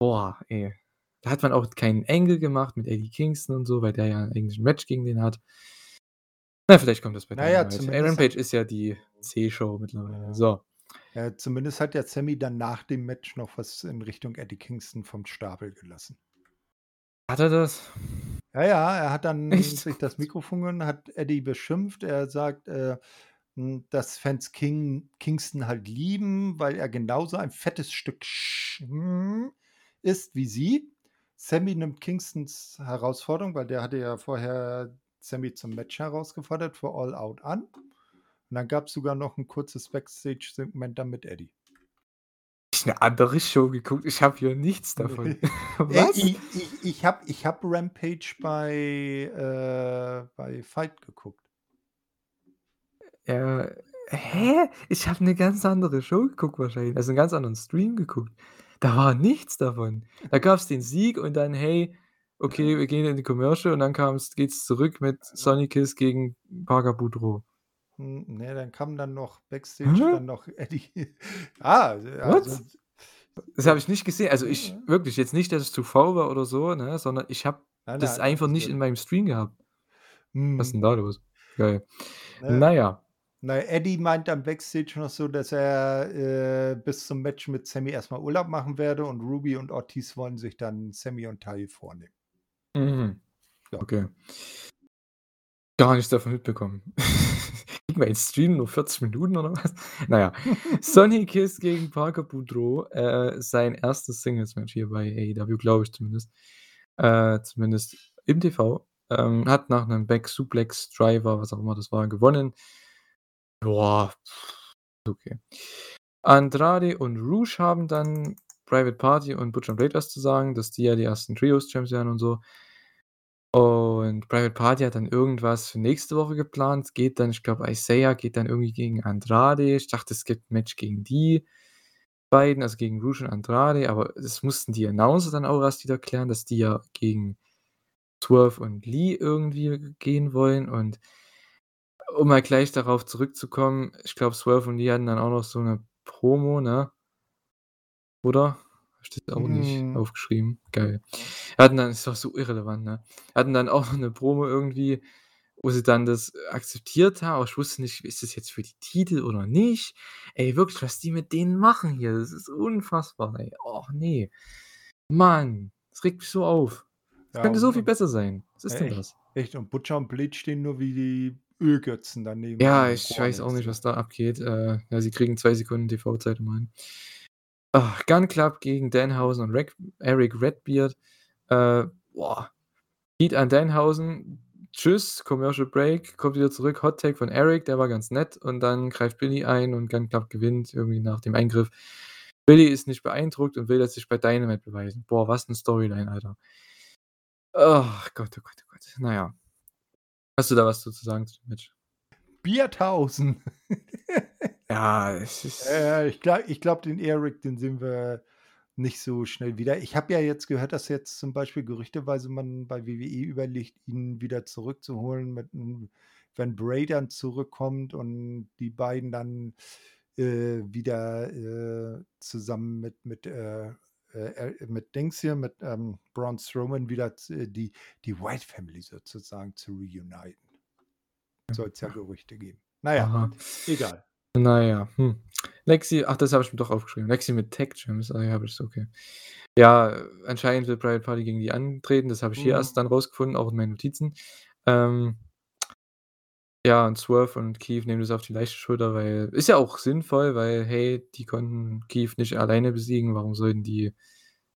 boah, ey. Da hat man auch keinen Angle gemacht mit Eddie Kingston und so, weil der ja eigentlich 'n Match gegen den hat. Na, vielleicht kommt das bei Na ja, Dynamite. Zumindest hat Rampage ist ja die C-Show mittlerweile. Ja. So. Ja, zumindest hat ja Sammy dann nach dem Match noch was in Richtung Eddie Kingston vom Stapel gelassen. Hat er das? Ja, ja, er hat dann Echt? sich das Mikrofon genommen, hat Eddie beschimpft. Er sagt, äh, hm, dass Fans King Kingston halt lieben, weil er genauso ein fettes Stück ist wie sie. Sammy nimmt Kingstons Herausforderung, weil der hatte ja vorher Sammy zum Match herausgefordert für All Out an. Und dann gab's sogar noch 'n kurzes Backstage-Segment dann mit Eddie. Ich 'ne andere Show geguckt? Ich habe hier nichts davon. [laughs] Was? ich ich ich habe ich habe Rampage bei äh, bei FITE geguckt. Äh, hä? Ich habe 'ne ganz andere Show geguckt wahrscheinlich, also 'n ganz anderen Stream geguckt. Da war nichts davon. Da gab's den Sieg und dann: „Hey, okay, wir gehen in die Commercial“, und dann kam's geht's zurück mit Sonny Kiss gegen Parker Boudreaux. Hm, ne, dann kam dann noch Backstage Hä? dann noch Eddie. [laughs] Ah, also What? Das habe ich nicht gesehen. Also, ich wirklich jetzt nicht, dass ich zu faul war oder so, ne, sondern ich habe das nein, einfach nicht in meinem Stream gehabt. Was ist Mhm. denn da los? Geil. Ne? Na ja. Na, Eddie meint dann Backstage noch so, dass er, äh, bis zum Match mit Sammy erst mal Urlaub machen werde und Ruby und Ortiz wollen sich dann Sammy und Tay vornehmen. Mhm. Ja. Okay. Gar nichts davon mitbekommen. [laughs] Ging mein Stream nur 40 Minuten oder was? [laughs] Na ja. [laughs] Sonny Kiss gegen Parker Boudreaux, äh, sein 1. Singles-Match hier bei AEW, glaube ich zumindest. Äh, zumindest im TV. Ähm, hat nach 'nem Back-Suplex-Driver, was auch immer das war, gewonnen. Joa, okay. Andrade und Rush haben dann Private Party und Butcher und Blade was zu sagen, dass die ja die ersten Trios-Champs wären und so. Und Private Party hat dann irgendwas für nächste Woche geplant. Geht dann ich glaube, Isaiah geht dann irgendwie gegen Andrade. Ich dachte, es gibt 'n Match gegen die beiden, also gegen Rush und Andrade, aber das mussten die Announcer dann auch erst wieder klären, dass die ja gegen Swerve und Lee irgendwie gehen wollen. Und um mal gleich darauf zurückzukommen, ich glaube, Swerve und Lee hatten dann auch noch so 'ne Promo, ne? Oder? Steht auch nicht Mhm. aufgeschrieben. Geil. Hatten dann ist doch so irrelevant, ne? Hatten dann auch noch 'ne Promo irgendwie, wo sie dann das akzeptiert haben, aber ich wusste nicht, ist das jetzt für die Titel oder nicht? Ey, wirklich, was die mit denen machen hier, das ist unfassbar, ey. Och ne. Mann, das regt mich so auf. Das Ja, könnte so viel besser sein. Was ist denn echt, das? echt. Und Butcher und Blade stehen nur wie die Ölgötzen da nebenan Ja, ich weiß auch nicht, was da abgeht. Äh, ja, sie kriegen 2 Sekunden TV-Zeit immerhin. Ah, Gun Club gegen Danhausen und Rec Eric Redbeard. Äh, boah. Heat an Danhausen. Tschüss, Commercial Break, kommt wieder zurück. Hot Take von Eric, der war ganz nett. Und dann greift Billy ein und Gun Club gewinnt irgendwie nach dem Eingriff. Billy ist nicht beeindruckt und will das sich bei Dynamite beweisen. Boah, was 'ne Storyline, Alter. Ach Gott, oh Gott, oh Gott. Na ja. Hast du da was zu zu sagen zu dem Match? Biertausen. [laughs] Ja, es ist Äh, ich glaube ich glaube, den Eric, den sehen wir nicht so schnell wieder. Ich habe ja jetzt gehört, dass jetzt zum Beispiel gerüchteweise man bei WWE überlegt, ihn wieder zurückzuholen mit wenn Bray dann zurückkommt und die beiden dann, äh, wieder, äh, zusammen mit mit, äh, äh, äh, mit Dings hier, mit, ähm, Braun Strowman wieder z die die Wyatt Family sozusagen zu reuniten. Soll's ja Gerüchte geben. Na ja, Aha. egal. Na ja, hm. Lexi ach, das habe ich mir doch aufgeschrieben. Lexi mit Tech Gems. Ah ja, habe ich, okay. Ja, anscheinend will Private Party gegen die antreten. Das habe ich hier Mhm. erst dann rausgefunden, auch in meinen Notizen. Ähm ja, und Swerve und Keith nehmen das auf die leichte Schulter, weil ist ja auch sinnvoll, weil, hey, die konnten Keith nicht alleine besiegen. Warum sollten die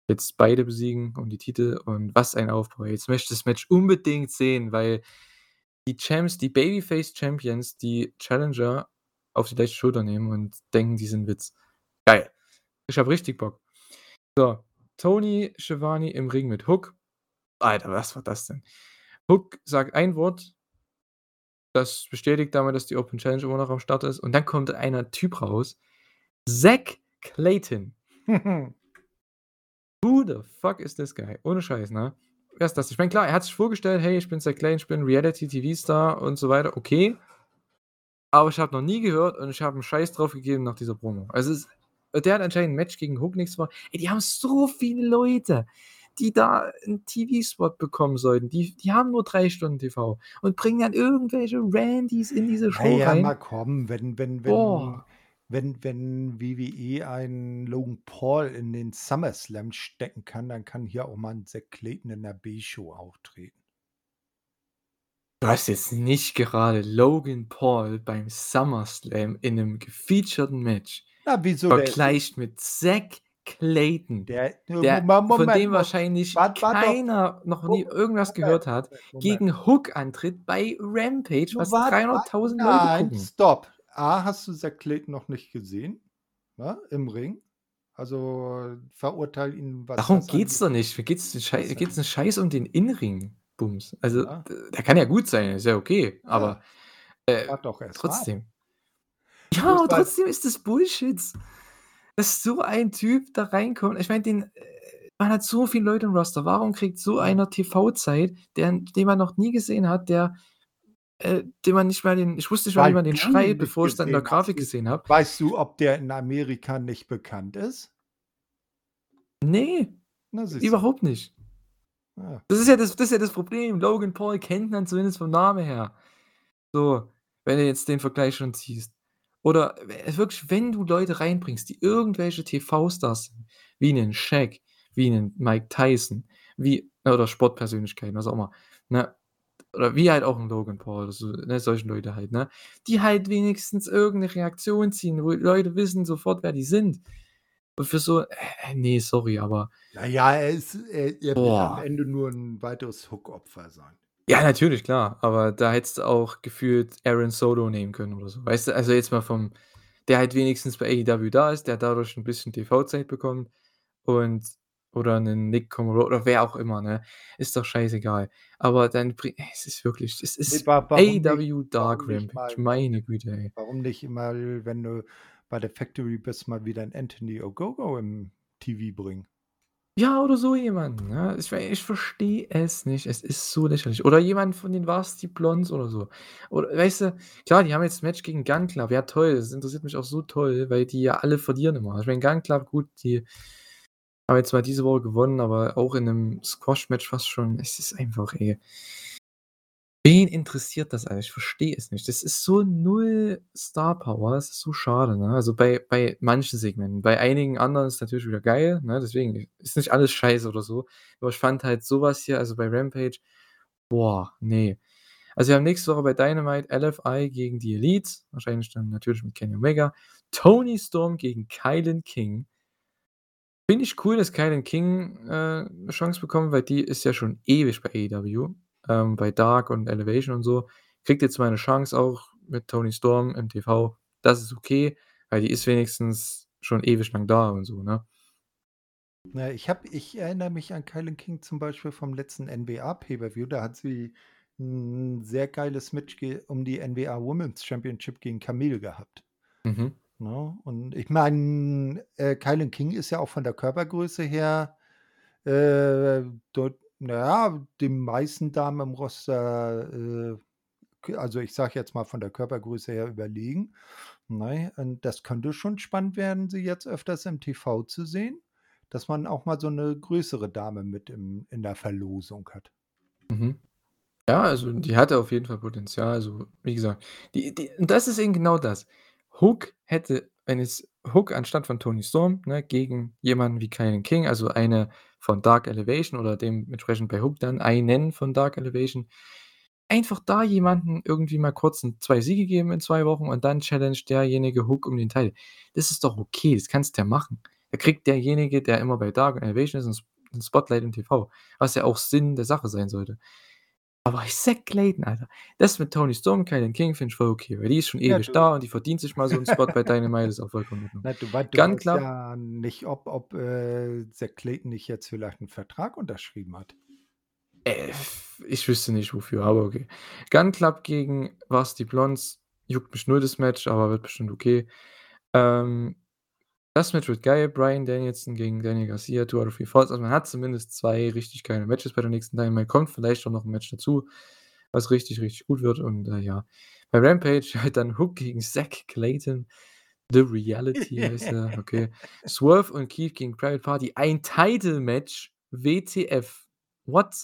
jetzt beide besiegen um die Titel? Und was ein Aufbau. Jetzt möchte ich das Match unbedingt sehen, weil die Champs, die Babyface Champions, die Challenger auf die leichte Schulter nehmen und denken, die sind Witz. Geil. Ich habe richtig Bock. So, Tony Schiavone im Ring mit Hook. Alter, was war das denn? Hook sagt ein Wort. Das bestätigt damit, dass die Open Challenge immer noch am Start ist. Und dann kommt einer Typ raus. Zack Clayton. [laughs] Who the fuck is this guy? Ohne Scheiß, ne? Wer ist das? Ich meine, klar, er hat sich vorgestellt, hey, ich bin Zack Clayton, ich bin Reality-TV-Star und so weiter. Okay. Aber ich habe noch nie gehört und ich habe 'n Scheiß drauf gegeben nach dieser Promo. Also, es der hat anscheinend 'n Match gegen Hook nichts war. Ey, die haben so viele Leute, die da 'n TV-Spot bekommen sollten. Die die haben nur 3 Stunden TV und bringen dann irgendwelche Randys in diese Show ja, rein. mal komm, wenn wenn wenn Boah. wenn wenn WWE einen Logan Paul in den SummerSlam stecken kann, dann kann hier auch mal 'n Zack Clayton in der B-Show auftreten. Du hast jetzt nicht gerade Logan Paul beim SummerSlam in 'nem gefeaturten Match Na, wieso? Vergleicht mit Zack Clayton, Der der Mo von Moment, dem wahrscheinlich wart wart keiner noch nie irgendwas Moment, gehört hat, Moment, Moment. gegen Hook antritt bei Rampage, was wart wart 300.000 Leute nein, gucken. stopp. A, hast du Zack Clayton noch nicht gesehen, ne, im Ring? Also, verurteile ihn, was Darum geht's angeht. doch nicht. Mir geht's den Schei Was denn? geht's 'n Scheiß um den In-Ring-Bums. Also, Ja. der kann ja gut sein, ist ja okay, aber, Ja. äh, Warte doch erst mal trotzdem. Ja, aber trotzdem ist das Bullshit, dass so ein Typ da reinkommt. Ich meine, den äh, man hat so viele Leute im Roster. Warum kriegt so einer TV-Zeit, den man noch nie gesehen hat, der äh, den man nicht mal den ich wusste nicht mal, wie man den schreibt, bevor ich's dann in der. Grafik gesehen habe. weißt du, ob der in Amerika nicht bekannt ist? Ne, Na, überhaupt nicht. Ja. Das ist ja das das ist ja das Problem. Logan Paul kennt man zumindest vom Namen her. So, wenn du jetzt den Vergleich schon ziehst. Oder w wirklich, wenn du Leute reinbringst, die irgendwelche TV-Stars sind, wie 'nen Shaq, wie 'nen Mike Tyson, wie oder Sportpersönlichkeiten, was auch immer, ne? Oder wie halt auch 'n Logan Paul oder so, ne, solche Leute halt, ne? Die halt wenigstens irgend 'ne Reaktion ziehen, wo Leute wissen sofort, wer die sind. Und für so äh, ne, sorry, aber Na ja, er ist er er wird am. Ende nur 'n weiteres Hook-Opfer sein. Ja, natürlich, klar, aber da hättest du auch gefühlt Aaron Solo nehmen können oder so. Weißt du, also jetzt mal vom der halt wenigstens bei AEW da ist, der dadurch 'n bisschen TV-Zeit bekommt und oder 'nen Nick Comoroto oder wer auch immer, ne? Ist doch scheißegal. Aber dann es ist wirklich es ist nicht AEW Dark Rampage, meine Güte, ey. warum nicht mal, wenn du bei der Factory bist, mal wieder 'n Anthony Ogogo im TV bringen? Ja, oder so jemanden, ne? Ich ich verstehe es nicht. Es ist so lächerlich. Oder jemand von den Varsity Blondes oder so. Oder weißt du, klar, die haben jetzt 'n Match gegen Gun Club. Ja, toll. Das interessiert mich auch so toll, weil die ja alle verlieren immer. Ich meine, Gun Club, gut, die haben jetzt zwar diese Woche gewonnen, aber auch in 'nem Squash-Match fast schon. Es ist einfach, ey Wen interessiert das eigentlich? Ich verstehe es nicht. Das ist so null Star Power, das ist so schade, ne? Also, bei bei manchen Segmenten. Bei einigen anderen ist natürlich wieder geil, ne? Deswegen ist nicht alles scheiße oder so. Aber ich fand halt so was hier, also bei Rampage, boah, ne. Also, wir haben nächste Woche bei Dynamite LFI gegen die Elite, wahrscheinlich dann natürlich mit Kenny Omega. Tony Storm gegen Kylan King. Finde ich cool, dass Kylan King, äh, 'ne Chance bekommt, weil die ist ja schon ewig bei AEW, ähm, bei Dark und Elevation und so. Kriegt jetzt mal 'ne Chance auch mit Tony Storm im TV. Das ist okay, weil die ist wenigstens schon ewig lang da und so, ne? Ja, ich habe ich erinnere mich an Kylan King zum Beispiel vom letzten NBA Pay-per-View. Da hat sie 'n sehr geiles Match um die NBA Women's Championship gegen Camille gehabt. Mhm. Ne? Und ich meine, äh, Kylan King ist ja auch von der Körpergröße her, äh, deut na ja, den meisten Damen im Roster, äh, k also, ich sage jetzt mal von der Körpergröße her überlegen, ne? Und das könnte schon spannend werden, sie jetzt öfters im TV zu sehen, dass man auch mal so 'ne größere Dame mit im in der Verlosung hat. Mhm. Ja, also, die hatte auf jeden Fall Potenzial. Also, wie gesagt, die die das ist eben genau das. Hook hätte wenn jetzt Hook anstatt von Tony Storm, ne, gegen jemanden wie Kylan King, also eine von Dark Elevation oder dementsprechend bei Hook dann einen von Dark Elevation, einfach da jemanden irgendwie mal kurz 'n 2 Siege geben in 2 Wochen und dann challenged derjenige Hook um den Title. Das ist doch okay, das kannst du ja machen. Da kriegt derjenige, der immer bei Dark Elevation ist, 'n S 'n Spotlight im TV, was ja auch Sinn der Sache sein sollte. Aber Zack Clayton, Alter, das mit Tony Storm, Kylan King finde ich voll okay, weil die ist schon Ja, ewig du da und die verdient sich mal so 'n Spot bei Dynamite, ist auch vollkommen. Na, du wei du weißt Club ja nicht, ob ob, äh, Zack Clayton nicht jetzt vielleicht 'n Vertrag unterschrieben hat. Äh, ich wüsste nicht wofür, aber okay. Gunn Club gegen Varsity Blondes, juckt mich null das Match, aber wird bestimmt okay. Ähm, das Match wird geil, Bryan Danielson gegen Daniel Garcia, 2 out of 3 Falls. Also, man hat zumindest 2 richtig geile Matches bei der nächsten Dynamite. Kommt vielleicht auch noch 'n Match dazu, was richtig, richtig gut wird und, äh, ja. Bei Rampage halt [laughs] dann Hook gegen Zack Clayton. The Reality [laughs] heißt er, okay. Swerve und Keith gegen Private Party. Ein Title-Match, WTF. What?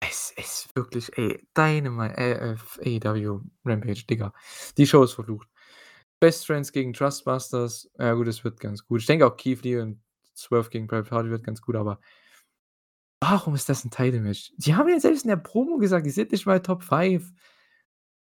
Es ist wirklich, ey, Dynami äh, äh, AEW Rampage, Digga. Die Show ist verflucht. Best Friends gegen Trustbusters. Ja gut, das wird ganz gut. Ich denke auch Keith Lee und Swerve gegen Private Party wird ganz gut, aber warum ist das 'n Title-Match? Die haben ja selbst in der Promo gesagt, die sind nicht mal Top 5.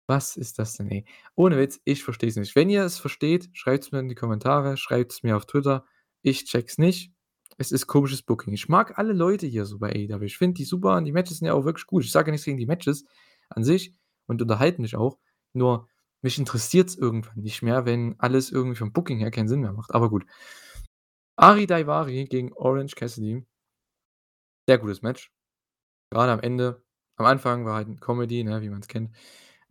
Was ist das denn, ey? Ohne Witz, ich verstehe es nicht. Wenn ihr es versteht, schreibt's mir in die Kommentare, schreibt's mir auf Twitter. Ich check's nicht. Es ist komisches Booking. Ich mag alle Leute hier so bei AEW. Ich finde die super und die Matches sind ja auch wirklich gut. Ich sage nichts gegen die Matches an sich und unterhalten mich auch. Nur mich interessiert's irgendwann nicht mehr, wenn alles irgendwie vom Booking her keinen Sinn mehr macht. Aber gut. Ari Daivari gegen Orange Cassidy. Sehr gutes Match. Grade am Ende. Am Anfang war halt 'n Comedy, ne, wie man's kennt.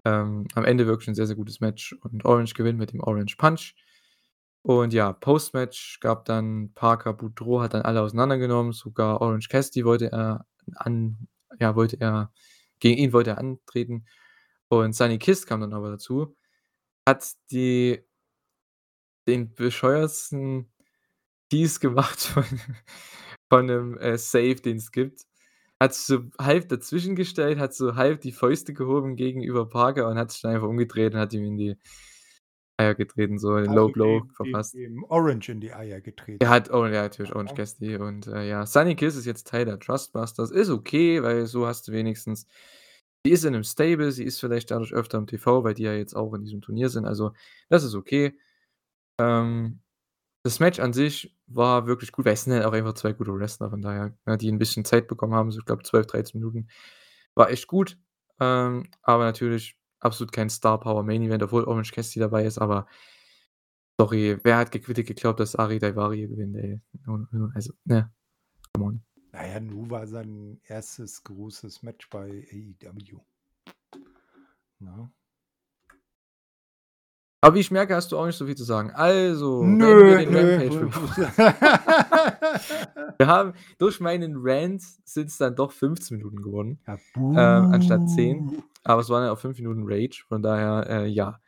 Ähm, am Ende wirklich 'n sehr, sehr gutes Match und Orange gewinnt mit dem Orange Punch. Und ja, Post-Match gab dann Parker Boudreaux hat dann alle auseinandergenommen, sogar Orange Cassidy wollte er an ja, wollte er gegen ihn wollte er antreten. Und Sonny Kiss kam dann aber dazu, hat die den bescheuertsten Tease gemacht [laughs] von von 'nem, äh, Save, den's gibt. Hat sich so halb dazwischen gestellt, hat so halb die Fäuste gehoben gegenüber Parker und hat sich dann einfach umgedreht und hat ihm in die Eier getreten, so 'n Low Also, Blow dem dem verpasst. dem Orange in die Eier getreten. Er hat oh ja, natürlich Orange. Cassidy und, äh, ja, Sonny Kiss ist jetzt Teil der Trustbusters. Ist okay, weil so hast du wenigstens die ist in 'nem Stable, sie ist vielleicht dadurch öfter im TV, weil die ja jetzt auch in diesem Turnier sind. Also, das ist okay. Ähm, das Match an sich war wirklich gut, weil es sind halt auch einfach 2 gute Wrestler, von daher, ne, die 'n bisschen Zeit bekommen haben, so ich glaube 12, 13 Minuten. War echt gut, ähm, aber natürlich absolut kein Star Power Main Event, obwohl Orange Cassidy dabei ist, aber sorry, wer hat gequ geglaubt, dass Ari Daivari gewinnt, ey? Also, ne? Come on. Na ja, nu war sein 1. großes Match bei AEW. Ne? Aber wie ich merke, hast du auch nicht so viel zu sagen. Also, wenn wir Nö, nö. [laughs] Wir haben durch meinen Rant sind's dann doch 15 Minuten geworden, Ja, ähm, anstatt 10. buh. Aber es waren ja auch 5 Minuten Rage, von daher, äh, ja.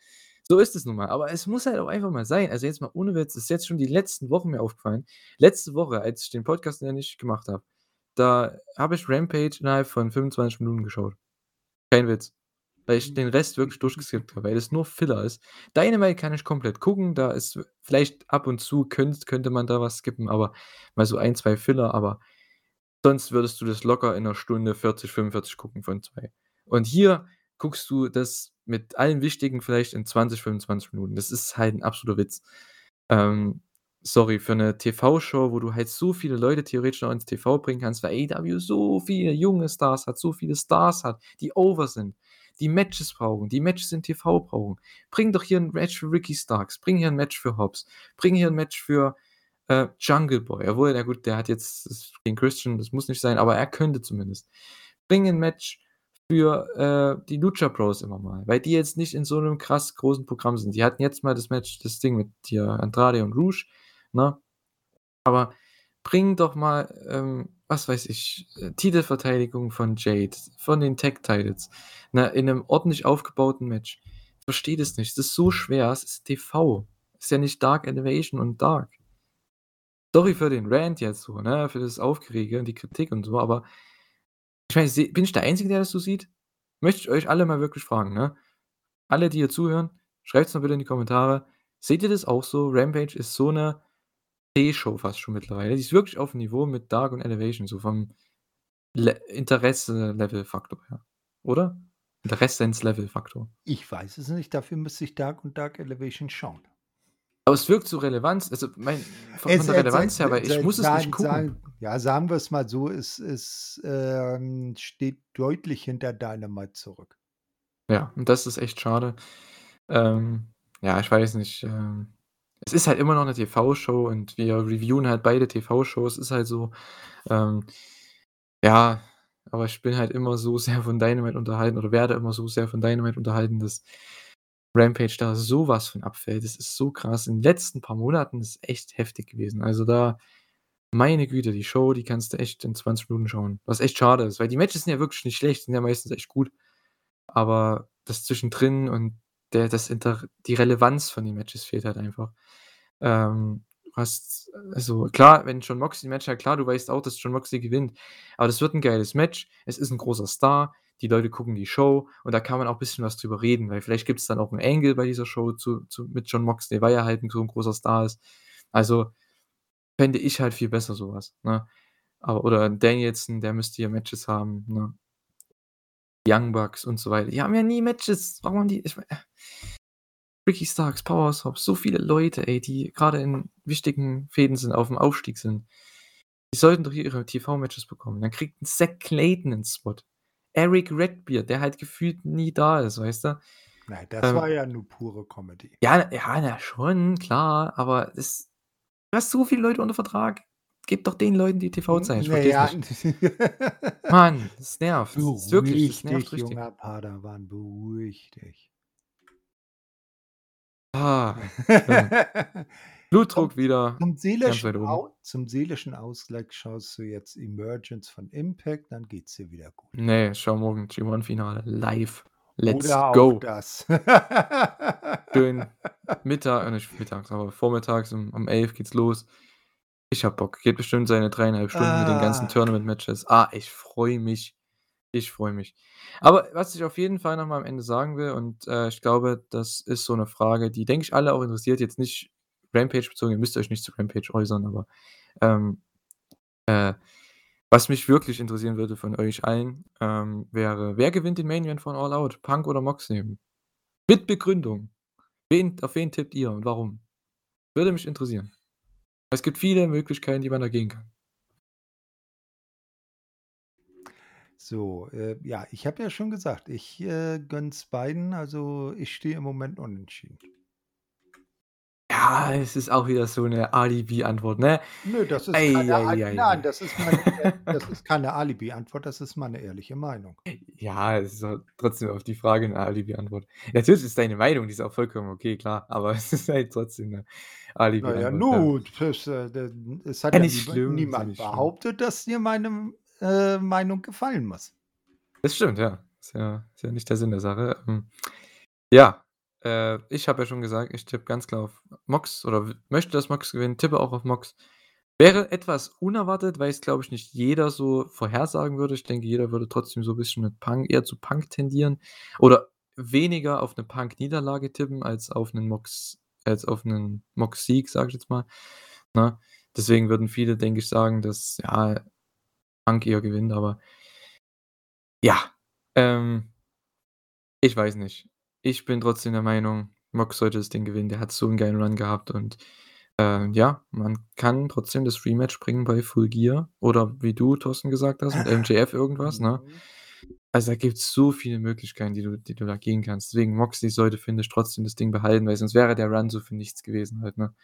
So ist es nun mal. Aber es muss halt auch einfach mal sein. Also, jetzt mal ohne Witz, ist jetzt schon die letzten Wochen mir aufgefallen. Letzte Woche, als ich den Podcast ja nicht gemacht habe, da habe ich Rampage innerhalb von 25 Minuten geschaut. Kein Witz. Weil ich den Rest wirklich durchgeskippt habe, weil das nur Filler ist. Dynamite kann ich komplett gucken, da ist vielleicht ab und zu könnt könnte man da was skippen, aber mal so ein, 2 Filler, aber sonst würdest du das locker in 'ner Stunde 40, 45 gucken von 2. Und hier guckst du das mit allem Wichtigen vielleicht in 20, 25 Minuten. Das ist halt 'n absoluter Witz. Ähm, sorry, für 'ne TV-Show, wo du halt so viele Leute theoretisch noch ins TV bringen kannst, weil AEW so viele junge Stars hat, so viele Stars hat, die over sind, die Matches brauchen, die Matches in TV brauchen. Bring doch hier 'n Match für Ricky Starks, bring hier 'n Match für Hobbs, bring hier 'n Match für, äh, Jungle Boy. Obwohl, na gut, der hat jetzt gegen Christian, das muss nicht sein, aber er könnte zumindest. Bring 'n Match für, äh, die Lucha Bros immer mal, weil die jetzt nicht in so 'nem krass großen Programm sind. Die hatten jetzt mal das Match das Ding mit hier Andrade und Rush, ne? Aber bring doch mal, ähm, was weiß ich, äh, Titelverteidigung von Jade, von den Tag Titles, ne, in 'nem ordentlich aufgebauten Match. Ich verstehe das nicht. Das ist so schwer. Es ist TV. Ist ja nicht Dark Elevation und Dark. Sorry für den Rant jetzt so, ne, für das Aufgerege und die Kritik und so, aber ich meine, bin ich der Einzige, der das so sieht? Möchte ich euch alle mal wirklich fragen, ne? Alle, die hier zuhören, schreibt's mal bitte in die Kommentare. Seht ihr das auch so? Rampage ist so 'ne C-Show fast schon mittlerweile. Die ist wirklich auf'm Niveau mit Dark und Elevation, so vom Le Interesse-Level-Faktor her, oder? Interessens-Level-Faktor. Ich weiß es nicht, dafür müsste ich Dark und Dark Elevation schauen. Aber es wirkt so Relevanz also, mein von von der Relevanz her, weil ich muss es nicht gucken. sagen ja, sagen wir's mal so, es es, ähm, steht deutlich hinter Dynamite zurück. Ja, und das ist echt schade. Ähm, ja, ich weiß nicht, ähm, es ist halt immer noch 'ne TV-Show und wir reviewen halt beide TV-Shows, ist halt so. Ähm, ja, aber ich bin halt immer so sehr von Dynamite unterhalten oder werde immer so sehr von Dynamite unterhalten, dass Rampage da so was von abfällt. Das ist so krass. In den letzten paar Monaten ist echt heftig gewesen. Also, da meine Güte, die Show, die kannst du echt in 20 Minuten schauen, was echt schade ist, weil die Matches sind ja wirklich nicht schlecht, sind ja meistens echt gut. Aber das zwischendrin und der das Inter die Relevanz von den Matches fehlt halt einfach. Ähm, du hast also klar, wenn Jon Moxley 'n Match hat, klar, du weißt auch, dass Jon Moxley gewinnt, aber das wird 'n geiles Match. Es ist 'n großer Star, die Leute gucken die Show und da kann man auch bisschen was drüber reden, weil vielleicht gibt's dann auch 'n Angle bei dieser Show zu zu mit Jon Moxley, weil er halt so 'n großer Star ist. Also, fände ich halt viel besser so was, ne? Aber oder Danielson, der müsste hier Matches haben, ne? Young Bucks und so weiter. Die haben ja nie Matches. Warum haben die ich Ricky Starks, Powerhouse Hobbs, so viele Leute, ey, die grade in wichtigen Fäden sind, auf'm Aufstieg sind. Die sollten doch ihre TV-Matches bekommen. Dann kriegt 'n Zack Clayton 'nen Spot. Eric Redbeard, der halt gefühlt nie da ist, weißt du? Nein, das Ähm war ja nur pure Comedy. Ja, ja, na schon, klar, aber das du hast so viele Leute unter Vertrag. Gib doch den Leuten die TV-Zeit. Ich Na verstehe ja. es nicht. [laughs] Mann, das nervt. Das ist wirklich das nervt dich, richtig. junger Padawan, beruhig dich. Ah, schlimm. [laughs] Blutdruck Zum wieder zum seelischen. Au zum seelischen Ausgleich schaust du jetzt Emergence von Impact, dann geht's dir wieder gut. Ne, ich schaue morgen G1-Finale live. Let's Oder auch go. das. Schön [laughs] Mittag äh, nicht mittags, aber vormittags um um 11 geht's los. Ich habe Bock. Geht bestimmt seine 3,5 Stunden mit den ganzen Ah. Tournament-Matches. Ah, ich freue mich. Ich freue mich. Aber was ich auf jeden Fall noch mal am Ende sagen will und, äh, ich glaube, das ist so 'ne Frage, die, denke ich, alle auch interessiert, jetzt nicht Rampage bezogen, ihr müsst euch nicht zu Rampage äußern, aber, ähm, äh, was mich wirklich interessieren würde von euch allen, ähm, wäre: Wer gewinnt den Main Event von All Out? Punk oder Moxley? Mit Begründung. Wen auf wen tippt ihr und warum? Würde mich interessieren. Es gibt viele Möglichkeiten, die man da gehen kann. So, äh, ja, ich habe ja schon gesagt, ich, äh, gönn's beiden. Also, ich stehe im Moment unentschieden. Ja, es ist auch wieder so 'ne Alibi-Antwort, ne? Nö, das ist Ei, keine ei, ei, nein, ei. das ist meine [laughs] das ist keine Alibi-Antwort, das ist meine ehrliche Meinung. Ja, es ist halt trotzdem auf die Frage 'ne Alibi-Antwort. Natürlich ist deine Meinung, die ist auch vollkommen okay, klar, aber [laughs] es ist halt trotzdem 'ne Na ja, Alibi-Antwort, ja. das, äh, es hat Ja, ja nicht niemand schlimm, niemand nicht schlimm. behauptet, dass dir meine, äh, Meinung gefallen muss. Das stimmt, ja. Ist ja ist ja nicht der Sinn der Sache. Ähm, ja, äh, ich habe ja schon gesagt, ich tippe ganz klar auf Mox oder möchte, dass Mox gewinnt, tippe auch auf Mox. Wäre etwas unerwartet, weil es, glaube ich, nicht jeder so vorhersagen würde. Ich denke, jeder würde trotzdem so 'n bisschen mit Punk eher zu Punk tendieren oder weniger auf 'ne Punk-Niederlage tippen als auf 'nen Mox als auf 'nen Mox-Sieg, sage ich jetzt mal, ne? Deswegen würden viele, denke ich, sagen, dass, ja, Punk eher gewinnt, aber ja, ähm ich weiß nicht. Ich bin trotzdem der Meinung, Mox sollte das Ding gewinnen. Der hat so 'n geilen Run gehabt und, ähm, ja, man kann trotzdem das Rematch bringen bei Full Gear oder wie du, Thorsten, gesagt hast, mit [laughs] MJF irgendwas, ne? Mhm. Also, da gibt's so viele Möglichkeiten, die du die du da gehen kannst. Deswegen Moxley sollte, finde ich, trotzdem das Ding behalten, weil sonst wäre der Run so für nichts gewesen halt, ne?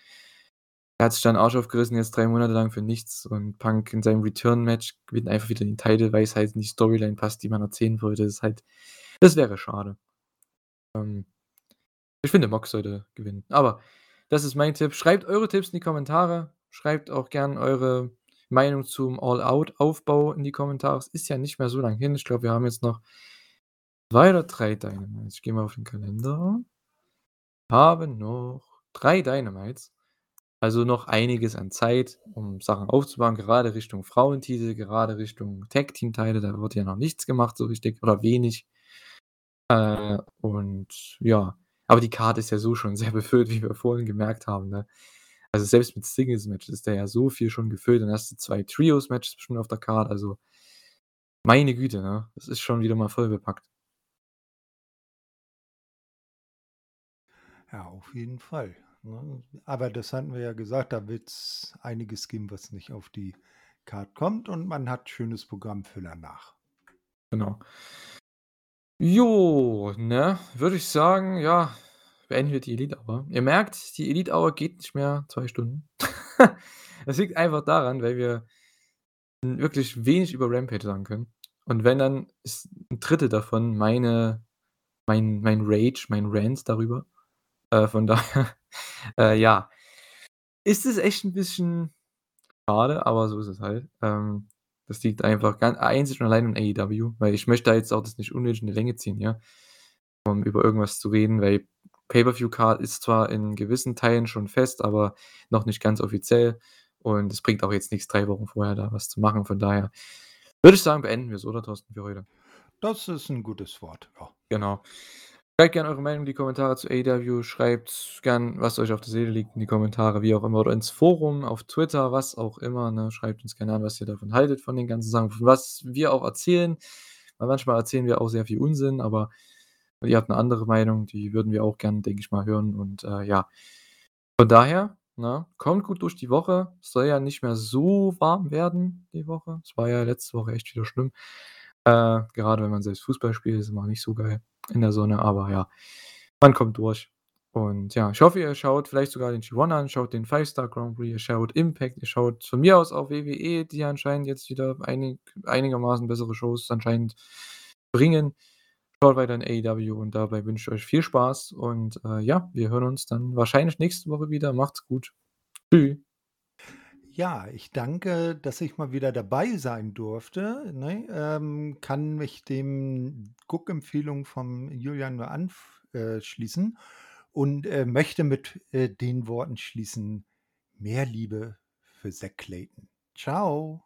Er hat sich da 'n Arsch aufgerissen jetzt 3 Monate lang für nichts und Punk in seinem Return-Match gewinnt einfach wieder den Title, weil's halt in die Storyline passt, die man erzählen wollte. Das ist halt das wäre schade. Ähm, ich finde, Mox sollte gewinnen. Aber das ist mein Tipp. Schreibt eure Tipps in die Kommentare. Schreibt auch gern eure Meinung zum All-Out-Aufbau in die Kommentare. Es ist ja nicht mehr so lang hin. Ich glaube, wir haben jetzt noch 2 oder 3 Dynamites. Ich gehe mal auf den Kalender. Haben noch 3 Dynamites. Also, noch einiges an Zeit, um Sachen aufzubauen, gerade Richtung Frauentitel, gerade Richtung Tag-Team-Title. Da wird ja noch nichts gemacht so richtig oder wenig. Äh, und ja, aber die Card ist ja so schon [laughs] sehr befüllt, wie wir vorhin gemerkt haben, ne? Also, selbst mit Singles-Matches ist da ja so viel schon gefüllt. Dann hast du 2 Trios-Matches schon auf der Card, also meine Güte, ne? Das ist schon wieder mal voll bepackt. Ja, auf jeden Fall, ne? Aber das hatten wir ja gesagt, da wird's einiges geben, was nicht auf die Card kommt und man hat schönes Programm für danach. Genau. Jo, ne, würde ich sagen, ja, beenden wir die Elite Hour. Ihr merkt, die Elite Hour geht nicht mehr 2 Stunden. [laughs] Das liegt einfach daran, weil wir wirklich wenig über Rampage sagen können. Und wenn, dann ist 1/3 davon meine mein mein Rage, mein Rant darüber. Äh, von [laughs] daher, äh, ja, ist es echt 'n bisschen schade, aber so ist es halt. Ähm, das liegt einfach gan einzig und allein an AEW, weil ich möchte da jetzt auch das nicht unnötig in die Länge ziehen hier, um über irgendwas zu reden, weil Pay-per-View-Card ist zwar in gewissen Teilen schon fest, aber noch nicht ganz offiziell und es bringt auch jetzt nichts, 3 Wochen vorher da was zu machen. Von daher würde ich sagen, beenden wir's, oder Thorsten, für heute? Das ist 'n gutes Wort, ja. Genau. Schreibt gern eure Meinung in die Kommentare zu AEW. Schreibt gern, was euch auf der Seele liegt in die Kommentare, wie auch immer, oder ins Forum, auf Twitter, was auch immer, ne? Schreibt uns gerne an, was ihr davon haltet von den ganzen Sachen, was wir auch erzählen. Weil manchmal erzählen wir auch sehr viel Unsinn, aber ihr habt 'ne andere Meinung, die würden wir auch gern, denke ich mal, hören und, äh, ja. Von daher, ne, kommt gut durch die Woche. Es soll ja nicht mehr so warm werden die Woche. Es war ja letzte Woche echt wieder schlimm. Äh, gerade wenn man selbst Fußball spielt, ist immer nicht so geil in der Sonne, aber ja, man kommt durch. Und ja, ich hoffe, ihr schaut vielleicht sogar den G1 an, schaut den Five Star Grand Prix, ihr schaut Impact, ihr schaut von mir aus auch WWE, die anscheinend jetzt wieder einig einigermaßen bessere Shows anscheinend bringen. Schaut weiter in AEW und dabei wünsche ich euch viel Spaß und, äh, ja, wir hören uns dann wahrscheinlich nächste Woche wieder. Macht's gut. Tschü. Ja, ich danke, dass ich mal wieder dabei sein durfte, ne? Ähm, kann mich dem Guckempfehlung vom Julian nur anf äh, schließen und, äh, möchte mit, äh, den Worten schließen: „Mehr Liebe für Zack Clayton.“ Tschau.